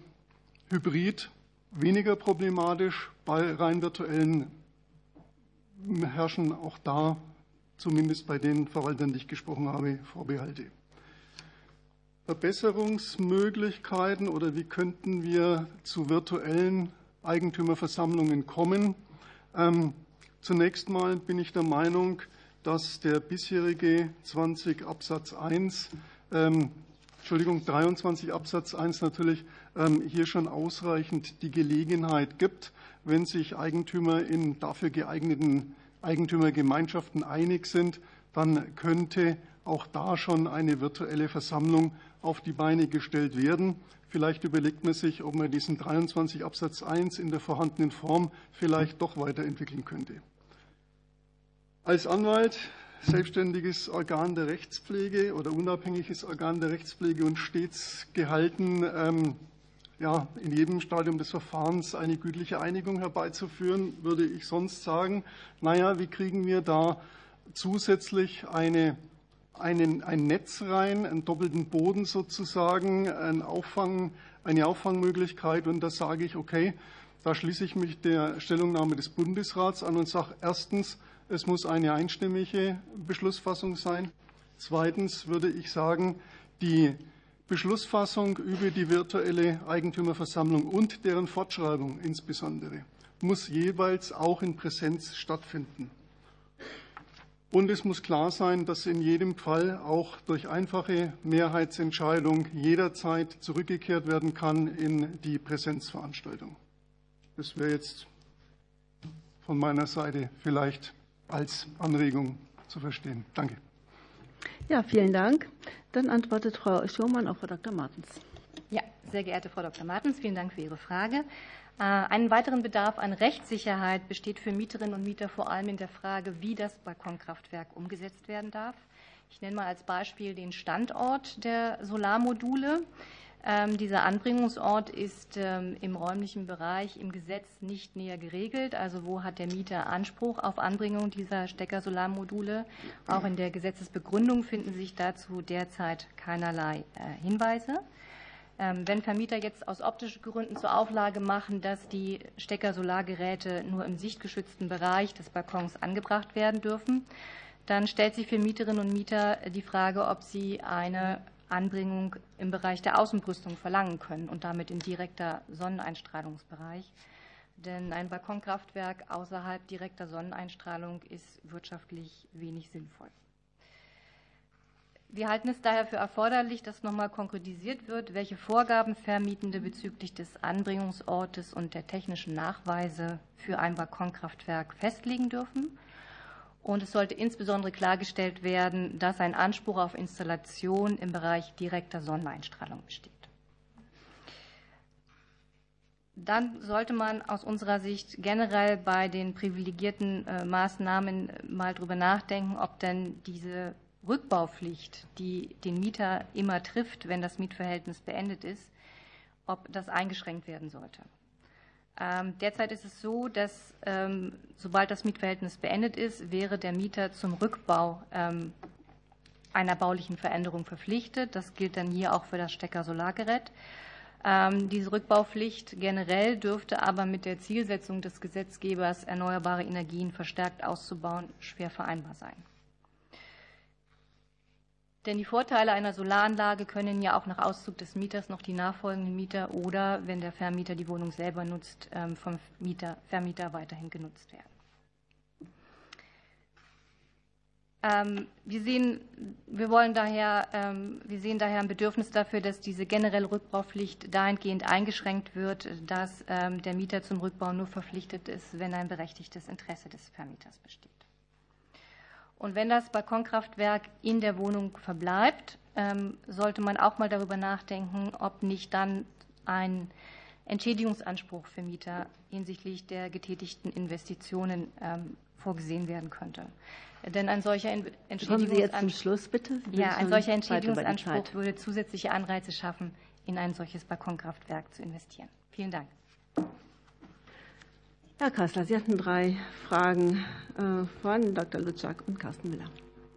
Hybrid weniger problematisch. Bei rein virtuellen herrschen auch da, zumindest bei den Verwaltern, die ich gesprochen habe, Vorbehalte. Verbesserungsmöglichkeiten oder wie könnten wir zu virtuellen Eigentümerversammlungen kommen? Ähm, zunächst mal bin ich der Meinung, dass der bisherige 20 Absatz 1 Entschuldigung, 23 Absatz 1 natürlich ähm, hier schon ausreichend die Gelegenheit gibt, wenn sich Eigentümer in dafür geeigneten Eigentümergemeinschaften einig sind, dann könnte auch da schon eine virtuelle Versammlung auf die Beine gestellt werden. Vielleicht überlegt man sich, ob man diesen 23 Absatz 1 in der vorhandenen Form vielleicht doch weiterentwickeln könnte. Als Anwalt selbstständiges Organ der Rechtspflege oder unabhängiges Organ der Rechtspflege und stets gehalten, ähm, ja, in jedem Stadium des Verfahrens eine gütliche Einigung herbeizuführen, würde ich sonst sagen, naja, wie kriegen wir da zusätzlich eine, einen, ein Netz rein, einen doppelten Boden sozusagen, ein Auffang, eine Auffangmöglichkeit. Und da sage ich, okay, da schließe ich mich der Stellungnahme des Bundesrats an und sage erstens, es muss eine einstimmige Beschlussfassung sein. Zweitens würde ich sagen, die Beschlussfassung über die virtuelle Eigentümerversammlung und deren Fortschreibung insbesondere muss jeweils auch in Präsenz stattfinden. Und es muss klar sein, dass in jedem Fall auch durch einfache Mehrheitsentscheidung jederzeit zurückgekehrt werden kann in die Präsenzveranstaltung. Das wäre jetzt von meiner Seite vielleicht als Anregung zu verstehen. Danke. Ja, vielen Dank. Dann antwortet Frau Schumann auf Frau Dr. Martens. Ja, sehr geehrte Frau Dr. Martens, vielen Dank für Ihre Frage. Äh, einen weiteren Bedarf an Rechtssicherheit besteht für Mieterinnen und Mieter vor allem in der Frage, wie das Balkonkraftwerk umgesetzt werden darf. Ich nenne mal als Beispiel den Standort der Solarmodule. Ähm, dieser Anbringungsort ist ähm, im räumlichen Bereich im Gesetz nicht näher geregelt. Also wo hat der Mieter Anspruch auf Anbringung dieser Stecker-Solarmodule? Auch in der Gesetzesbegründung finden sich dazu derzeit keinerlei äh, Hinweise. Ähm, wenn Vermieter jetzt aus optischen Gründen zur Auflage machen, dass die Stecker-Solargeräte nur im sichtgeschützten Bereich des Balkons angebracht werden dürfen, dann stellt sich für Mieterinnen und Mieter die Frage, ob sie eine Anbringung im Bereich der Außenbrüstung verlangen können und damit in direkter Sonneneinstrahlungsbereich. Denn ein Balkonkraftwerk außerhalb direkter Sonneneinstrahlung ist wirtschaftlich wenig sinnvoll. Wir halten es daher für erforderlich, dass nochmal konkretisiert wird, welche Vorgaben Vermietende bezüglich des Anbringungsortes und der technischen Nachweise für ein Balkonkraftwerk festlegen dürfen und es sollte insbesondere klargestellt werden, dass ein Anspruch auf Installation im Bereich direkter Sonneneinstrahlung besteht. Dann sollte man aus unserer Sicht generell bei den privilegierten äh, Maßnahmen mal darüber nachdenken, ob denn diese Rückbaupflicht, die den Mieter immer trifft, wenn das Mietverhältnis beendet ist, ob das eingeschränkt werden sollte. Ähm, derzeit ist es so, dass ähm, sobald das Mietverhältnis beendet ist, wäre der Mieter zum Rückbau ähm, einer baulichen Veränderung verpflichtet. Das gilt dann hier auch für das Stecker-Solargerät. Diese Rückbaupflicht generell dürfte aber mit der Zielsetzung des Gesetzgebers, erneuerbare Energien verstärkt auszubauen, schwer vereinbar sein. Denn die Vorteile einer Solaranlage können ja auch nach Auszug des Mieters noch die nachfolgenden Mieter oder, wenn der Vermieter die Wohnung selber nutzt, ähm, vom Mieter, Vermieter weiterhin genutzt werden. Ähm, wir sehen, wir wollen daher, ähm, wir sehen daher ein Bedürfnis dafür, dass diese generelle Rückbaupflicht dahingehend eingeschränkt wird, dass der Mieter zum Rückbau nur verpflichtet ist, wenn ein berechtigtes Interesse des Vermieters besteht. Und wenn das Balkonkraftwerk in der Wohnung verbleibt, ähm, sollte man auch mal darüber nachdenken, ob nicht dann ein Entschädigungsanspruch für Mieter hinsichtlich der getätigten Investitionen ähm, vorgesehen werden könnte. Denn ein solcher Entschädigungsanspruch, Ja, ein solcher Entschädigungsanspruch würde zusätzliche Anreize schaffen, in ein solches Balkonkraftwerk zu investieren. Vielen Dank. Herr Kassler, Sie hatten drei Fragen äh, von Dr. Lutschak und Carsten Müller.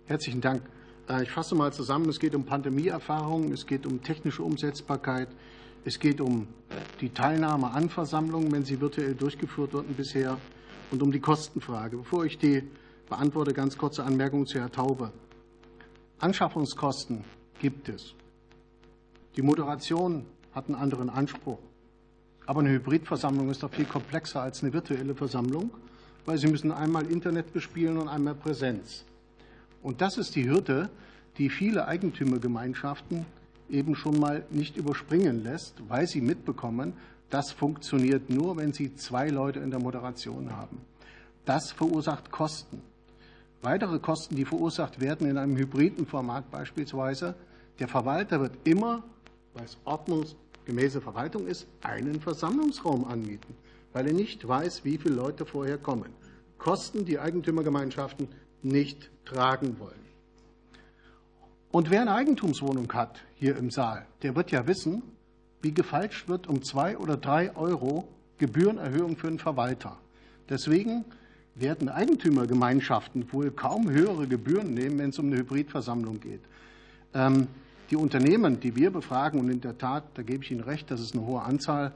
Herzlichen Dank. Äh, ich fasse mal zusammen. Es geht um Pandemieerfahrungen, es geht um technische Umsetzbarkeit, es geht um die Teilnahme an Versammlungen, wenn sie virtuell durchgeführt wurden bisher, und um die Kostenfrage. Bevor ich die beantworte, ganz kurze Anmerkung zu Herrn Taube. Anschaffungskosten gibt es. Die Moderation hat einen anderen Anspruch. Aber eine Hybridversammlung ist doch viel komplexer als eine virtuelle Versammlung, weil Sie müssen einmal Internet bespielen und einmal Präsenz. Und das ist die Hürde, die viele Eigentümergemeinschaften eben schon mal nicht überspringen lässt, weil sie mitbekommen, das funktioniert nur, wenn sie zwei Leute in der Moderation haben. Das verursacht Kosten. Weitere Kosten, die verursacht werden in einem hybriden Format beispielsweise, der Verwalter wird immer, weil es ordnungs- gemäße Verwaltung ist, einen Versammlungsraum anmieten, weil er nicht weiß, wie viele Leute vorher kommen. Kosten, die Eigentümergemeinschaften nicht tragen wollen. Und wer eine Eigentumswohnung hat hier im Saal, der wird ja wissen, wie gefalscht wird um zwei oder drei Euro Gebührenerhöhung für einen Verwalter. Deswegen werden Eigentümergemeinschaften wohl kaum höhere Gebühren nehmen, wenn es um eine Hybridversammlung geht. Ähm, die Unternehmen, die wir befragen, und in der Tat, da gebe ich Ihnen recht, das ist eine hohe Anzahl,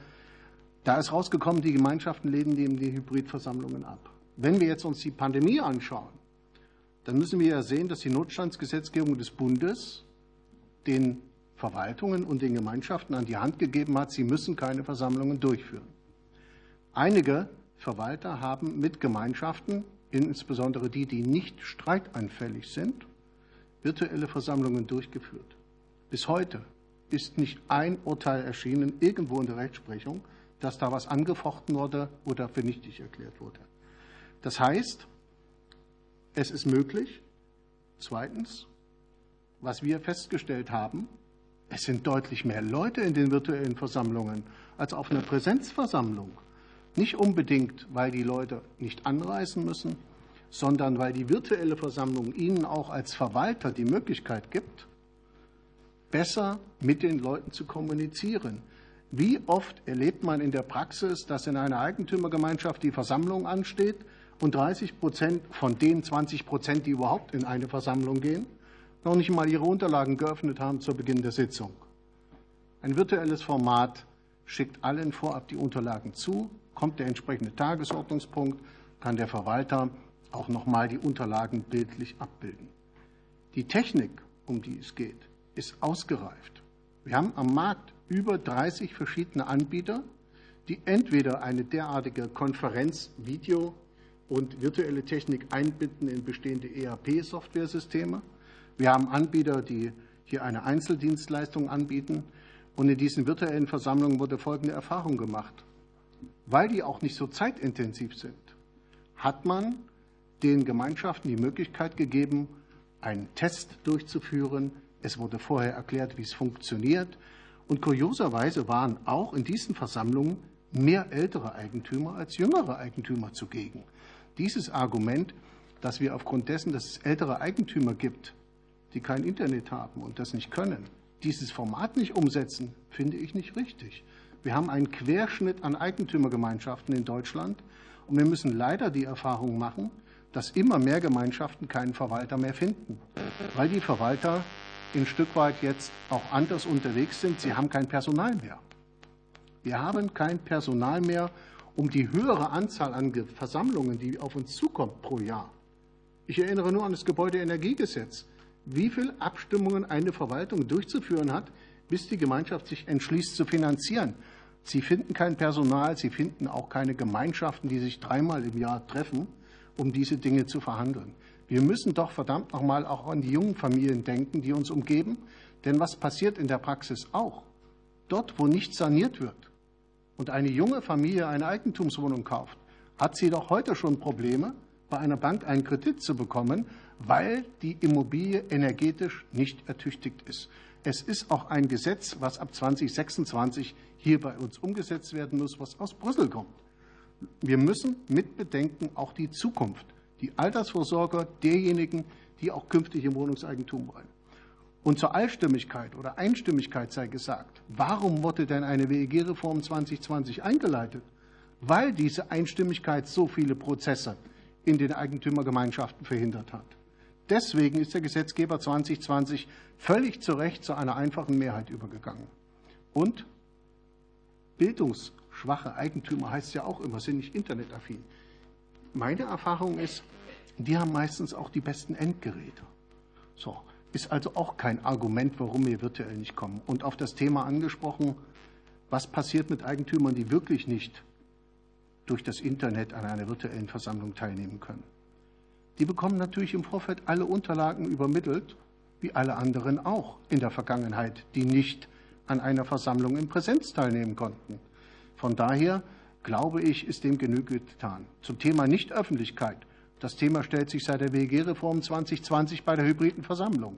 da ist rausgekommen, die Gemeinschaften lehnen die Hybridversammlungen ab. Wenn wir jetzt uns die Pandemie anschauen, dann müssen wir ja sehen, dass die Notstandsgesetzgebung des Bundes den Verwaltungen und den Gemeinschaften an die Hand gegeben hat, sie müssen keine Versammlungen durchführen. Einige Verwalter haben mit Gemeinschaften, insbesondere die, die nicht streitanfällig sind, virtuelle Versammlungen durchgeführt. Bis heute ist nicht ein Urteil erschienen, irgendwo in der Rechtsprechung, dass da was angefochten wurde oder für nichtig erklärt wurde. Das heißt, es ist möglich. Zweitens, was wir festgestellt haben, es sind deutlich mehr Leute in den virtuellen Versammlungen als auf einer Präsenzversammlung. Nicht unbedingt, weil die Leute nicht anreisen müssen, sondern weil die virtuelle Versammlung ihnen auch als Verwalter die Möglichkeit gibt, besser mit den Leuten zu kommunizieren. Wie oft erlebt man in der Praxis, dass in einer Eigentümergemeinschaft die Versammlung ansteht und 30 Prozent von den 20 Prozent, die überhaupt in eine Versammlung gehen, noch nicht mal ihre Unterlagen geöffnet haben zu Beginn der Sitzung. Ein virtuelles Format schickt allen vorab die Unterlagen zu, kommt der entsprechende Tagesordnungspunkt, kann der Verwalter auch noch mal die Unterlagen bildlich abbilden. Die Technik, um die es geht, ist ausgereift. Wir haben am Markt über 30 verschiedene Anbieter, die entweder eine derartige Konferenz, Video und virtuelle Technik einbinden in bestehende ERP-Softwaresysteme. Wir haben Anbieter, die hier eine Einzeldienstleistung anbieten. Und in diesen virtuellen Versammlungen wurde folgende Erfahrung gemacht. Weil die auch nicht so zeitintensiv sind, hat man den Gemeinschaften die Möglichkeit gegeben, einen Test durchzuführen, es wurde vorher erklärt, wie es funktioniert. Und kurioserweise waren auch in diesen Versammlungen mehr ältere Eigentümer als jüngere Eigentümer zugegen. Dieses Argument, dass wir aufgrund dessen, dass es ältere Eigentümer gibt, die kein Internet haben und das nicht können, dieses Format nicht umsetzen, finde ich nicht richtig. Wir haben einen Querschnitt an Eigentümergemeinschaften in Deutschland und wir müssen leider die Erfahrung machen, dass immer mehr Gemeinschaften keinen Verwalter mehr finden, weil die Verwalter ein Stück weit jetzt auch anders unterwegs sind. Sie haben kein Personal mehr. Wir haben kein Personal mehr, um die höhere Anzahl an Versammlungen, die auf uns zukommt pro Jahr. Ich erinnere nur an das Gebäudeenergiegesetz. Wie viele Abstimmungen eine Verwaltung durchzuführen hat, bis die Gemeinschaft sich entschließt zu finanzieren. Sie finden kein Personal, sie finden auch keine Gemeinschaften, die sich dreimal im Jahr treffen, um diese Dinge zu verhandeln. Wir müssen doch verdammt nochmal auch an die jungen Familien denken, die uns umgeben. Denn was passiert in der Praxis auch? Dort, wo nicht saniert wird und eine junge Familie eine Eigentumswohnung kauft, hat sie doch heute schon Probleme, bei einer Bank einen Kredit zu bekommen, weil die Immobilie energetisch nicht ertüchtigt ist. Es ist auch ein Gesetz, was ab 2026 hier bei uns umgesetzt werden muss, was aus Brüssel kommt. Wir müssen mitbedenken auch die Zukunft, die Altersvorsorger derjenigen, die auch künftig im Wohnungseigentum wollen. Und zur Allstimmigkeit oder Einstimmigkeit sei gesagt, warum wurde denn eine WEG-Reform 2020 eingeleitet? Weil diese Einstimmigkeit so viele Prozesse in den Eigentümergemeinschaften verhindert hat. Deswegen ist der Gesetzgeber 2020 völlig zu Recht zu einer einfachen Mehrheit übergegangen. Und bildungsschwache Eigentümer heißt ja auch immer, sind nicht internetaffin. Meine Erfahrung ist, die haben meistens auch die besten Endgeräte. So, ist also auch kein Argument, warum wir virtuell nicht kommen. Und auf das Thema angesprochen, was passiert mit Eigentümern, die wirklich nicht durch das Internet an einer virtuellen Versammlung teilnehmen können. Die bekommen natürlich im Vorfeld alle Unterlagen übermittelt, wie alle anderen auch in der Vergangenheit, die nicht an einer Versammlung in Präsenz teilnehmen konnten. Von daher glaube ich, ist dem Genüge getan. Zum Thema Nichtöffentlichkeit. Das Thema stellt sich seit der WEG-Reform 2020 bei der hybriden Versammlung.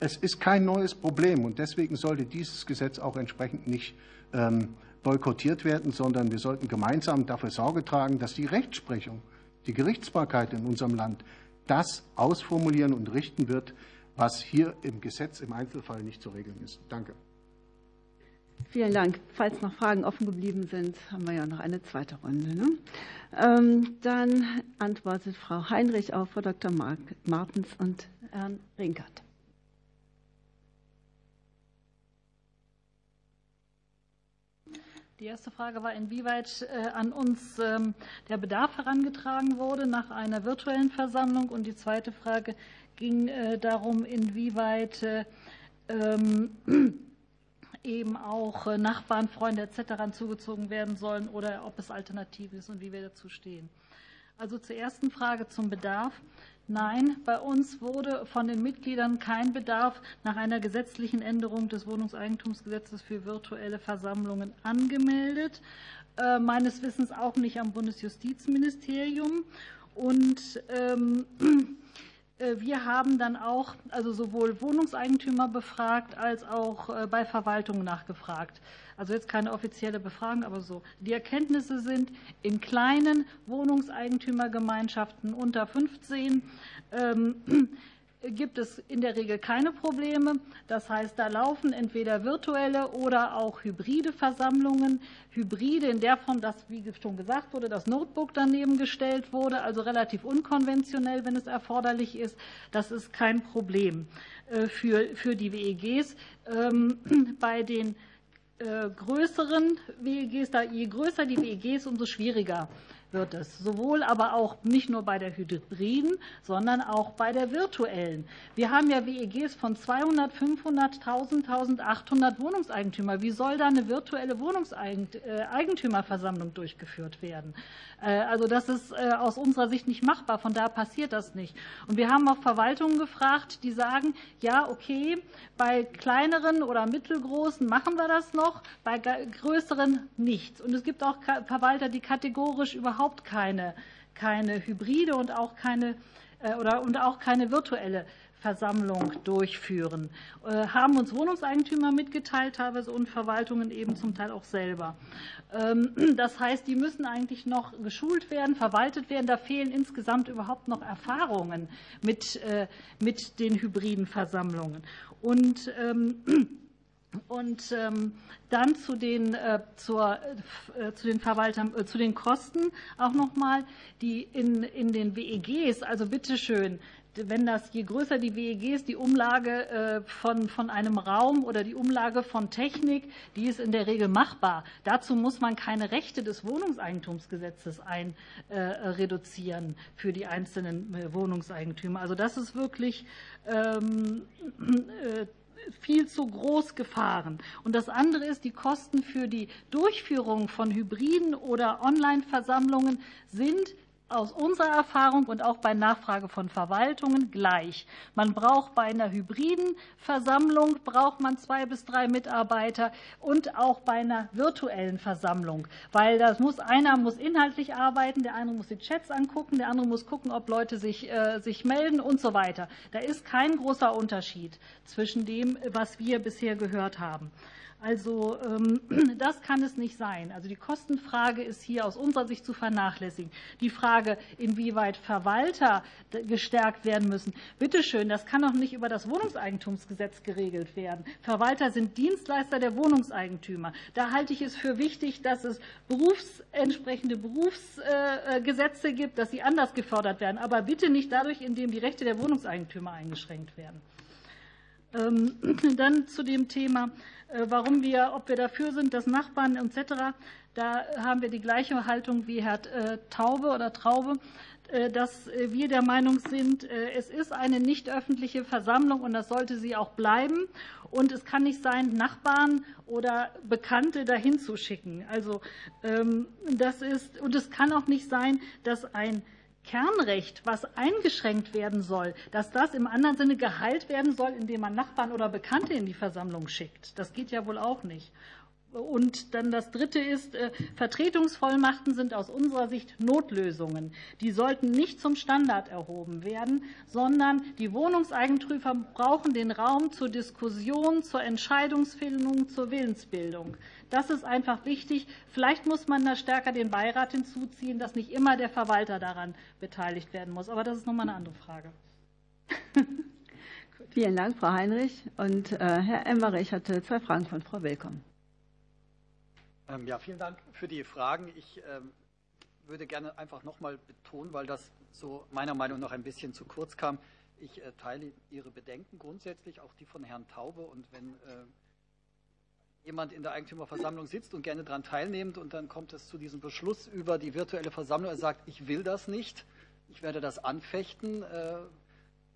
Es ist kein neues Problem und deswegen sollte dieses Gesetz auch entsprechend nicht ähm, boykottiert werden, sondern wir sollten gemeinsam dafür Sorge tragen, dass die Rechtsprechung, die Gerichtsbarkeit in unserem Land das ausformulieren und richten wird, was hier im Gesetz im Einzelfall nicht zu regeln ist. Danke. Vielen Dank. Falls noch Fragen offen geblieben sind, haben wir ja noch eine zweite Runde. Ne? Ähm, dann antwortet Frau Heinrich auf Frau Dr. Martens und Herrn Rinkert. Die erste Frage war, inwieweit äh, an uns ähm, der Bedarf herangetragen wurde nach einer virtuellen Versammlung. Und die zweite Frage ging äh, darum, inwieweit äh, ähm, eben auch Nachbarn, Freunde etc. zugezogen werden sollen oder ob es Alternativen ist und wie wir dazu stehen. Also zur ersten Frage zum Bedarf. Nein, bei uns wurde von den Mitgliedern kein Bedarf nach einer gesetzlichen Änderung des Wohnungseigentumsgesetzes für virtuelle Versammlungen angemeldet. Äh, meines Wissens auch nicht am Bundesjustizministerium. Und ähm, äh, wir haben dann auch also sowohl Wohnungseigentümer befragt als auch äh, bei Verwaltungen nachgefragt. Also jetzt keine offizielle Befragung, aber so. Die Erkenntnisse sind, in kleinen Wohnungseigentümergemeinschaften unter 15 ähm, gibt es in der Regel keine Probleme. Das heißt, da laufen entweder virtuelle oder auch hybride Versammlungen. Hybride in der Form, dass, wie schon gesagt wurde, das Notebook daneben gestellt wurde, also relativ unkonventionell, wenn es erforderlich ist. Das ist kein Problem äh, für, für die WEGs. Ähm, bei den äh, größeren WEGs, je größer die WEGs, umso schwieriger wird es. Sowohl aber auch nicht nur bei der Hybriden, sondern auch bei der virtuellen. Wir haben ja WEGs von 200, 500, 1000, 1800 Wohnungseigentümer. Wie soll da eine virtuelle Wohnungseigentümerversammlung durchgeführt werden? Äh, also das ist äh, aus unserer Sicht nicht machbar. Von daher passiert das nicht. Und wir haben auch Verwaltungen gefragt, die sagen, ja, okay, bei kleineren oder mittelgroßen machen wir das noch, bei größeren nichts. Und es gibt auch Verwalter, die kategorisch überhaupt keine, keine Hybride und auch keine, äh, oder, und auch keine virtuelle Versammlung durchführen. Haben uns Wohnungseigentümer mitgeteilt, teilweise und Verwaltungen eben zum Teil auch selber. Ähm, das heißt, die müssen eigentlich noch geschult werden, verwaltet werden. Da fehlen insgesamt überhaupt noch Erfahrungen mit, mit den hybriden Versammlungen. Und ähm, und ähm, dann zu den, äh, zur, äh, zu den Verwaltern, äh, zu den Kosten auch nochmal, die in, in den WEGs, also bitteschön, wenn das, je größer die WEGs, die Umlage äh, von, von einem Raum oder die Umlage von Technik, die ist in der Regel machbar. Dazu muss man keine Rechte des Wohnungseigentumsgesetzes ein, äh, reduzieren für die einzelnen äh, Wohnungseigentümer. Also das ist wirklich ähm, äh, viel zu groß gefahren. Und das andere ist, die Kosten für die Durchführung von Hybriden oder Online-Versammlungen sind aus unserer Erfahrung und auch bei Nachfrage von Verwaltungen gleich. Man braucht bei einer hybriden Versammlung braucht man zwei bis drei Mitarbeiter und auch bei einer virtuellen Versammlung, weil das muss einer muss inhaltlich arbeiten, der andere muss die Chats angucken, der andere muss gucken, ob Leute sich, äh, sich melden und so weiter. Da ist kein großer Unterschied zwischen dem, was wir bisher gehört haben. Also ähm, das kann es nicht sein. Also die Kostenfrage ist hier aus unserer Sicht zu vernachlässigen. Die Frage, inwieweit Verwalter gestärkt werden müssen, bitteschön, das kann doch nicht über das Wohnungseigentumsgesetz geregelt werden. Verwalter sind Dienstleister der Wohnungseigentümer. Da halte ich es für wichtig, dass es berufs, entsprechende Berufsgesetze gibt, dass sie anders gefördert werden. Aber bitte nicht dadurch, indem die Rechte der Wohnungseigentümer eingeschränkt werden. Ähm, dann zu dem Thema äh, warum wir, ob wir dafür sind, dass Nachbarn etc., da haben wir die gleiche Haltung wie Herr äh, Taube oder Traube, äh, dass wir der Meinung sind, es ist eine nicht öffentliche Versammlung und das sollte sie auch bleiben. Und es kann nicht sein, Nachbarn oder Bekannte dahin zu schicken. Also ähm, das ist, und es kann auch nicht sein, dass ein Kernrecht, was eingeschränkt werden soll, dass das im anderen Sinne geheilt werden soll, indem man Nachbarn oder Bekannte in die Versammlung schickt. Das geht ja wohl auch nicht. Und dann das Dritte ist, äh, Vertretungsvollmachten sind aus unserer Sicht Notlösungen. Die sollten nicht zum Standard erhoben werden, sondern die Wohnungseigentümer brauchen den Raum zur Diskussion, zur Entscheidungsfindung, zur Willensbildung. Das ist einfach wichtig. Vielleicht muss man da stärker den Beirat hinzuziehen, dass nicht immer der Verwalter daran beteiligt werden muss. Aber das ist nochmal eine andere Frage. Vielen Dank, Frau Heinrich. Und äh, Herr Emmerich hatte zwei Fragen von Frau Willkomm. Ähm, ja, vielen Dank für die Fragen. Ich ähm, würde gerne einfach nochmal betonen, weil das so meiner Meinung nach ein bisschen zu kurz kam. Ich äh, teile Ihre Bedenken grundsätzlich, auch die von Herrn Taube. Und wenn äh, jemand in der Eigentümerversammlung sitzt und gerne daran teilnimmt und dann kommt es zu diesem Beschluss über die virtuelle Versammlung. Er sagt, ich will das nicht, ich werde das anfechten. Äh,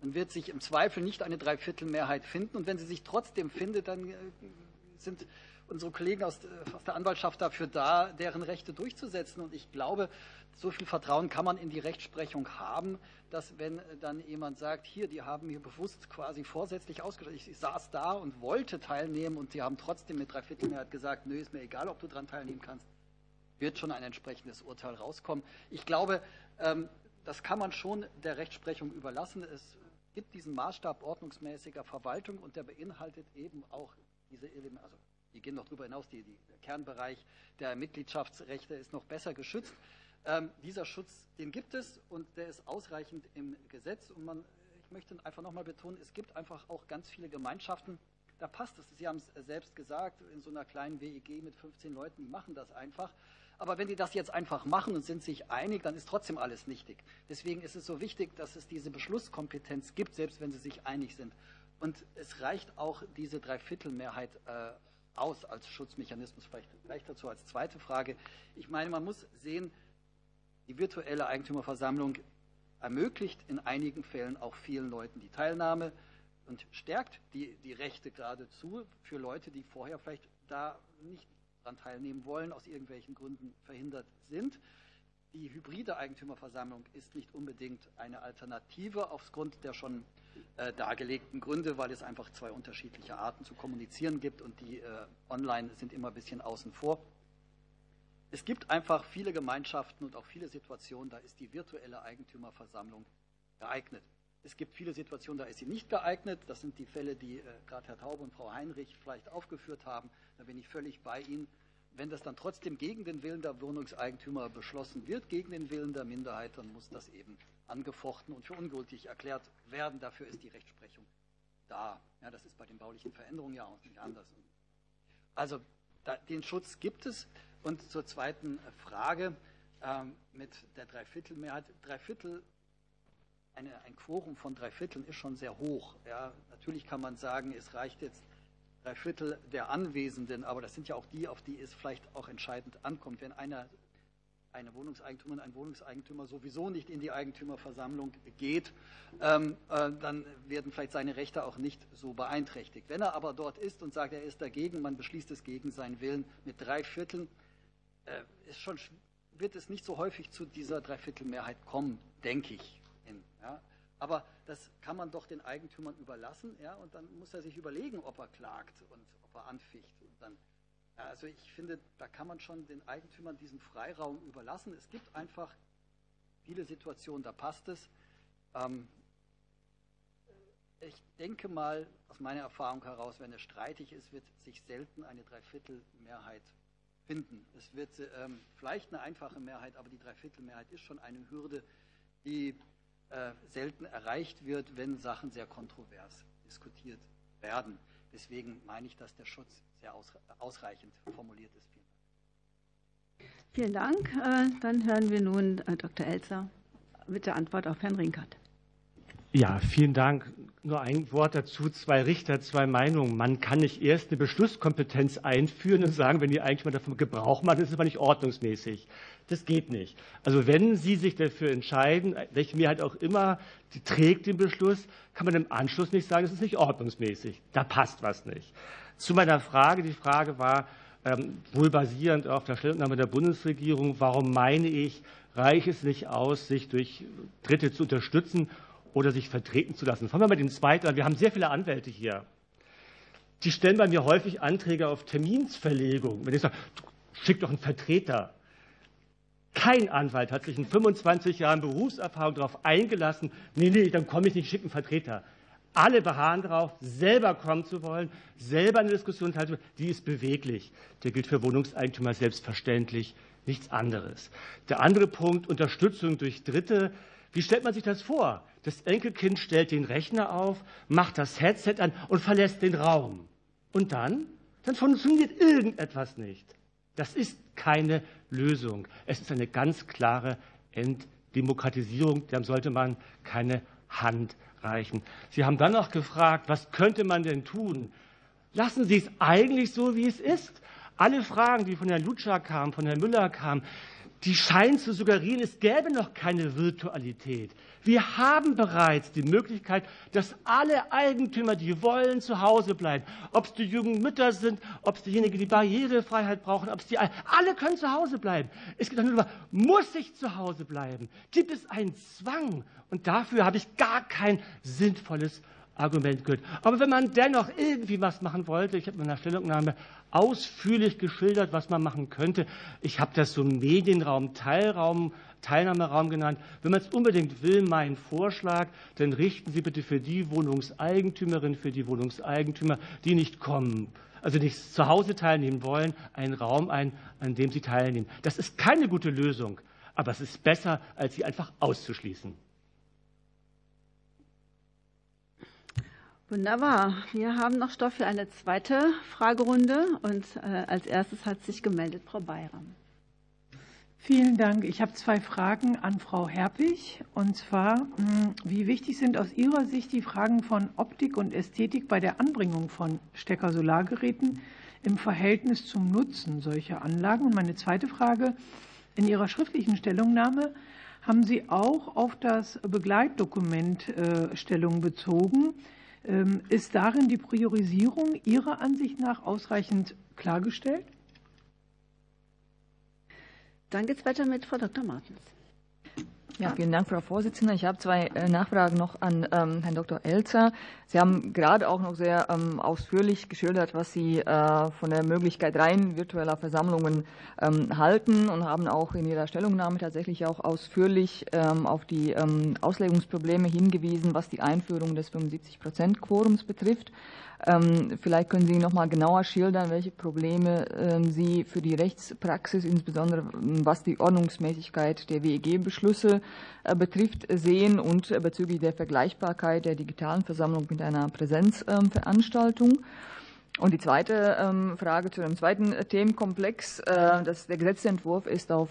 man wird sich im Zweifel nicht eine Dreiviertelmehrheit finden und wenn sie sich trotzdem findet, dann äh, sind unsere Kollegen aus, der Anwaltschaft dafür da, deren Rechte durchzusetzen. Und ich glaube, so viel Vertrauen kann man in die Rechtsprechung haben, dass wenn dann jemand sagt, hier, die haben mir bewusst quasi vorsätzlich ausgestattet, ich, saß da und wollte teilnehmen und sie haben trotzdem mit Dreiviertelmehrheit gesagt, nö, ist mir egal, ob du daran teilnehmen kannst, wird schon ein entsprechendes Urteil rauskommen. Ich glaube, ähm, das kann man schon der Rechtsprechung überlassen. Es gibt diesen Maßstab ordnungsmäßiger Verwaltung und der beinhaltet eben auch diese Elemente, also die gehen noch darüber hinaus, die, die, der Kernbereich der Mitgliedschaftsrechte ist noch besser geschützt. Ähm, dieser Schutz, den gibt es und der ist ausreichend im Gesetz. Und man, ich möchte einfach nochmal betonen, es gibt einfach auch ganz viele Gemeinschaften, da passt es. Sie haben es selbst gesagt, in so einer kleinen WEG mit 15 Leuten, die machen das einfach. Aber wenn die das jetzt einfach machen und sind sich einig, dann ist trotzdem alles nichtig. Deswegen ist es so wichtig, dass es diese Beschlusskompetenz gibt, selbst wenn sie sich einig sind. Und es reicht auch diese Dreiviertelmehrheit äh, aus als Schutzmechanismus. Vielleicht gleich dazu als zweite Frage. Ich meine, man muss sehen, die virtuelle Eigentümerversammlung ermöglicht in einigen Fällen auch vielen Leuten die Teilnahme und stärkt die, die Rechte geradezu für Leute, die vorher vielleicht da nicht daran teilnehmen wollen, aus irgendwelchen Gründen verhindert sind. Die hybride Eigentümerversammlung ist nicht unbedingt eine Alternative aufgrund der schon äh, dargelegten Gründe, weil es einfach zwei unterschiedliche Arten zu kommunizieren gibt und die äh, online sind immer ein bisschen außen vor. Es gibt einfach viele Gemeinschaften und auch viele Situationen, da ist die virtuelle Eigentümerversammlung geeignet. Es gibt viele Situationen, da ist sie nicht geeignet. Das sind die Fälle, die gerade Herr Taube und Frau Heinrich vielleicht aufgeführt haben. Da bin ich völlig bei Ihnen. Wenn das dann trotzdem gegen den Willen der Wohnungseigentümer beschlossen wird, gegen den Willen der Minderheit, dann muss das eben angefochten und für ungültig erklärt werden. Dafür ist die Rechtsprechung da. Ja, das ist bei den baulichen Veränderungen ja auch nicht anders. Also da, den Schutz gibt es. Und zur zweiten Frage ähm, mit der Dreiviertelmehrheit. Dreiviertel, eine, ein Quorum von Dreivierteln ist schon sehr hoch. Ja, natürlich kann man sagen, es reicht jetzt drei Viertel der Anwesenden, aber das sind ja auch die, auf die es vielleicht auch entscheidend ankommt. Wenn einer, eine Wohnungseigentümerin, ein Wohnungseigentümer sowieso nicht in die Eigentümerversammlung geht, ähm, äh, dann werden vielleicht seine Rechte auch nicht so beeinträchtigt. Wenn er aber dort ist und sagt, er ist dagegen, man beschließt es gegen seinen Willen mit drei Vierteln, äh, ist schon, wird es nicht so häufig zu dieser Dreiviertelmehrheit kommen, denke ich. In, ja. Aber das kann man doch den Eigentümern überlassen, ja, und dann muss er sich überlegen, ob er klagt und ob er anficht. Dann, also ich finde, da kann man schon den Eigentümern diesen Freiraum überlassen. Es gibt einfach viele Situationen, da passt es. Ähm, ich denke mal, aus meiner Erfahrung heraus, wenn es streitig ist, wird sich selten eine Dreiviertelmehrheit finden. Es wird ähm, vielleicht eine einfache Mehrheit, aber die Dreiviertelmehrheit ist schon eine Hürde, die äh, selten erreicht wird, wenn Sachen sehr kontrovers diskutiert werden. Deswegen meine ich, dass der Schutz sehr ausreichend formuliert ist. Vielen Dank. Vielen Dank. Äh, dann hören wir nun äh, Dr. Elzer mit der Antwort auf Herrn Rinkert. Ja, vielen Dank. Nur ein Wort dazu. Zwei Richter, zwei Meinungen. Man kann nicht erst eine Beschlusskompetenz einführen und sagen, wenn die Eigentümer davon Gebrauch machen, ist es aber nicht ordnungsmäßig. Das geht nicht. Also wenn Sie sich dafür entscheiden, welche Mehrheit auch immer, die trägt den Beschluss, kann man im Anschluss nicht sagen, es ist nicht ordnungsmäßig. Da passt was nicht. Zu meiner Frage. Die Frage war, ähm, wohl basierend auf der Stellungnahme der Bundesregierung, warum meine ich, reicht es nicht aus, sich durch Dritte zu unterstützen oder sich vertreten zu lassen. Fangen wir mit dem zweiten an. Wir haben sehr viele Anwälte hier. Die stellen bei mir häufig Anträge auf Terminsverlegung. Wenn ich sage, schick doch einen Vertreter. Kein Anwalt hat sich in 25 Jahren Berufserfahrung darauf eingelassen, nee, nee, dann komme ich nicht, schick einen Vertreter. Alle beharren darauf, selber kommen zu wollen, selber eine Diskussion teilzunehmen. Die ist beweglich. Der gilt für Wohnungseigentümer selbstverständlich nichts anderes. Der andere Punkt, Unterstützung durch Dritte. Wie stellt man sich das vor? Das Enkelkind stellt den Rechner auf, macht das Headset an und verlässt den Raum. Und dann? Dann funktioniert irgendetwas nicht. Das ist keine Lösung. Es ist eine ganz klare Entdemokratisierung. Dem sollte man keine Hand reichen. Sie haben dann noch gefragt, was könnte man denn tun? Lassen Sie es eigentlich so, wie es ist. Alle Fragen, die von Herrn Lutscher kamen, von Herrn Müller kamen, die scheinen zu suggerieren, es gäbe noch keine Virtualität. Wir haben bereits die Möglichkeit, dass alle Eigentümer, die wollen, zu Hause bleiben. Ob es die jungen Mütter sind, ob es diejenigen, die Barrierefreiheit brauchen, ob es die alle können zu Hause bleiben. Es geht nur darüber, muss ich zu Hause bleiben? Gibt es einen Zwang? Und dafür habe ich gar kein sinnvolles Argument gehört. Aber wenn man dennoch irgendwie was machen wollte, ich habe in meiner Stellungnahme ausführlich geschildert, was man machen könnte. Ich habe das so Medienraum, Teilraum, Teilnahmeraum genannt. Wenn man es unbedingt will, mein Vorschlag, dann richten Sie bitte für die Wohnungseigentümerinnen, für die Wohnungseigentümer, die nicht kommen, also nicht zu Hause teilnehmen wollen, einen Raum ein, an dem sie teilnehmen. Das ist keine gute Lösung, aber es ist besser, als sie einfach auszuschließen. Wunderbar. Wir haben noch Stoff für eine zweite Fragerunde und äh, als erstes hat sich gemeldet Frau Bayram. Vielen Dank. Ich habe zwei Fragen an Frau Herpich. Und zwar, hm, wie wichtig sind aus Ihrer Sicht die Fragen von Optik und Ästhetik bei der Anbringung von Stecker-Solargeräten im Verhältnis zum Nutzen solcher Anlagen? Und meine zweite Frage, in Ihrer schriftlichen Stellungnahme haben Sie auch auf das Begleitdokument äh, Stellung bezogen. Ähm, ist darin die Priorisierung Ihrer Ansicht nach ausreichend klargestellt? Dann geht es weiter mit Frau Dr. Martens. Ja, vielen Dank, Frau Vorsitzende. Ich habe zwei äh, Nachfragen noch an ähm, Herrn Dr. Elzer. Sie haben gerade auch noch sehr ähm, ausführlich geschildert, was Sie äh, von der Möglichkeit rein virtueller Versammlungen ähm, halten und haben auch in Ihrer Stellungnahme tatsächlich auch ausführlich ähm, auf die ähm, Auslegungsprobleme hingewiesen, was die Einführung des 75-Prozent-Quorums betrifft. Ähm, vielleicht können Sie noch mal genauer schildern, welche Probleme ähm, Sie für die Rechtspraxis, insbesondere ähm, was die Ordnungsmäßigkeit der WEG-Beschlüsse äh, betrifft, sehen und äh, bezüglich der Vergleichbarkeit der digitalen Versammlung mit einer Präsenzveranstaltung. Und die zweite Frage zu dem zweiten Themenkomplex. Äh, das, der Gesetzentwurf ist auf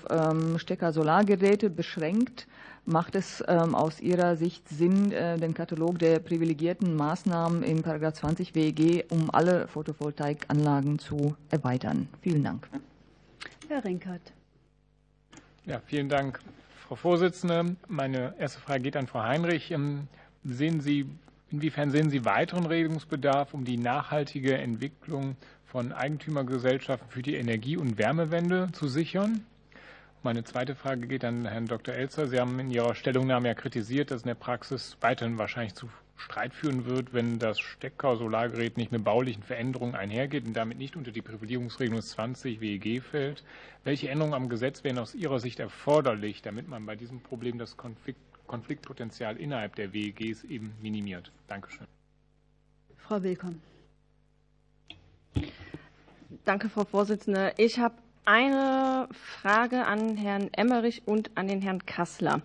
Stecker-Solargeräte beschränkt. Macht es ähm, aus Ihrer Sicht Sinn, äh, den Katalog der privilegierten Maßnahmen in 20 WEG um alle Photovoltaikanlagen zu erweitern? Vielen Dank. Herr Rinkert. Ja, vielen Dank, Frau Vorsitzende. Meine erste Frage geht an Frau Heinrich. Ähm, sehen Sie, inwiefern sehen Sie weiteren Regungsbedarf, um die nachhaltige Entwicklung von Eigentümergesellschaften für die Energie- und Wärmewende zu sichern? Meine zweite Frage geht an Herrn Dr. Elzer. Sie haben in Ihrer Stellungnahme ja kritisiert, dass in der Praxis weiterhin wahrscheinlich zu Streit führen wird, wenn das Stecker-Solargerät nicht mit baulichen Veränderungen einhergeht und damit nicht unter die Privilegierungsregelung 20 WEG fällt. Welche Änderungen am Gesetz wären aus Ihrer Sicht erforderlich, damit man bei diesem Problem das Konflikt, Konfliktpotenzial innerhalb der WEGs eben minimiert? Dankeschön. Frau Willkomm. Danke, Frau Vorsitzende. Ich habe eine Frage an Herrn Emmerich und an den Herrn Kassler.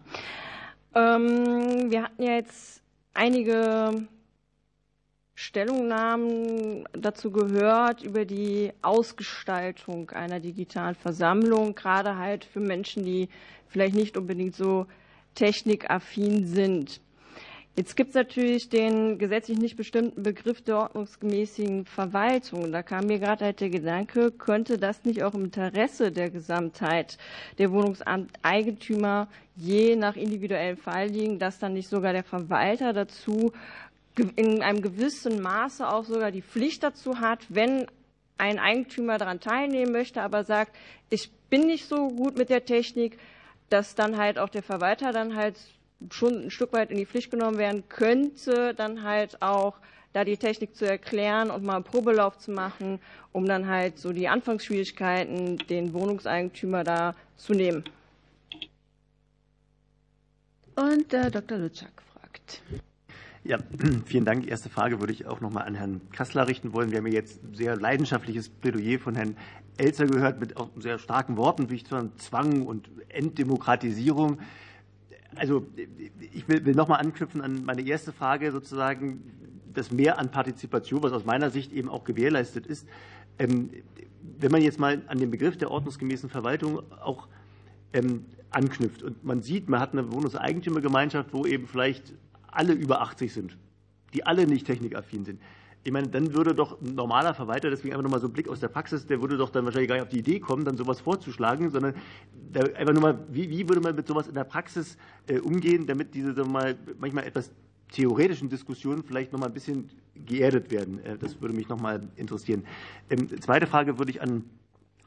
Ähm, wir hatten ja jetzt einige Stellungnahmen dazu gehört über die Ausgestaltung einer digitalen Versammlung, gerade halt für Menschen, die vielleicht nicht unbedingt so technikaffin sind. Jetzt gibt es natürlich den gesetzlich nicht bestimmten Begriff der ordnungsgemäßen Verwaltung. Da kam mir gerade halt der Gedanke, könnte das nicht auch im Interesse der Gesamtheit der Wohnungseigentümer je nach individuellem Fall liegen, dass dann nicht sogar der Verwalter dazu in einem gewissen Maße auch sogar die Pflicht dazu hat, wenn ein Eigentümer daran teilnehmen möchte, aber sagt, ich bin nicht so gut mit der Technik, dass dann halt auch der Verwalter dann halt schon ein Stück weit in die Pflicht genommen werden könnte, dann halt auch da die Technik zu erklären und mal einen Probelauf zu machen, um dann halt so die Anfangsschwierigkeiten den Wohnungseigentümer da zu nehmen. Und äh, Dr. Lutschak fragt. Ja, vielen Dank. Erste Frage würde ich auch noch mal an Herrn Kassler richten wollen. Wir haben ja jetzt sehr leidenschaftliches Plädoyer von Herrn Elzer gehört mit auch sehr starken Worten wie Zwang und Enddemokratisierung also ich will, will nochmal anknüpfen an meine erste Frage sozusagen, das Mehr an Partizipation, was aus meiner Sicht eben auch gewährleistet ist. Ähm, wenn man jetzt mal an den Begriff der ordnungsgemäßen Verwaltung auch ähm, anknüpft und man sieht, man hat eine Wohnungseigentümergemeinschaft, wo eben vielleicht alle über 80 sind, die alle nicht technikaffin sind. Ich meine, dann würde doch ein normaler Verwalter, deswegen einfach nochmal so ein Blick aus der Praxis, der würde doch dann wahrscheinlich gar nicht auf die Idee kommen, dann sowas vorzuschlagen, sondern einfach nur mal, wie, wie würde man mit sowas in der Praxis äh, umgehen, damit diese sagen wir mal, manchmal etwas theoretischen Diskussionen vielleicht noch mal ein bisschen geerdet werden. Äh, das würde mich noch mal interessieren. Ähm, zweite Frage würde ich an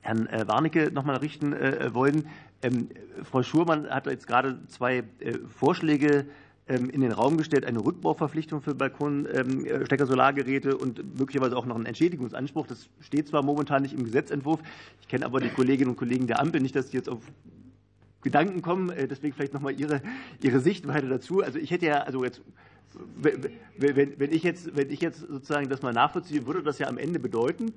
Herrn äh, Warnecke noch mal richten wollen. Ähm, Frau Schurmann hat jetzt gerade zwei Vorschläge in den Raum gestellt, eine Rückbauverpflichtung für Balkonstecker-Solargeräte ähm, und möglicherweise auch noch einen Entschädigungsanspruch. Das steht zwar momentan nicht im Gesetzentwurf, ich kenne aber die Kolleginnen und Kollegen der Ampel nicht, dass die jetzt auf Gedanken kommen. Äh, deswegen vielleicht noch mal Ihre, Ihre Sichtweise dazu. Also ich hätte ja, also jetzt wenn, wenn, ich jetzt, wenn ich jetzt sozusagen das mal nachvollziehe, würde das ja am Ende bedeuten,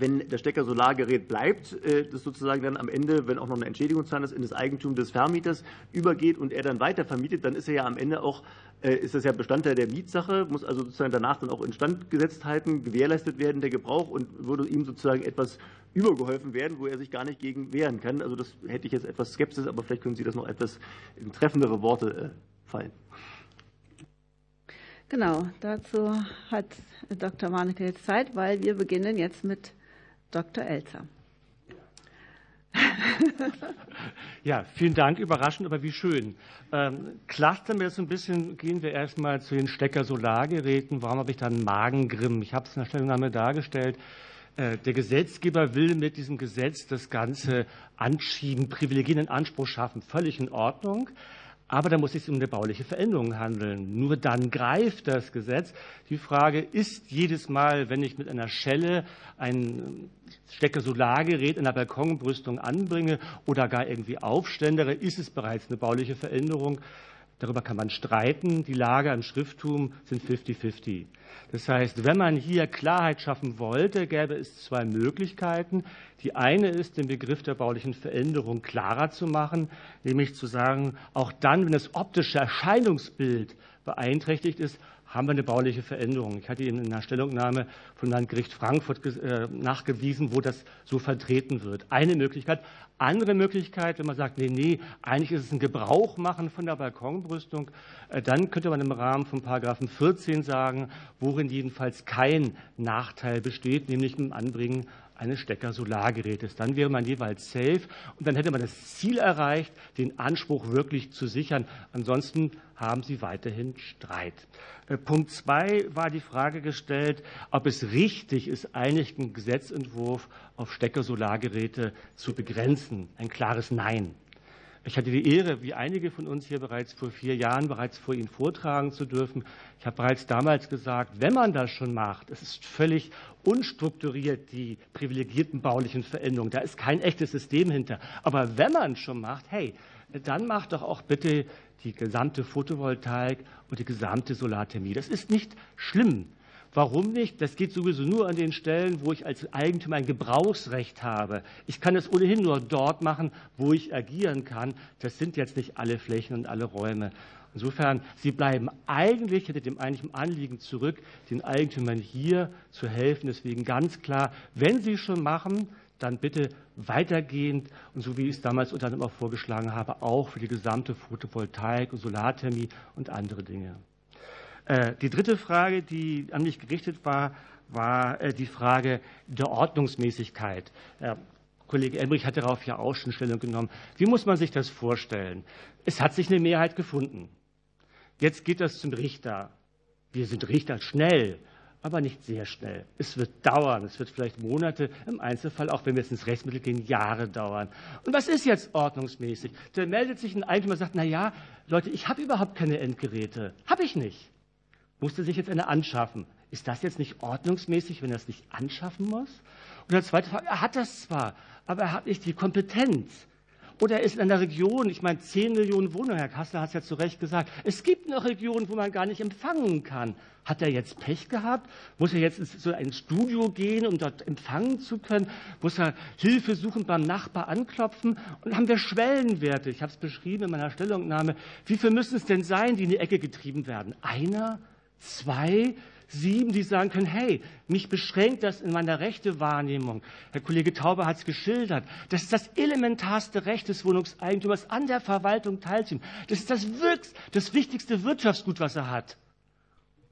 wenn das Stecker-Solargerät bleibt, äh, das sozusagen dann am Ende, wenn auch noch eine Entschädigung zahlen ist, in das Eigentum des Vermieters übergeht und er dann weiter vermietet, dann ist er ja am Ende auch, äh, ist das ja Bestandteil der Mietsache, muss also sozusagen danach dann auch instand gesetzt halten, gewährleistet werden, der Gebrauch und würde ihm sozusagen etwas übergeholfen werden, wo er sich gar nicht gegen wehren kann. Also das hätte ich jetzt etwas Skepsis, aber vielleicht können Sie das noch etwas in treffendere Worte äh, fallen. Genau, dazu hat Dr. Warnecke jetzt Zeit, weil wir beginnen jetzt mit Dr. Elzer. Ja, vielen Dank. Überraschend, aber wie schön. Ähm, clustern wir ein bisschen, gehen wir erstmal zu den Stecker-Solargeräten. Warum habe ich da einen Magengrimm? Ich habe es in der Stellungnahme dargestellt. Äh, der Gesetzgeber will mit diesem Gesetz das Ganze anschieben, Privilegien in Anspruch schaffen. Völlig in Ordnung. Aber da muss es um eine bauliche Veränderung handeln. Nur dann greift das Gesetz. Die Frage ist jedes Mal, wenn ich mit einer Schelle ein Stecker-Solargerät in der Balkonbrüstung anbringe oder gar irgendwie aufständere, ist es bereits eine bauliche Veränderung. Darüber kann man streiten. Die Lage im Schrifttum sind 50-50. Das heißt, wenn man hier Klarheit schaffen wollte, gäbe es zwei Möglichkeiten. Die eine ist, den Begriff der baulichen Veränderung klarer zu machen, nämlich zu sagen, auch dann, wenn das optische Erscheinungsbild beeinträchtigt ist, haben wir eine bauliche Veränderung. Ich hatte Ihnen in einer Stellungnahme vom Landgericht Frankfurt äh, nachgewiesen, wo das so vertreten wird. Eine Möglichkeit. Andere Möglichkeit, wenn man sagt, nee, nee, eigentlich ist es ein Gebrauch machen von der Balkonbrüstung, äh, dann könnte man im Rahmen von Paragraphen 14 sagen, worin jedenfalls kein Nachteil besteht, nämlich im Anbringen eines Stecker-Solargerätes. Dann wäre man jeweils safe und dann hätte man das Ziel erreicht, den Anspruch wirklich zu sichern. Ansonsten haben Sie weiterhin Streit. Äh, Punkt zwei war die Frage gestellt, ob es richtig ist, einigen Gesetzentwurf auf Stecker-Solargeräte zu begrenzen. Ein klares Nein. Ich hatte die Ehre, wie einige von uns hier bereits vor vier Jahren bereits vor Ihnen vortragen zu dürfen. Ich habe bereits damals gesagt, wenn man das schon macht, es ist völlig unstrukturiert, die privilegierten baulichen Veränderungen. Da ist kein echtes System hinter. Aber wenn man schon macht, hey, dann macht doch auch bitte die gesamte Photovoltaik und die gesamte Solarthermie. Das ist nicht schlimm. Warum nicht? Das geht sowieso nur an den Stellen, wo ich als Eigentümer ein Gebrauchsrecht habe. Ich kann es ohnehin nur dort machen, wo ich agieren kann. Das sind jetzt nicht alle Flächen und alle Räume. Insofern, Sie bleiben eigentlich hinter dem eigentlichen Anliegen zurück, den Eigentümern hier zu helfen. Deswegen ganz klar, wenn Sie schon machen, dann bitte weitergehend und so wie ich es damals unter anderem auch vorgeschlagen habe, auch für die gesamte Photovoltaik und Solarthermie und andere Dinge. Äh, die dritte Frage, die an mich gerichtet war, war äh, die Frage der Ordnungsmäßigkeit. Herr Kollege Emmerich hat darauf ja auch schon Stellung genommen. Wie muss man sich das vorstellen? Es hat sich eine Mehrheit gefunden. Jetzt geht das zum Richter. Wir sind Richter schnell, aber nicht sehr schnell. Es wird dauern. Es wird vielleicht Monate, im Einzelfall, auch wenn wir jetzt ins Rechtsmittel gehen, Jahre dauern. Und was ist jetzt ordnungsmäßig? Da meldet sich ein Eigentümer und sagt, na ja, Leute, ich habe überhaupt keine Endgeräte. Habe ich nicht musste sich jetzt eine anschaffen. Ist das jetzt nicht ordnungsmäßig, wenn er es nicht anschaffen muss? Und der zweite Frage, er hat das zwar, aber er hat nicht die Kompetenz. Oder er ist in einer Region, ich meine, 10 Millionen Wohnungen, Herr Kassler hat es ja zu Recht gesagt. Es gibt noch Regionen, wo man gar nicht empfangen kann. Hat er jetzt Pech gehabt? Muss er jetzt in so ein Studio gehen, um dort empfangen zu können? Muss er Hilfe suchen beim Nachbar anklopfen? Und haben wir Schwellenwerte? Ich habe es beschrieben in meiner Stellungnahme. Wie viel müssen es denn sein, die in die Ecke getrieben werden? Einer? Zwei, sieben, die sagen können, hey, mich beschränkt das in meiner Rechtewahrnehmung. Herr Kollege Tauber hat es geschildert. Das ist das elementarste Recht des Wohnungseigentümers, an der Verwaltung teilzunehmen. Das ist das, Wirks-, das wichtigste Wirtschaftsgut, was er hat.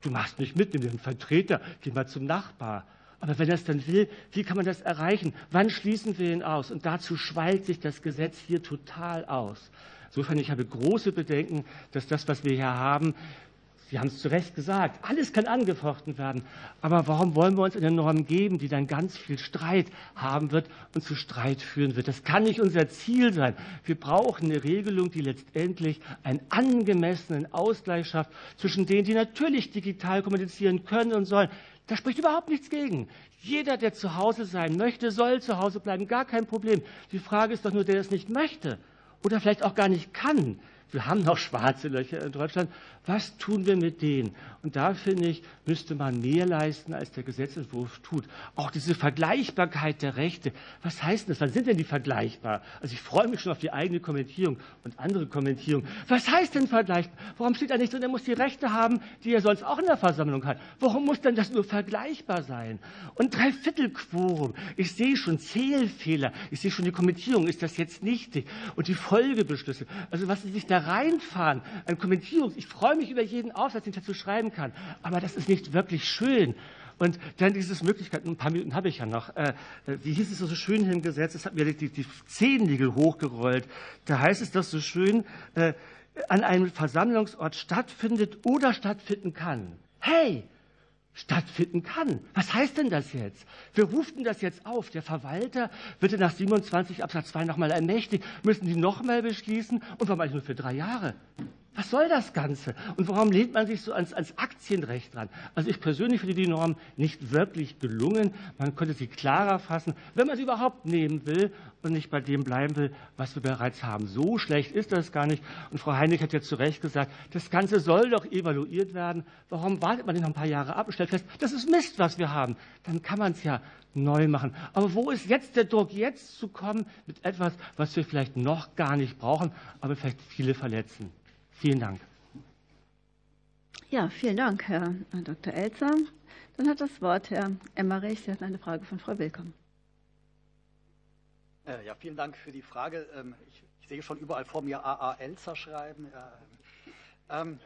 Du machst nicht mit, nimm dir Vertreter, geh mal zum Nachbar. Aber wenn er es dann will, wie kann man das erreichen? Wann schließen wir ihn aus? Und dazu schweilt sich das Gesetz hier total aus. Insofern, ich habe große Bedenken, dass das, was wir hier haben, Sie haben es zu Recht gesagt, alles kann angefochten werden. Aber warum wollen wir uns eine Norm geben, die dann ganz viel Streit haben wird und zu Streit führen wird? Das kann nicht unser Ziel sein. Wir brauchen eine Regelung, die letztendlich einen angemessenen Ausgleich schafft zwischen denen, die natürlich digital kommunizieren können und sollen. Da spricht überhaupt nichts gegen. Jeder, der zu Hause sein möchte, soll zu Hause bleiben. Gar kein Problem. Die Frage ist doch nur, der es nicht möchte oder vielleicht auch gar nicht kann wir haben noch schwarze Löcher in Deutschland. Was tun wir mit denen? Und da finde ich, müsste man mehr leisten, als der Gesetzentwurf tut. Auch diese Vergleichbarkeit der Rechte. Was heißt das? Wann sind denn die vergleichbar? Also ich freue mich schon auf die eigene Kommentierung und andere Kommentierung. Was heißt denn vergleichbar? Warum steht da nicht drin, er muss die Rechte haben, die er sonst auch in der Versammlung hat? Warum muss denn das nur vergleichbar sein? Und Dreiviertelquorum. Ich sehe schon Zählfehler. Ich sehe schon die Kommentierung. Ist das jetzt nichtig? Und die Folgebeschlüsse. Also was Sie sich da reinfahren an Kommentierung. Ich freue mich über jeden Aufsatz, den ich dazu schreiben kann. Aber das ist nicht wirklich schön. Und dann dieses Möglichkeit, ein paar Minuten habe ich ja noch, äh, wie hieß es so schön hingesetzt, es hat mir die, die Zehennägel hochgerollt. Da heißt es doch so schön, äh, an einem Versammlungsort stattfindet oder stattfinden kann. Hey, stattfinden kann. Was heißt denn das jetzt? Wir rufen das jetzt auf. Der Verwalter wird nach 27 Absatz 2 nochmal ermächtigt. Müssen die nochmal beschließen? Und warum eigentlich nur für drei Jahre? Was soll das Ganze? Und warum lehnt man sich so ans, ans, Aktienrecht dran? Also ich persönlich finde die Norm nicht wirklich gelungen. Man könnte sie klarer fassen, wenn man sie überhaupt nehmen will und nicht bei dem bleiben will, was wir bereits haben. So schlecht ist das gar nicht. Und Frau Heinrich hat ja zu Recht gesagt, das Ganze soll doch evaluiert werden. Warum wartet man nicht noch ein paar Jahre ab und stellt fest, das ist Mist, was wir haben? Dann kann man es ja neu machen. Aber wo ist jetzt der Druck, jetzt zu kommen mit etwas, was wir vielleicht noch gar nicht brauchen, aber vielleicht viele verletzen? Vielen Dank. Ja, vielen Dank, Herr Dr. Elzer. Dann hat das Wort Herr Emmerich. Sie hat eine Frage von Frau Willkommen. Äh, ja, vielen Dank für die Frage. Ähm, ich, ich sehe schon überall vor mir AA Elzer schreiben. Ähm,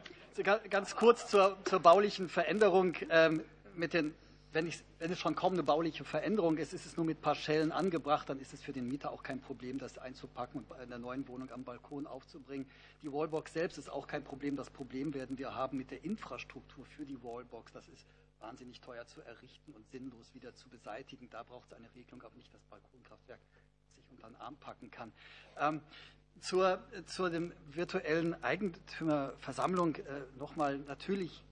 ganz kurz zur, zur baulichen Veränderung ähm, mit den wenn, ich, wenn, es schon kaum eine bauliche Veränderung ist, ist es nur mit paar Schellen angebracht, dann ist es für den Mieter auch kein Problem, das einzupacken und in der neuen Wohnung am Balkon aufzubringen. Die Wallbox selbst ist auch kein Problem. Das Problem werden wir haben mit der Infrastruktur für die Wallbox. Das ist wahnsinnig teuer zu errichten und sinnlos wieder zu beseitigen. Da braucht es eine Regelung, aber nicht das Balkonkraftwerk sich unter den Arm packen kann. Ähm, zur, zur dem virtuellen Eigentümerversammlung äh, nochmal natürlich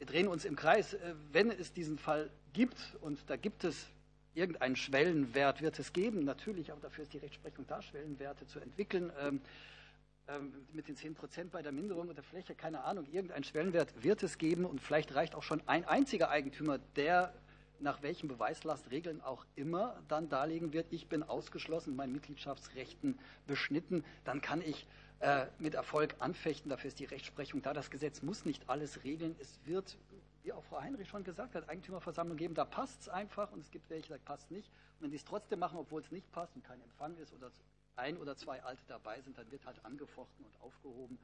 wir drehen uns im Kreis. Äh, wenn es diesen Fall gibt, und da gibt es irgendeinen Schwellenwert, wird es geben, natürlich, aber dafür ist die Rechtsprechung da, Schwellenwerte zu entwickeln. Ähm, ähm, mit den 10 Prozent bei der Minderung der Fläche, keine Ahnung, irgendeinen Schwellenwert wird es geben und vielleicht reicht auch schon ein einziger Eigentümer, der nach welchen Beweislastregeln auch immer dann darlegen wird, ich bin ausgeschlossen, meinen Mitgliedschaftsrechten beschnitten, dann kann ich äh, mit Erfolg anfechten. Dafür ist die Rechtsprechung da. Das Gesetz muss nicht alles regeln. Es wird, wie auch Frau Heinrich schon gesagt hat, Eigentümerversammlung geben. Da passt es einfach und es gibt welche, da passt nicht. Und wenn die es trotzdem machen, obwohl es nicht passt und kein Empfang ist oder ein oder zwei Alte dabei sind, dann wird halt angefochten und aufgehoben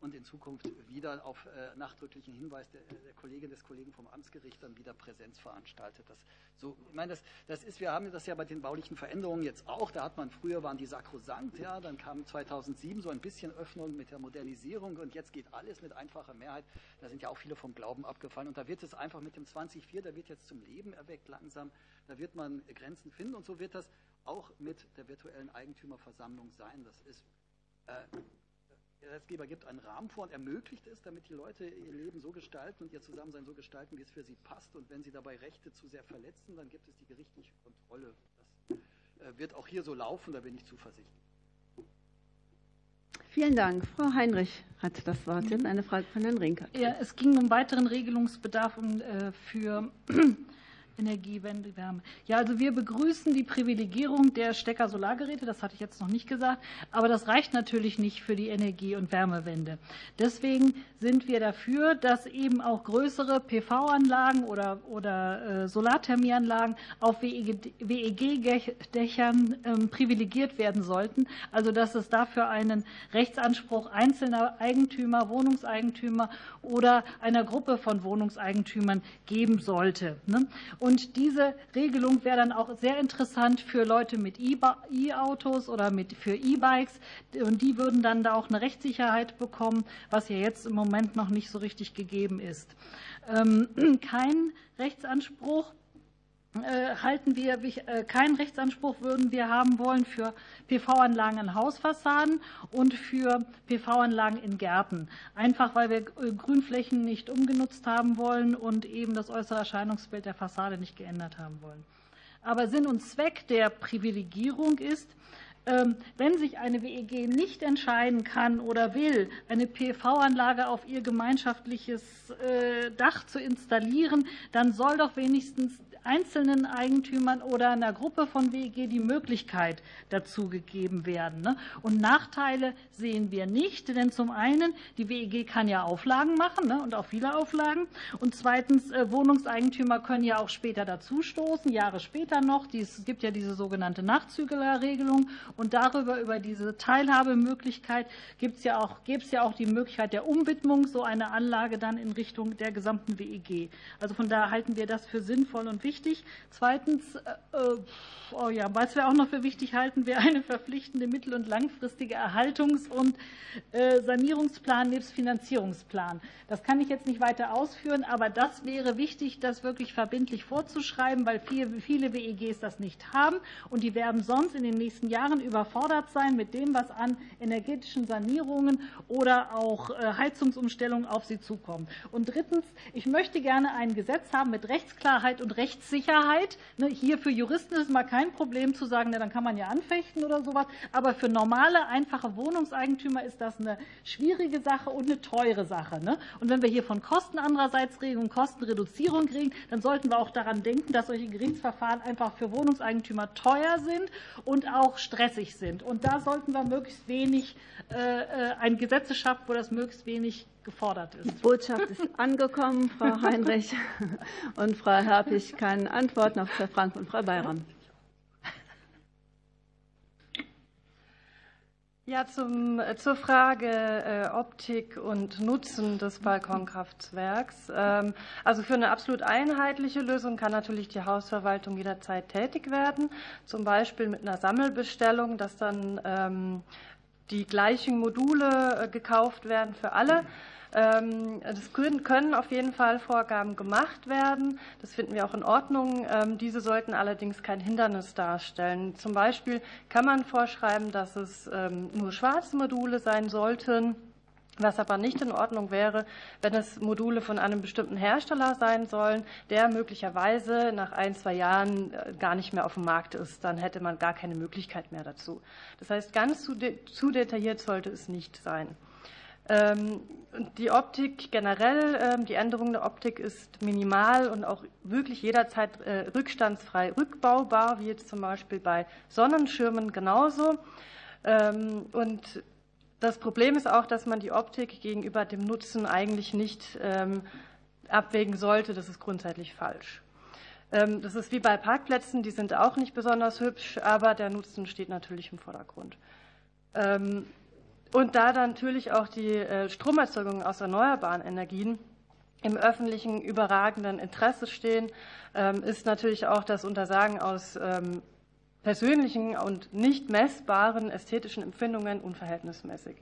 und in Zukunft wieder auf äh, nachdrücklichen Hinweis der, der, Kollegin des Kollegen vom Amtsgericht dann wieder Präsenz veranstaltet. Das, so, ich meine, das, das ist, wir haben das ja bei den baulichen Veränderungen jetzt auch. Da hat man früher waren die sakrosankt, ja, dann kam 2007 so ein bisschen Öffnung mit der Modernisierung und jetzt geht alles mit einfacher Mehrheit. Da sind ja auch viele vom Glauben abgefallen und da wird es einfach mit dem 20.4, da wird jetzt zum Leben erweckt langsam. Da wird man Grenzen finden und so wird das auch mit der virtuellen Eigentümerversammlung sein. Das ist äh, Gesetzgeber gibt einen Rahmen vor und ermöglicht es, damit die Leute ihr Leben so gestalten und ihr Zusammensein so gestalten, wie es für sie passt. Und wenn sie dabei Rechte zu sehr verletzen, dann gibt es die gerichtliche Kontrolle. Das äh, wird auch hier so laufen, da bin ich zuversichtlich. Vielen Dank. Frau Heinrich hat das Wort. Jetzt eine Frage von Herrn Rinker. Ja, es ging um weiteren Regelungsbedarf äh, für Energiewende, Wärme. Ja, also wir begrüßen die Privilegierung der Stecker-Solargeräte, das hatte ich jetzt noch nicht gesagt, aber das reicht natürlich nicht für die Energie- und Wärmewende. Deswegen sind wir dafür, dass eben auch größere PV-Anlagen oder, oder äh, Solarthermieanlagen auf WEG-Dächern ähm, privilegiert werden sollten, also dass es dafür einen Rechtsanspruch einzelner Eigentümer, Wohnungseigentümer oder einer Gruppe von Wohnungseigentümern geben sollte. Ne? Und diese Regelung wäre dann auch sehr interessant für Leute mit E-Autos oder mit, für E-Bikes. Und die würden dann da auch eine Rechtssicherheit bekommen, was ja jetzt im Moment noch nicht so richtig gegeben ist. Ähm, kein Rechtsanspruch halten wir äh, keinen Rechtsanspruch würden wir haben wollen für PV-Anlagen in Hausfassaden und für PV-Anlagen in Gärten. Einfach weil wir äh, Grünflächen nicht umgenutzt haben wollen und eben das äußere Erscheinungsbild der Fassade nicht geändert haben wollen. Aber Sinn und Zweck der Privilegierung ist, ähm, wenn sich eine WEG nicht entscheiden kann oder will, eine PV-Anlage auf ihr gemeinschaftliches Dach zu installieren, dann soll doch wenigstens einzelnen Eigentümern oder einer Gruppe von WEG die Möglichkeit dazu gegeben werden. Ne? Und Nachteile sehen wir nicht, denn zum einen, die WEG kann ja Auflagen machen ne, und auch viele Auflagen. Und zweitens, äh, Wohnungseigentümer können ja auch später dazustoßen, Jahre später noch. Es gibt ja diese sogenannte Nachzüglerregelung. Und darüber, über diese Teilhabemöglichkeit, gibt es ja, auch, ja auch die Möglichkeit der Umwidmung so einer Anlage dann in Richtung der gesamten WEG. Also von daher halten wir das für sinnvoll und wichtig wichtig. Zweitens, oh ja, was wir auch noch für wichtig halten, wäre eine verpflichtende mittel- und langfristige Erhaltungs- und Sanierungsplan nebst Finanzierungsplan. Das kann ich jetzt nicht weiter ausführen, aber das wäre wichtig, das wirklich verbindlich vorzuschreiben, weil viele WEGs das nicht haben und die werden sonst in den nächsten Jahren überfordert sein mit dem, was an energetischen Sanierungen oder auch Heizungsumstellungen auf sie zukommt. Und drittens, ich möchte gerne ein Gesetz haben mit Rechtsklarheit und Rechtssicherheit. Ne, hier für Juristen ist es mal kein Problem zu sagen, dann kann man ja anfechten oder sowas. Aber für normale, einfache Wohnungseigentümer ist das eine schwierige Sache und eine teure Sache. Ne? Und wenn wir hier von Kosten andererseits reden und Kostenreduzierung reden, dann sollten wir auch daran denken, dass solche Gerichtsverfahren einfach für Wohnungseigentümer teuer sind und auch stressig sind. Und da sollten wir möglichst wenig ein Gesetz schaffen, wo das möglichst wenig gefordert ist. Die Botschaft ist angekommen, Frau Heinrich. Und Frau Herpich kann antworten auf Frau Frank und Frau Bayram. Ja, zum, zur Frage äh, Optik und Nutzen des Balkonkraftwerks. Ähm, also für eine absolut einheitliche Lösung kann natürlich die Hausverwaltung jederzeit tätig werden, zum Beispiel mit einer Sammelbestellung, dass dann ähm, die gleichen Module gekauft werden für alle. Es können auf jeden Fall Vorgaben gemacht werden. Das finden wir auch in Ordnung. Diese sollten allerdings kein Hindernis darstellen. Zum Beispiel kann man vorschreiben, dass es nur schwarze Module sein sollten. Was aber nicht in Ordnung wäre, wenn es Module von einem bestimmten Hersteller sein sollen, der möglicherweise nach ein, zwei Jahren gar nicht mehr auf dem Markt ist. Dann hätte man gar keine Möglichkeit mehr dazu. Das heißt, ganz zu, detailliert sollte es nicht sein. Die Optik generell, die Änderung der Optik ist minimal und auch wirklich jederzeit rückstandsfrei rückbaubar, wie jetzt zum Beispiel bei Sonnenschirmen genauso. Und das Problem ist auch, dass man die Optik gegenüber dem Nutzen eigentlich nicht abwägen sollte. Das ist grundsätzlich falsch. Das ist wie bei Parkplätzen, die sind auch nicht besonders hübsch, aber der Nutzen steht natürlich im Vordergrund. Und da dann natürlich auch die Stromerzeugung aus erneuerbaren Energien im öffentlichen überragenden Interesse stehen, ist natürlich auch das Untersagen aus persönlichen und nicht messbaren ästhetischen Empfindungen unverhältnismäßig.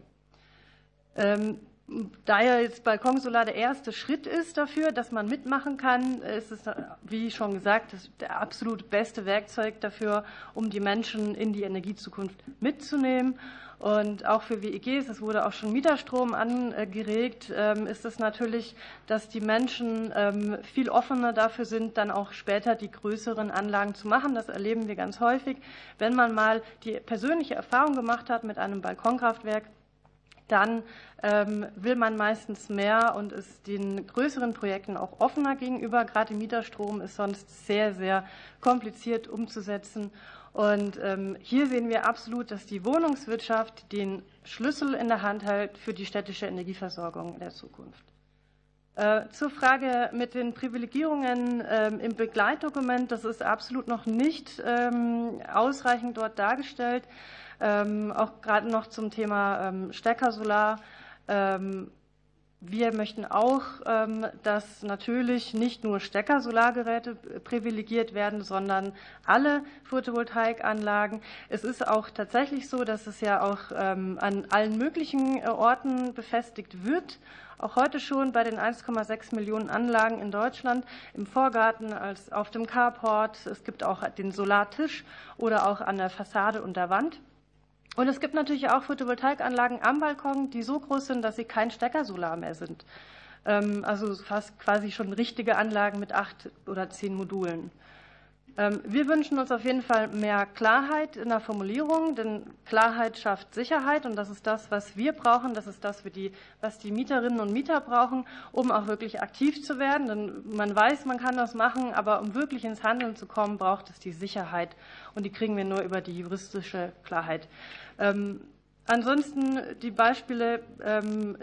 Da ja jetzt Balkonsolar der erste Schritt ist dafür, dass man mitmachen kann, ist es, wie schon gesagt, das absolut beste Werkzeug dafür, um die Menschen in die Energiezukunft mitzunehmen. Und auch für WEGs, es wurde auch schon Mieterstrom angeregt, ist es natürlich, dass die Menschen viel offener dafür sind, dann auch später die größeren Anlagen zu machen. Das erleben wir ganz häufig. Wenn man mal die persönliche Erfahrung gemacht hat mit einem Balkonkraftwerk, dann will man meistens mehr und ist den größeren Projekten auch offener gegenüber. Gerade Mieterstrom ist sonst sehr, sehr kompliziert umzusetzen. Und hier sehen wir absolut, dass die Wohnungswirtschaft den Schlüssel in der Hand hält für die städtische Energieversorgung in der Zukunft. Zur Frage mit den Privilegierungen im Begleitdokument, das ist absolut noch nicht ausreichend dort dargestellt. Auch gerade noch zum Thema Steckersolar. Wir möchten auch, dass natürlich nicht nur Stecker-Solargeräte privilegiert werden, sondern alle Photovoltaikanlagen. Es ist auch tatsächlich so, dass es ja auch an allen möglichen Orten befestigt wird. Auch heute schon bei den 1,6 Millionen Anlagen in Deutschland im Vorgarten, als auf dem Carport. Es gibt auch den Solartisch oder auch an der Fassade und der Wand. Und es gibt natürlich auch Photovoltaikanlagen am Balkon, die so groß sind, dass sie kein Steckersolar mehr sind. Also fast quasi schon richtige Anlagen mit acht oder zehn Modulen. Wir wünschen uns auf jeden Fall mehr Klarheit in der Formulierung, denn Klarheit schafft Sicherheit und das ist das, was wir brauchen. Das ist das, was die Mieterinnen und Mieter brauchen, um auch wirklich aktiv zu werden. Denn man weiß, man kann das machen, aber um wirklich ins Handeln zu kommen, braucht es die Sicherheit und die kriegen wir nur über die juristische Klarheit. Ansonsten die Beispiele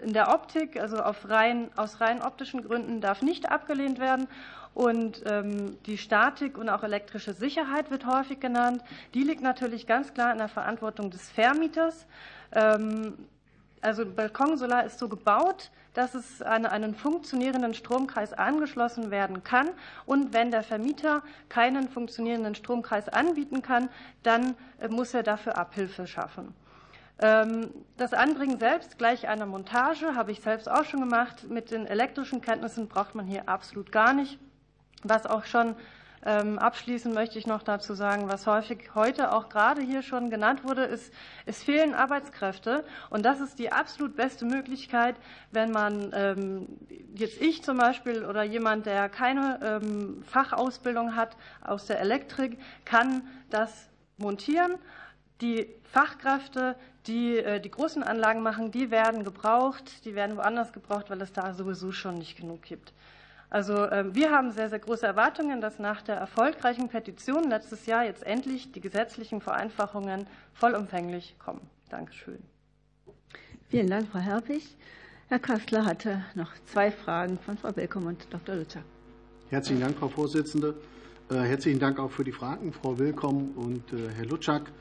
in der Optik, also rein, aus rein optischen Gründen, darf nicht abgelehnt werden. Und die Statik und auch elektrische Sicherheit wird häufig genannt. Die liegt natürlich ganz klar in der Verantwortung des Vermieters. Also Balkonsolar ist so gebaut, dass es an einen funktionierenden Stromkreis angeschlossen werden kann. Und wenn der Vermieter keinen funktionierenden Stromkreis anbieten kann, dann muss er dafür Abhilfe schaffen. Ähm, das Anbringen selbst gleich einer Montage habe ich selbst auch schon gemacht. Mit den elektrischen Kenntnissen braucht man hier absolut gar nicht. Was auch schon ähm, abschließend möchte ich noch dazu sagen, was häufig heute auch gerade hier schon genannt wurde, ist, es fehlen Arbeitskräfte. Und das ist die absolut beste Möglichkeit, wenn man ähm, jetzt ich zum Beispiel oder jemand, der keine Fachausbildung hat aus der Elektrik, kann das montieren. Die Fachkräfte, die äh, die großen Anlagen machen, die werden gebraucht, die werden woanders gebraucht, weil es da sowieso schon nicht genug gibt. Also ähm, wir haben sehr, sehr große Erwartungen, dass nach der erfolgreichen Petition letztes Jahr jetzt endlich die gesetzlichen Vereinfachungen vollumfänglich kommen. Dankeschön. Vielen Dank, Frau Herpich. Herr Kassler hatte noch zwei Fragen von Frau Willkomm und Dr. Lutzer. Herzlichen Dank, Frau Vorsitzende. Äh, herzlichen Dank auch für die Fragen, Frau Willkomm und äh, Herr Lutschak.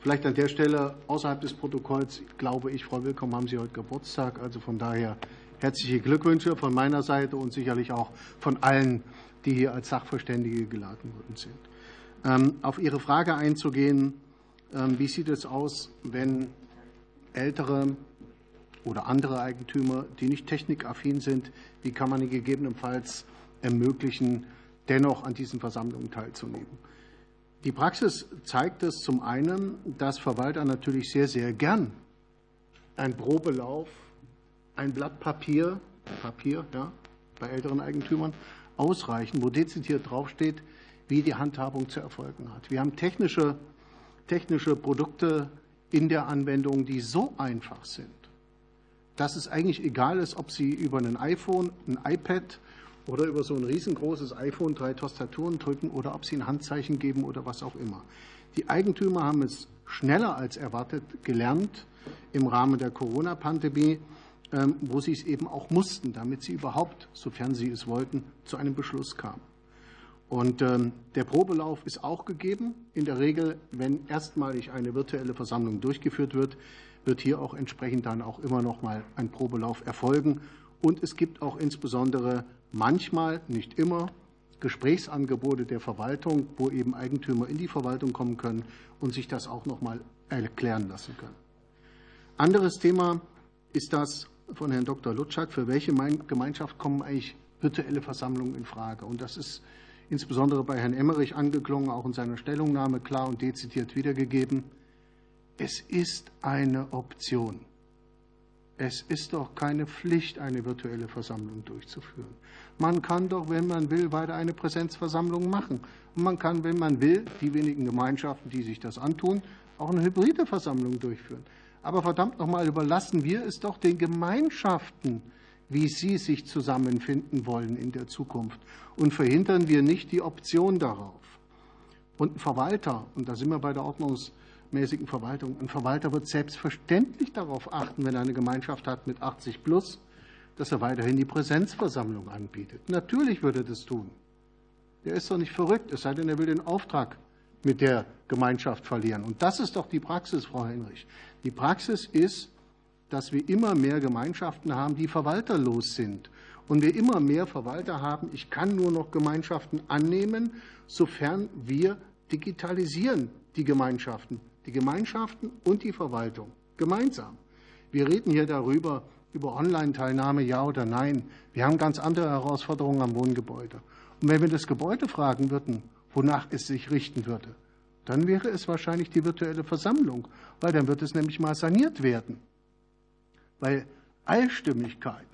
Vielleicht an der Stelle außerhalb des Protokolls, glaube ich, Frau Willkomm, haben Sie heute Geburtstag. Also von daher herzliche Glückwünsche von meiner Seite und sicherlich auch von allen, die hier als Sachverständige geladen worden sind. Ähm, auf Ihre Frage einzugehen, ähm, wie sieht es aus, wenn ältere oder andere Eigentümer, die nicht technikaffin sind, wie kann man ihnen gegebenenfalls ermöglichen, dennoch an diesen Versammlungen teilzunehmen? Die Praxis zeigt es zum einen, dass Verwalter natürlich sehr, sehr gern ein Probelauf, ein Blatt Papier, Papier, ja, bei älteren Eigentümern ausreichen, wo dezidiert draufsteht, wie die Handhabung zu erfolgen hat. Wir haben technische, technische Produkte in der Anwendung, die so einfach sind, dass es eigentlich egal ist, ob Sie über ein iPhone, ein iPad oder über so ein riesengroßes iPhone drei Tastaturen drücken oder ob sie ein Handzeichen geben oder was auch immer. Die Eigentümer haben es schneller als erwartet gelernt im Rahmen der Corona-Pandemie, wo sie es eben auch mussten, damit sie überhaupt, sofern sie es wollten, zu einem Beschluss kamen. Und ähm, der Probelauf ist auch gegeben. In der Regel, wenn erstmalig eine virtuelle Versammlung durchgeführt wird, wird hier auch entsprechend dann auch immer noch mal ein Probelauf erfolgen. Und es gibt auch insbesondere manchmal, nicht immer, Gesprächsangebote der Verwaltung, wo eben Eigentümer in die Verwaltung kommen können und sich das auch noch mal erklären lassen können. Anderes Thema ist das von Herrn Dr. Lutschak. Für welche Gemeinschaft kommen eigentlich virtuelle Versammlungen in Frage? Und das ist insbesondere bei Herrn Emmerich angeklungen, auch in seiner Stellungnahme klar und dezidiert wiedergegeben. Es ist eine Option. Es ist doch keine Pflicht, eine virtuelle Versammlung durchzuführen. Man kann doch, wenn man will, weiter eine Präsenzversammlung machen. Und man kann, wenn man will, die wenigen Gemeinschaften, die sich das antun, auch eine hybride Versammlung durchführen. Aber verdammt nochmal, überlassen wir es doch den Gemeinschaften, wie sie sich zusammenfinden wollen in der Zukunft. Und verhindern wir nicht die Option darauf. Und ein Verwalter, und da sind wir bei der Ordnungs- mäßigen Verwaltung. Ein Verwalter wird selbstverständlich darauf achten, wenn er eine Gemeinschaft hat mit 80 plus, dass er weiterhin die Präsenzversammlung anbietet. Natürlich würde er das tun. Er ist doch nicht verrückt, es sei denn, er will den Auftrag mit der Gemeinschaft verlieren. Und das ist doch die Praxis, Frau Henrich. Die Praxis ist, dass wir immer mehr Gemeinschaften haben, die verwalterlos sind. Und wir immer mehr Verwalter haben, ich kann nur noch Gemeinschaften annehmen, sofern wir digitalisieren die Gemeinschaften die Gemeinschaften und die Verwaltung gemeinsam. Wir reden hier darüber, über Online-Teilnahme, ja oder nein. Wir haben ganz andere Herausforderungen am Wohngebäude. Und wenn wir das Gebäude fragen würden, wonach es sich richten würde, dann wäre es wahrscheinlich die virtuelle Versammlung, weil dann wird es nämlich mal saniert werden. Weil Allstimmigkeit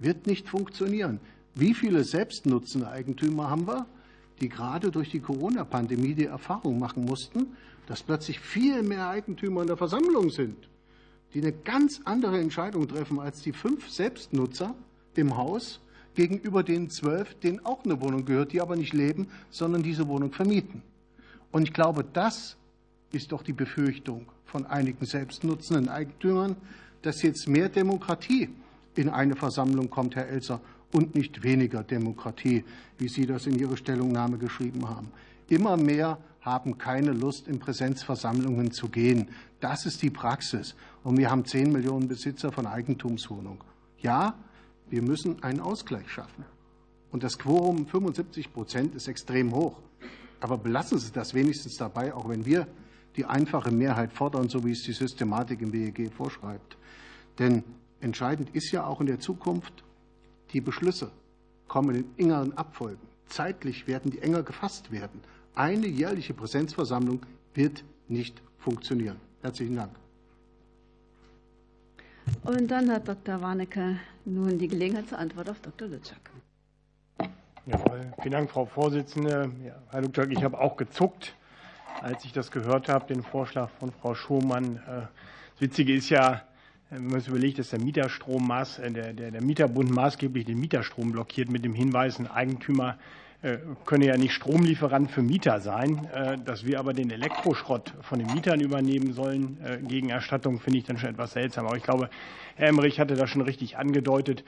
wird nicht funktionieren. Wie viele selbstnutzende Eigentümer haben wir, die gerade durch die Corona-Pandemie die Erfahrung machen mussten, dass plötzlich viel mehr Eigentümer in der Versammlung sind, die eine ganz andere Entscheidung treffen als die fünf Selbstnutzer im Haus gegenüber den zwölf, denen auch eine Wohnung gehört, die aber nicht leben, sondern diese Wohnung vermieten. Und ich glaube, das ist doch die Befürchtung von einigen selbstnutzenden Eigentümern, dass jetzt mehr Demokratie in eine Versammlung kommt, Herr Elser, und nicht weniger Demokratie, wie Sie das in Ihrer Stellungnahme geschrieben haben. Immer mehr haben keine Lust, in Präsenzversammlungen zu gehen. Das ist die Praxis. Und wir haben 10 Millionen Besitzer von Eigentumswohnungen. Ja, wir müssen einen Ausgleich schaffen. Und das Quorum 75 Prozent ist extrem hoch. Aber belassen Sie das wenigstens dabei, auch wenn wir die einfache Mehrheit fordern, so wie es die Systematik im WEG vorschreibt. Denn entscheidend ist ja auch in der Zukunft, die Beschlüsse kommen in engeren Abfolgen. Zeitlich werden die enger gefasst werden. Eine jährliche Präsenzversammlung wird nicht funktionieren. Herzlichen Dank. Und dann hat Dr. Warnecke nun die Gelegenheit zur Antwort auf Dr. Lütschak. Jawohl. Vielen Dank, Frau Vorsitzende. Ja, Herr Lütschak, ich habe auch gezuckt, als ich das gehört habe, den Vorschlag von Frau Schumann. Äh, das Witzige ist ja, wenn man sich überlegt, dass der Mieterstrom, äh, der, der, der Mieterbund maßgeblich den Mieterstrom blockiert mit dem Hinweis, ein Eigentümer äh, könne ja nicht Stromlieferant für Mieter sein. Dass wir aber den Elektroschrott von den Mietern übernehmen sollen gegen Erstattung, finde ich dann schon etwas seltsam. Aber ich glaube, Herr Emmerich hatte das schon richtig angedeutet.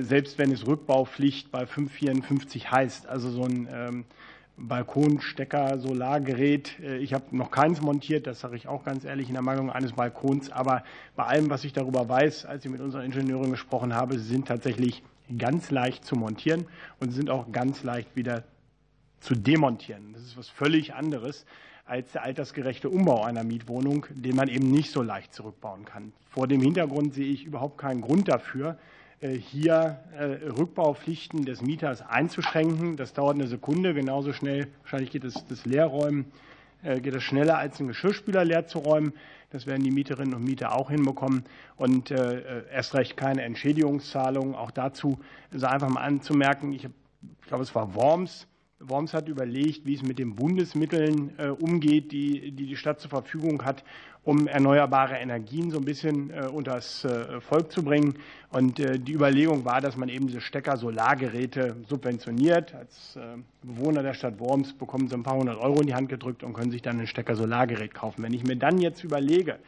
Selbst wenn es Rückbaupflicht bei 554 heißt, also so ein ähm, Balkonstecker, Solargerät. Äh, ich habe noch keins montiert, das sage ich auch ganz ehrlich in der Meinung eines Balkons. Aber bei allem, was ich darüber weiß, als ich mit unseren Ingenieuren gesprochen habe, sie sind tatsächlich ganz leicht zu montieren und sind auch ganz leicht wieder zu demontieren. Das ist was völlig anderes als der altersgerechte Umbau einer Mietwohnung, den man eben nicht so leicht zurückbauen kann. Vor dem Hintergrund sehe ich überhaupt keinen Grund dafür, äh, hier äh, Rückbaupflichten des Mieters einzuschränken. Das dauert eine Sekunde, genauso schnell. Wahrscheinlich geht das, das Leerräumen äh, geht das schneller als einen Geschirrspüler leer zu räumen. Das werden die Mieterinnen und Mieter auch hinbekommen. Und erst recht keine Entschädigungszahlungen. Auch dazu ist einfach mal anzumerken, ich, ich glaube, es war Worms, Worms hat überlegt, wie es mit den Bundesmitteln umgeht, die die Stadt zur Verfügung hat um erneuerbare Energien so ein bisschen äh, unter das äh, Volk zu bringen. Und äh, die Überlegung war, dass man eben diese Stecker-Solargeräte subventioniert. Als Bewohner der Stadt Worms bekommen sie ein paar hundert Euro in die Hand gedrückt und können sich dann ein Stecker-Solargerät kaufen. Wenn ich mir dann jetzt überlege,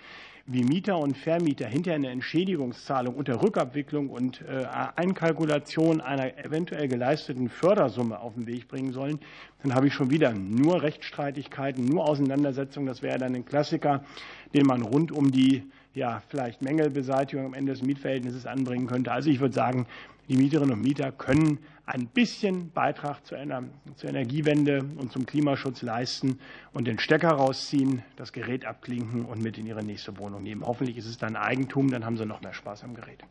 wie Mieter und Vermieter hinterher eine Entschädigungszahlung unter Rückabwicklung und äh, Einkalkulation einer eventuell geleisteten Fördersumme auf den Weg bringen sollen, dann habe ich schon wieder nur Rechtsstreitigkeiten, nur Auseinandersetzungen. Das wäre dann ein Klassiker, den man rund um die ja, vielleicht Mängelbeseitigung am Ende des Mietverhältnisses anbringen könnte. Also ich würde sagen, die Mieterinnen und Mieter können ein bisschen Beitrag zur, Energiewende und zum Klimaschutz leisten und den Stecker rausziehen, das Gerät abklinken und mit in ihre nächste Wohnung nehmen. Hoffentlich ist es dann Eigentum, dann haben sie noch mehr Spaß am Gerät.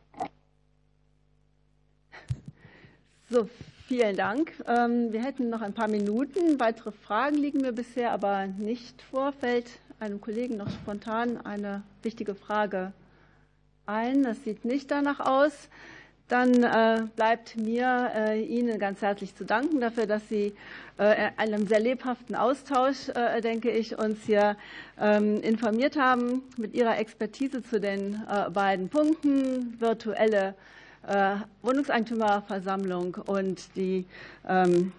So, vielen Dank. Ähm, wir hätten noch ein paar Minuten. Weitere Fragen liegen mir bisher aber nicht vor. Fällt einem Kollegen noch spontan eine wichtige Frage ein? Das sieht nicht danach aus. Dann äh, bleibt mir äh, Ihnen ganz herzlich zu danken dafür, dass Sie äh, einem sehr lebhaften Austausch, denke ich, uns hier ähm, informiert haben mit Ihrer Expertise zu den beiden Punkten, virtuelle Wohnungseigentümerversammlung und die ähm,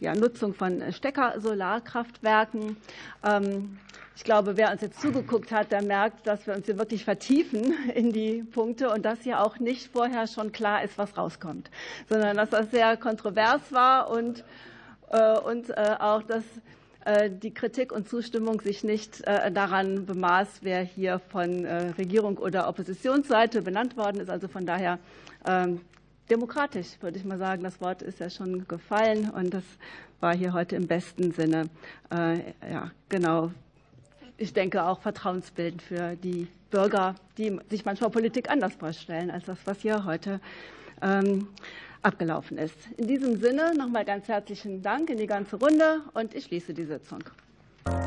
Nutzung von Stecker-Solarkraftwerken. Ähm, ich glaube, wer uns jetzt zugeguckt hat, der merkt, dass wir uns hier wirklich vertiefen in die Punkte und dass hier auch nicht vorher schon klar ist, was rauskommt, sondern dass das sehr kontrovers war und, äh, und äh, auch, dass äh, die Kritik und Zustimmung sich nicht daran bemaß, wer hier von Regierung oder Oppositionsseite benannt worden ist. Also von daher ähm, demokratisch, würde ich mal sagen. Das Wort ist ja schon gefallen und das war hier heute im besten Sinne. Ja, genau ich denke, auch vertrauensbildend für die Bürger, die sich manchmal Politik anders vorstellen als das, was hier heute ähm, abgelaufen ist. In diesem Sinne nochmal ganz herzlichen Dank in die ganze Runde und ich schließe die Sitzung.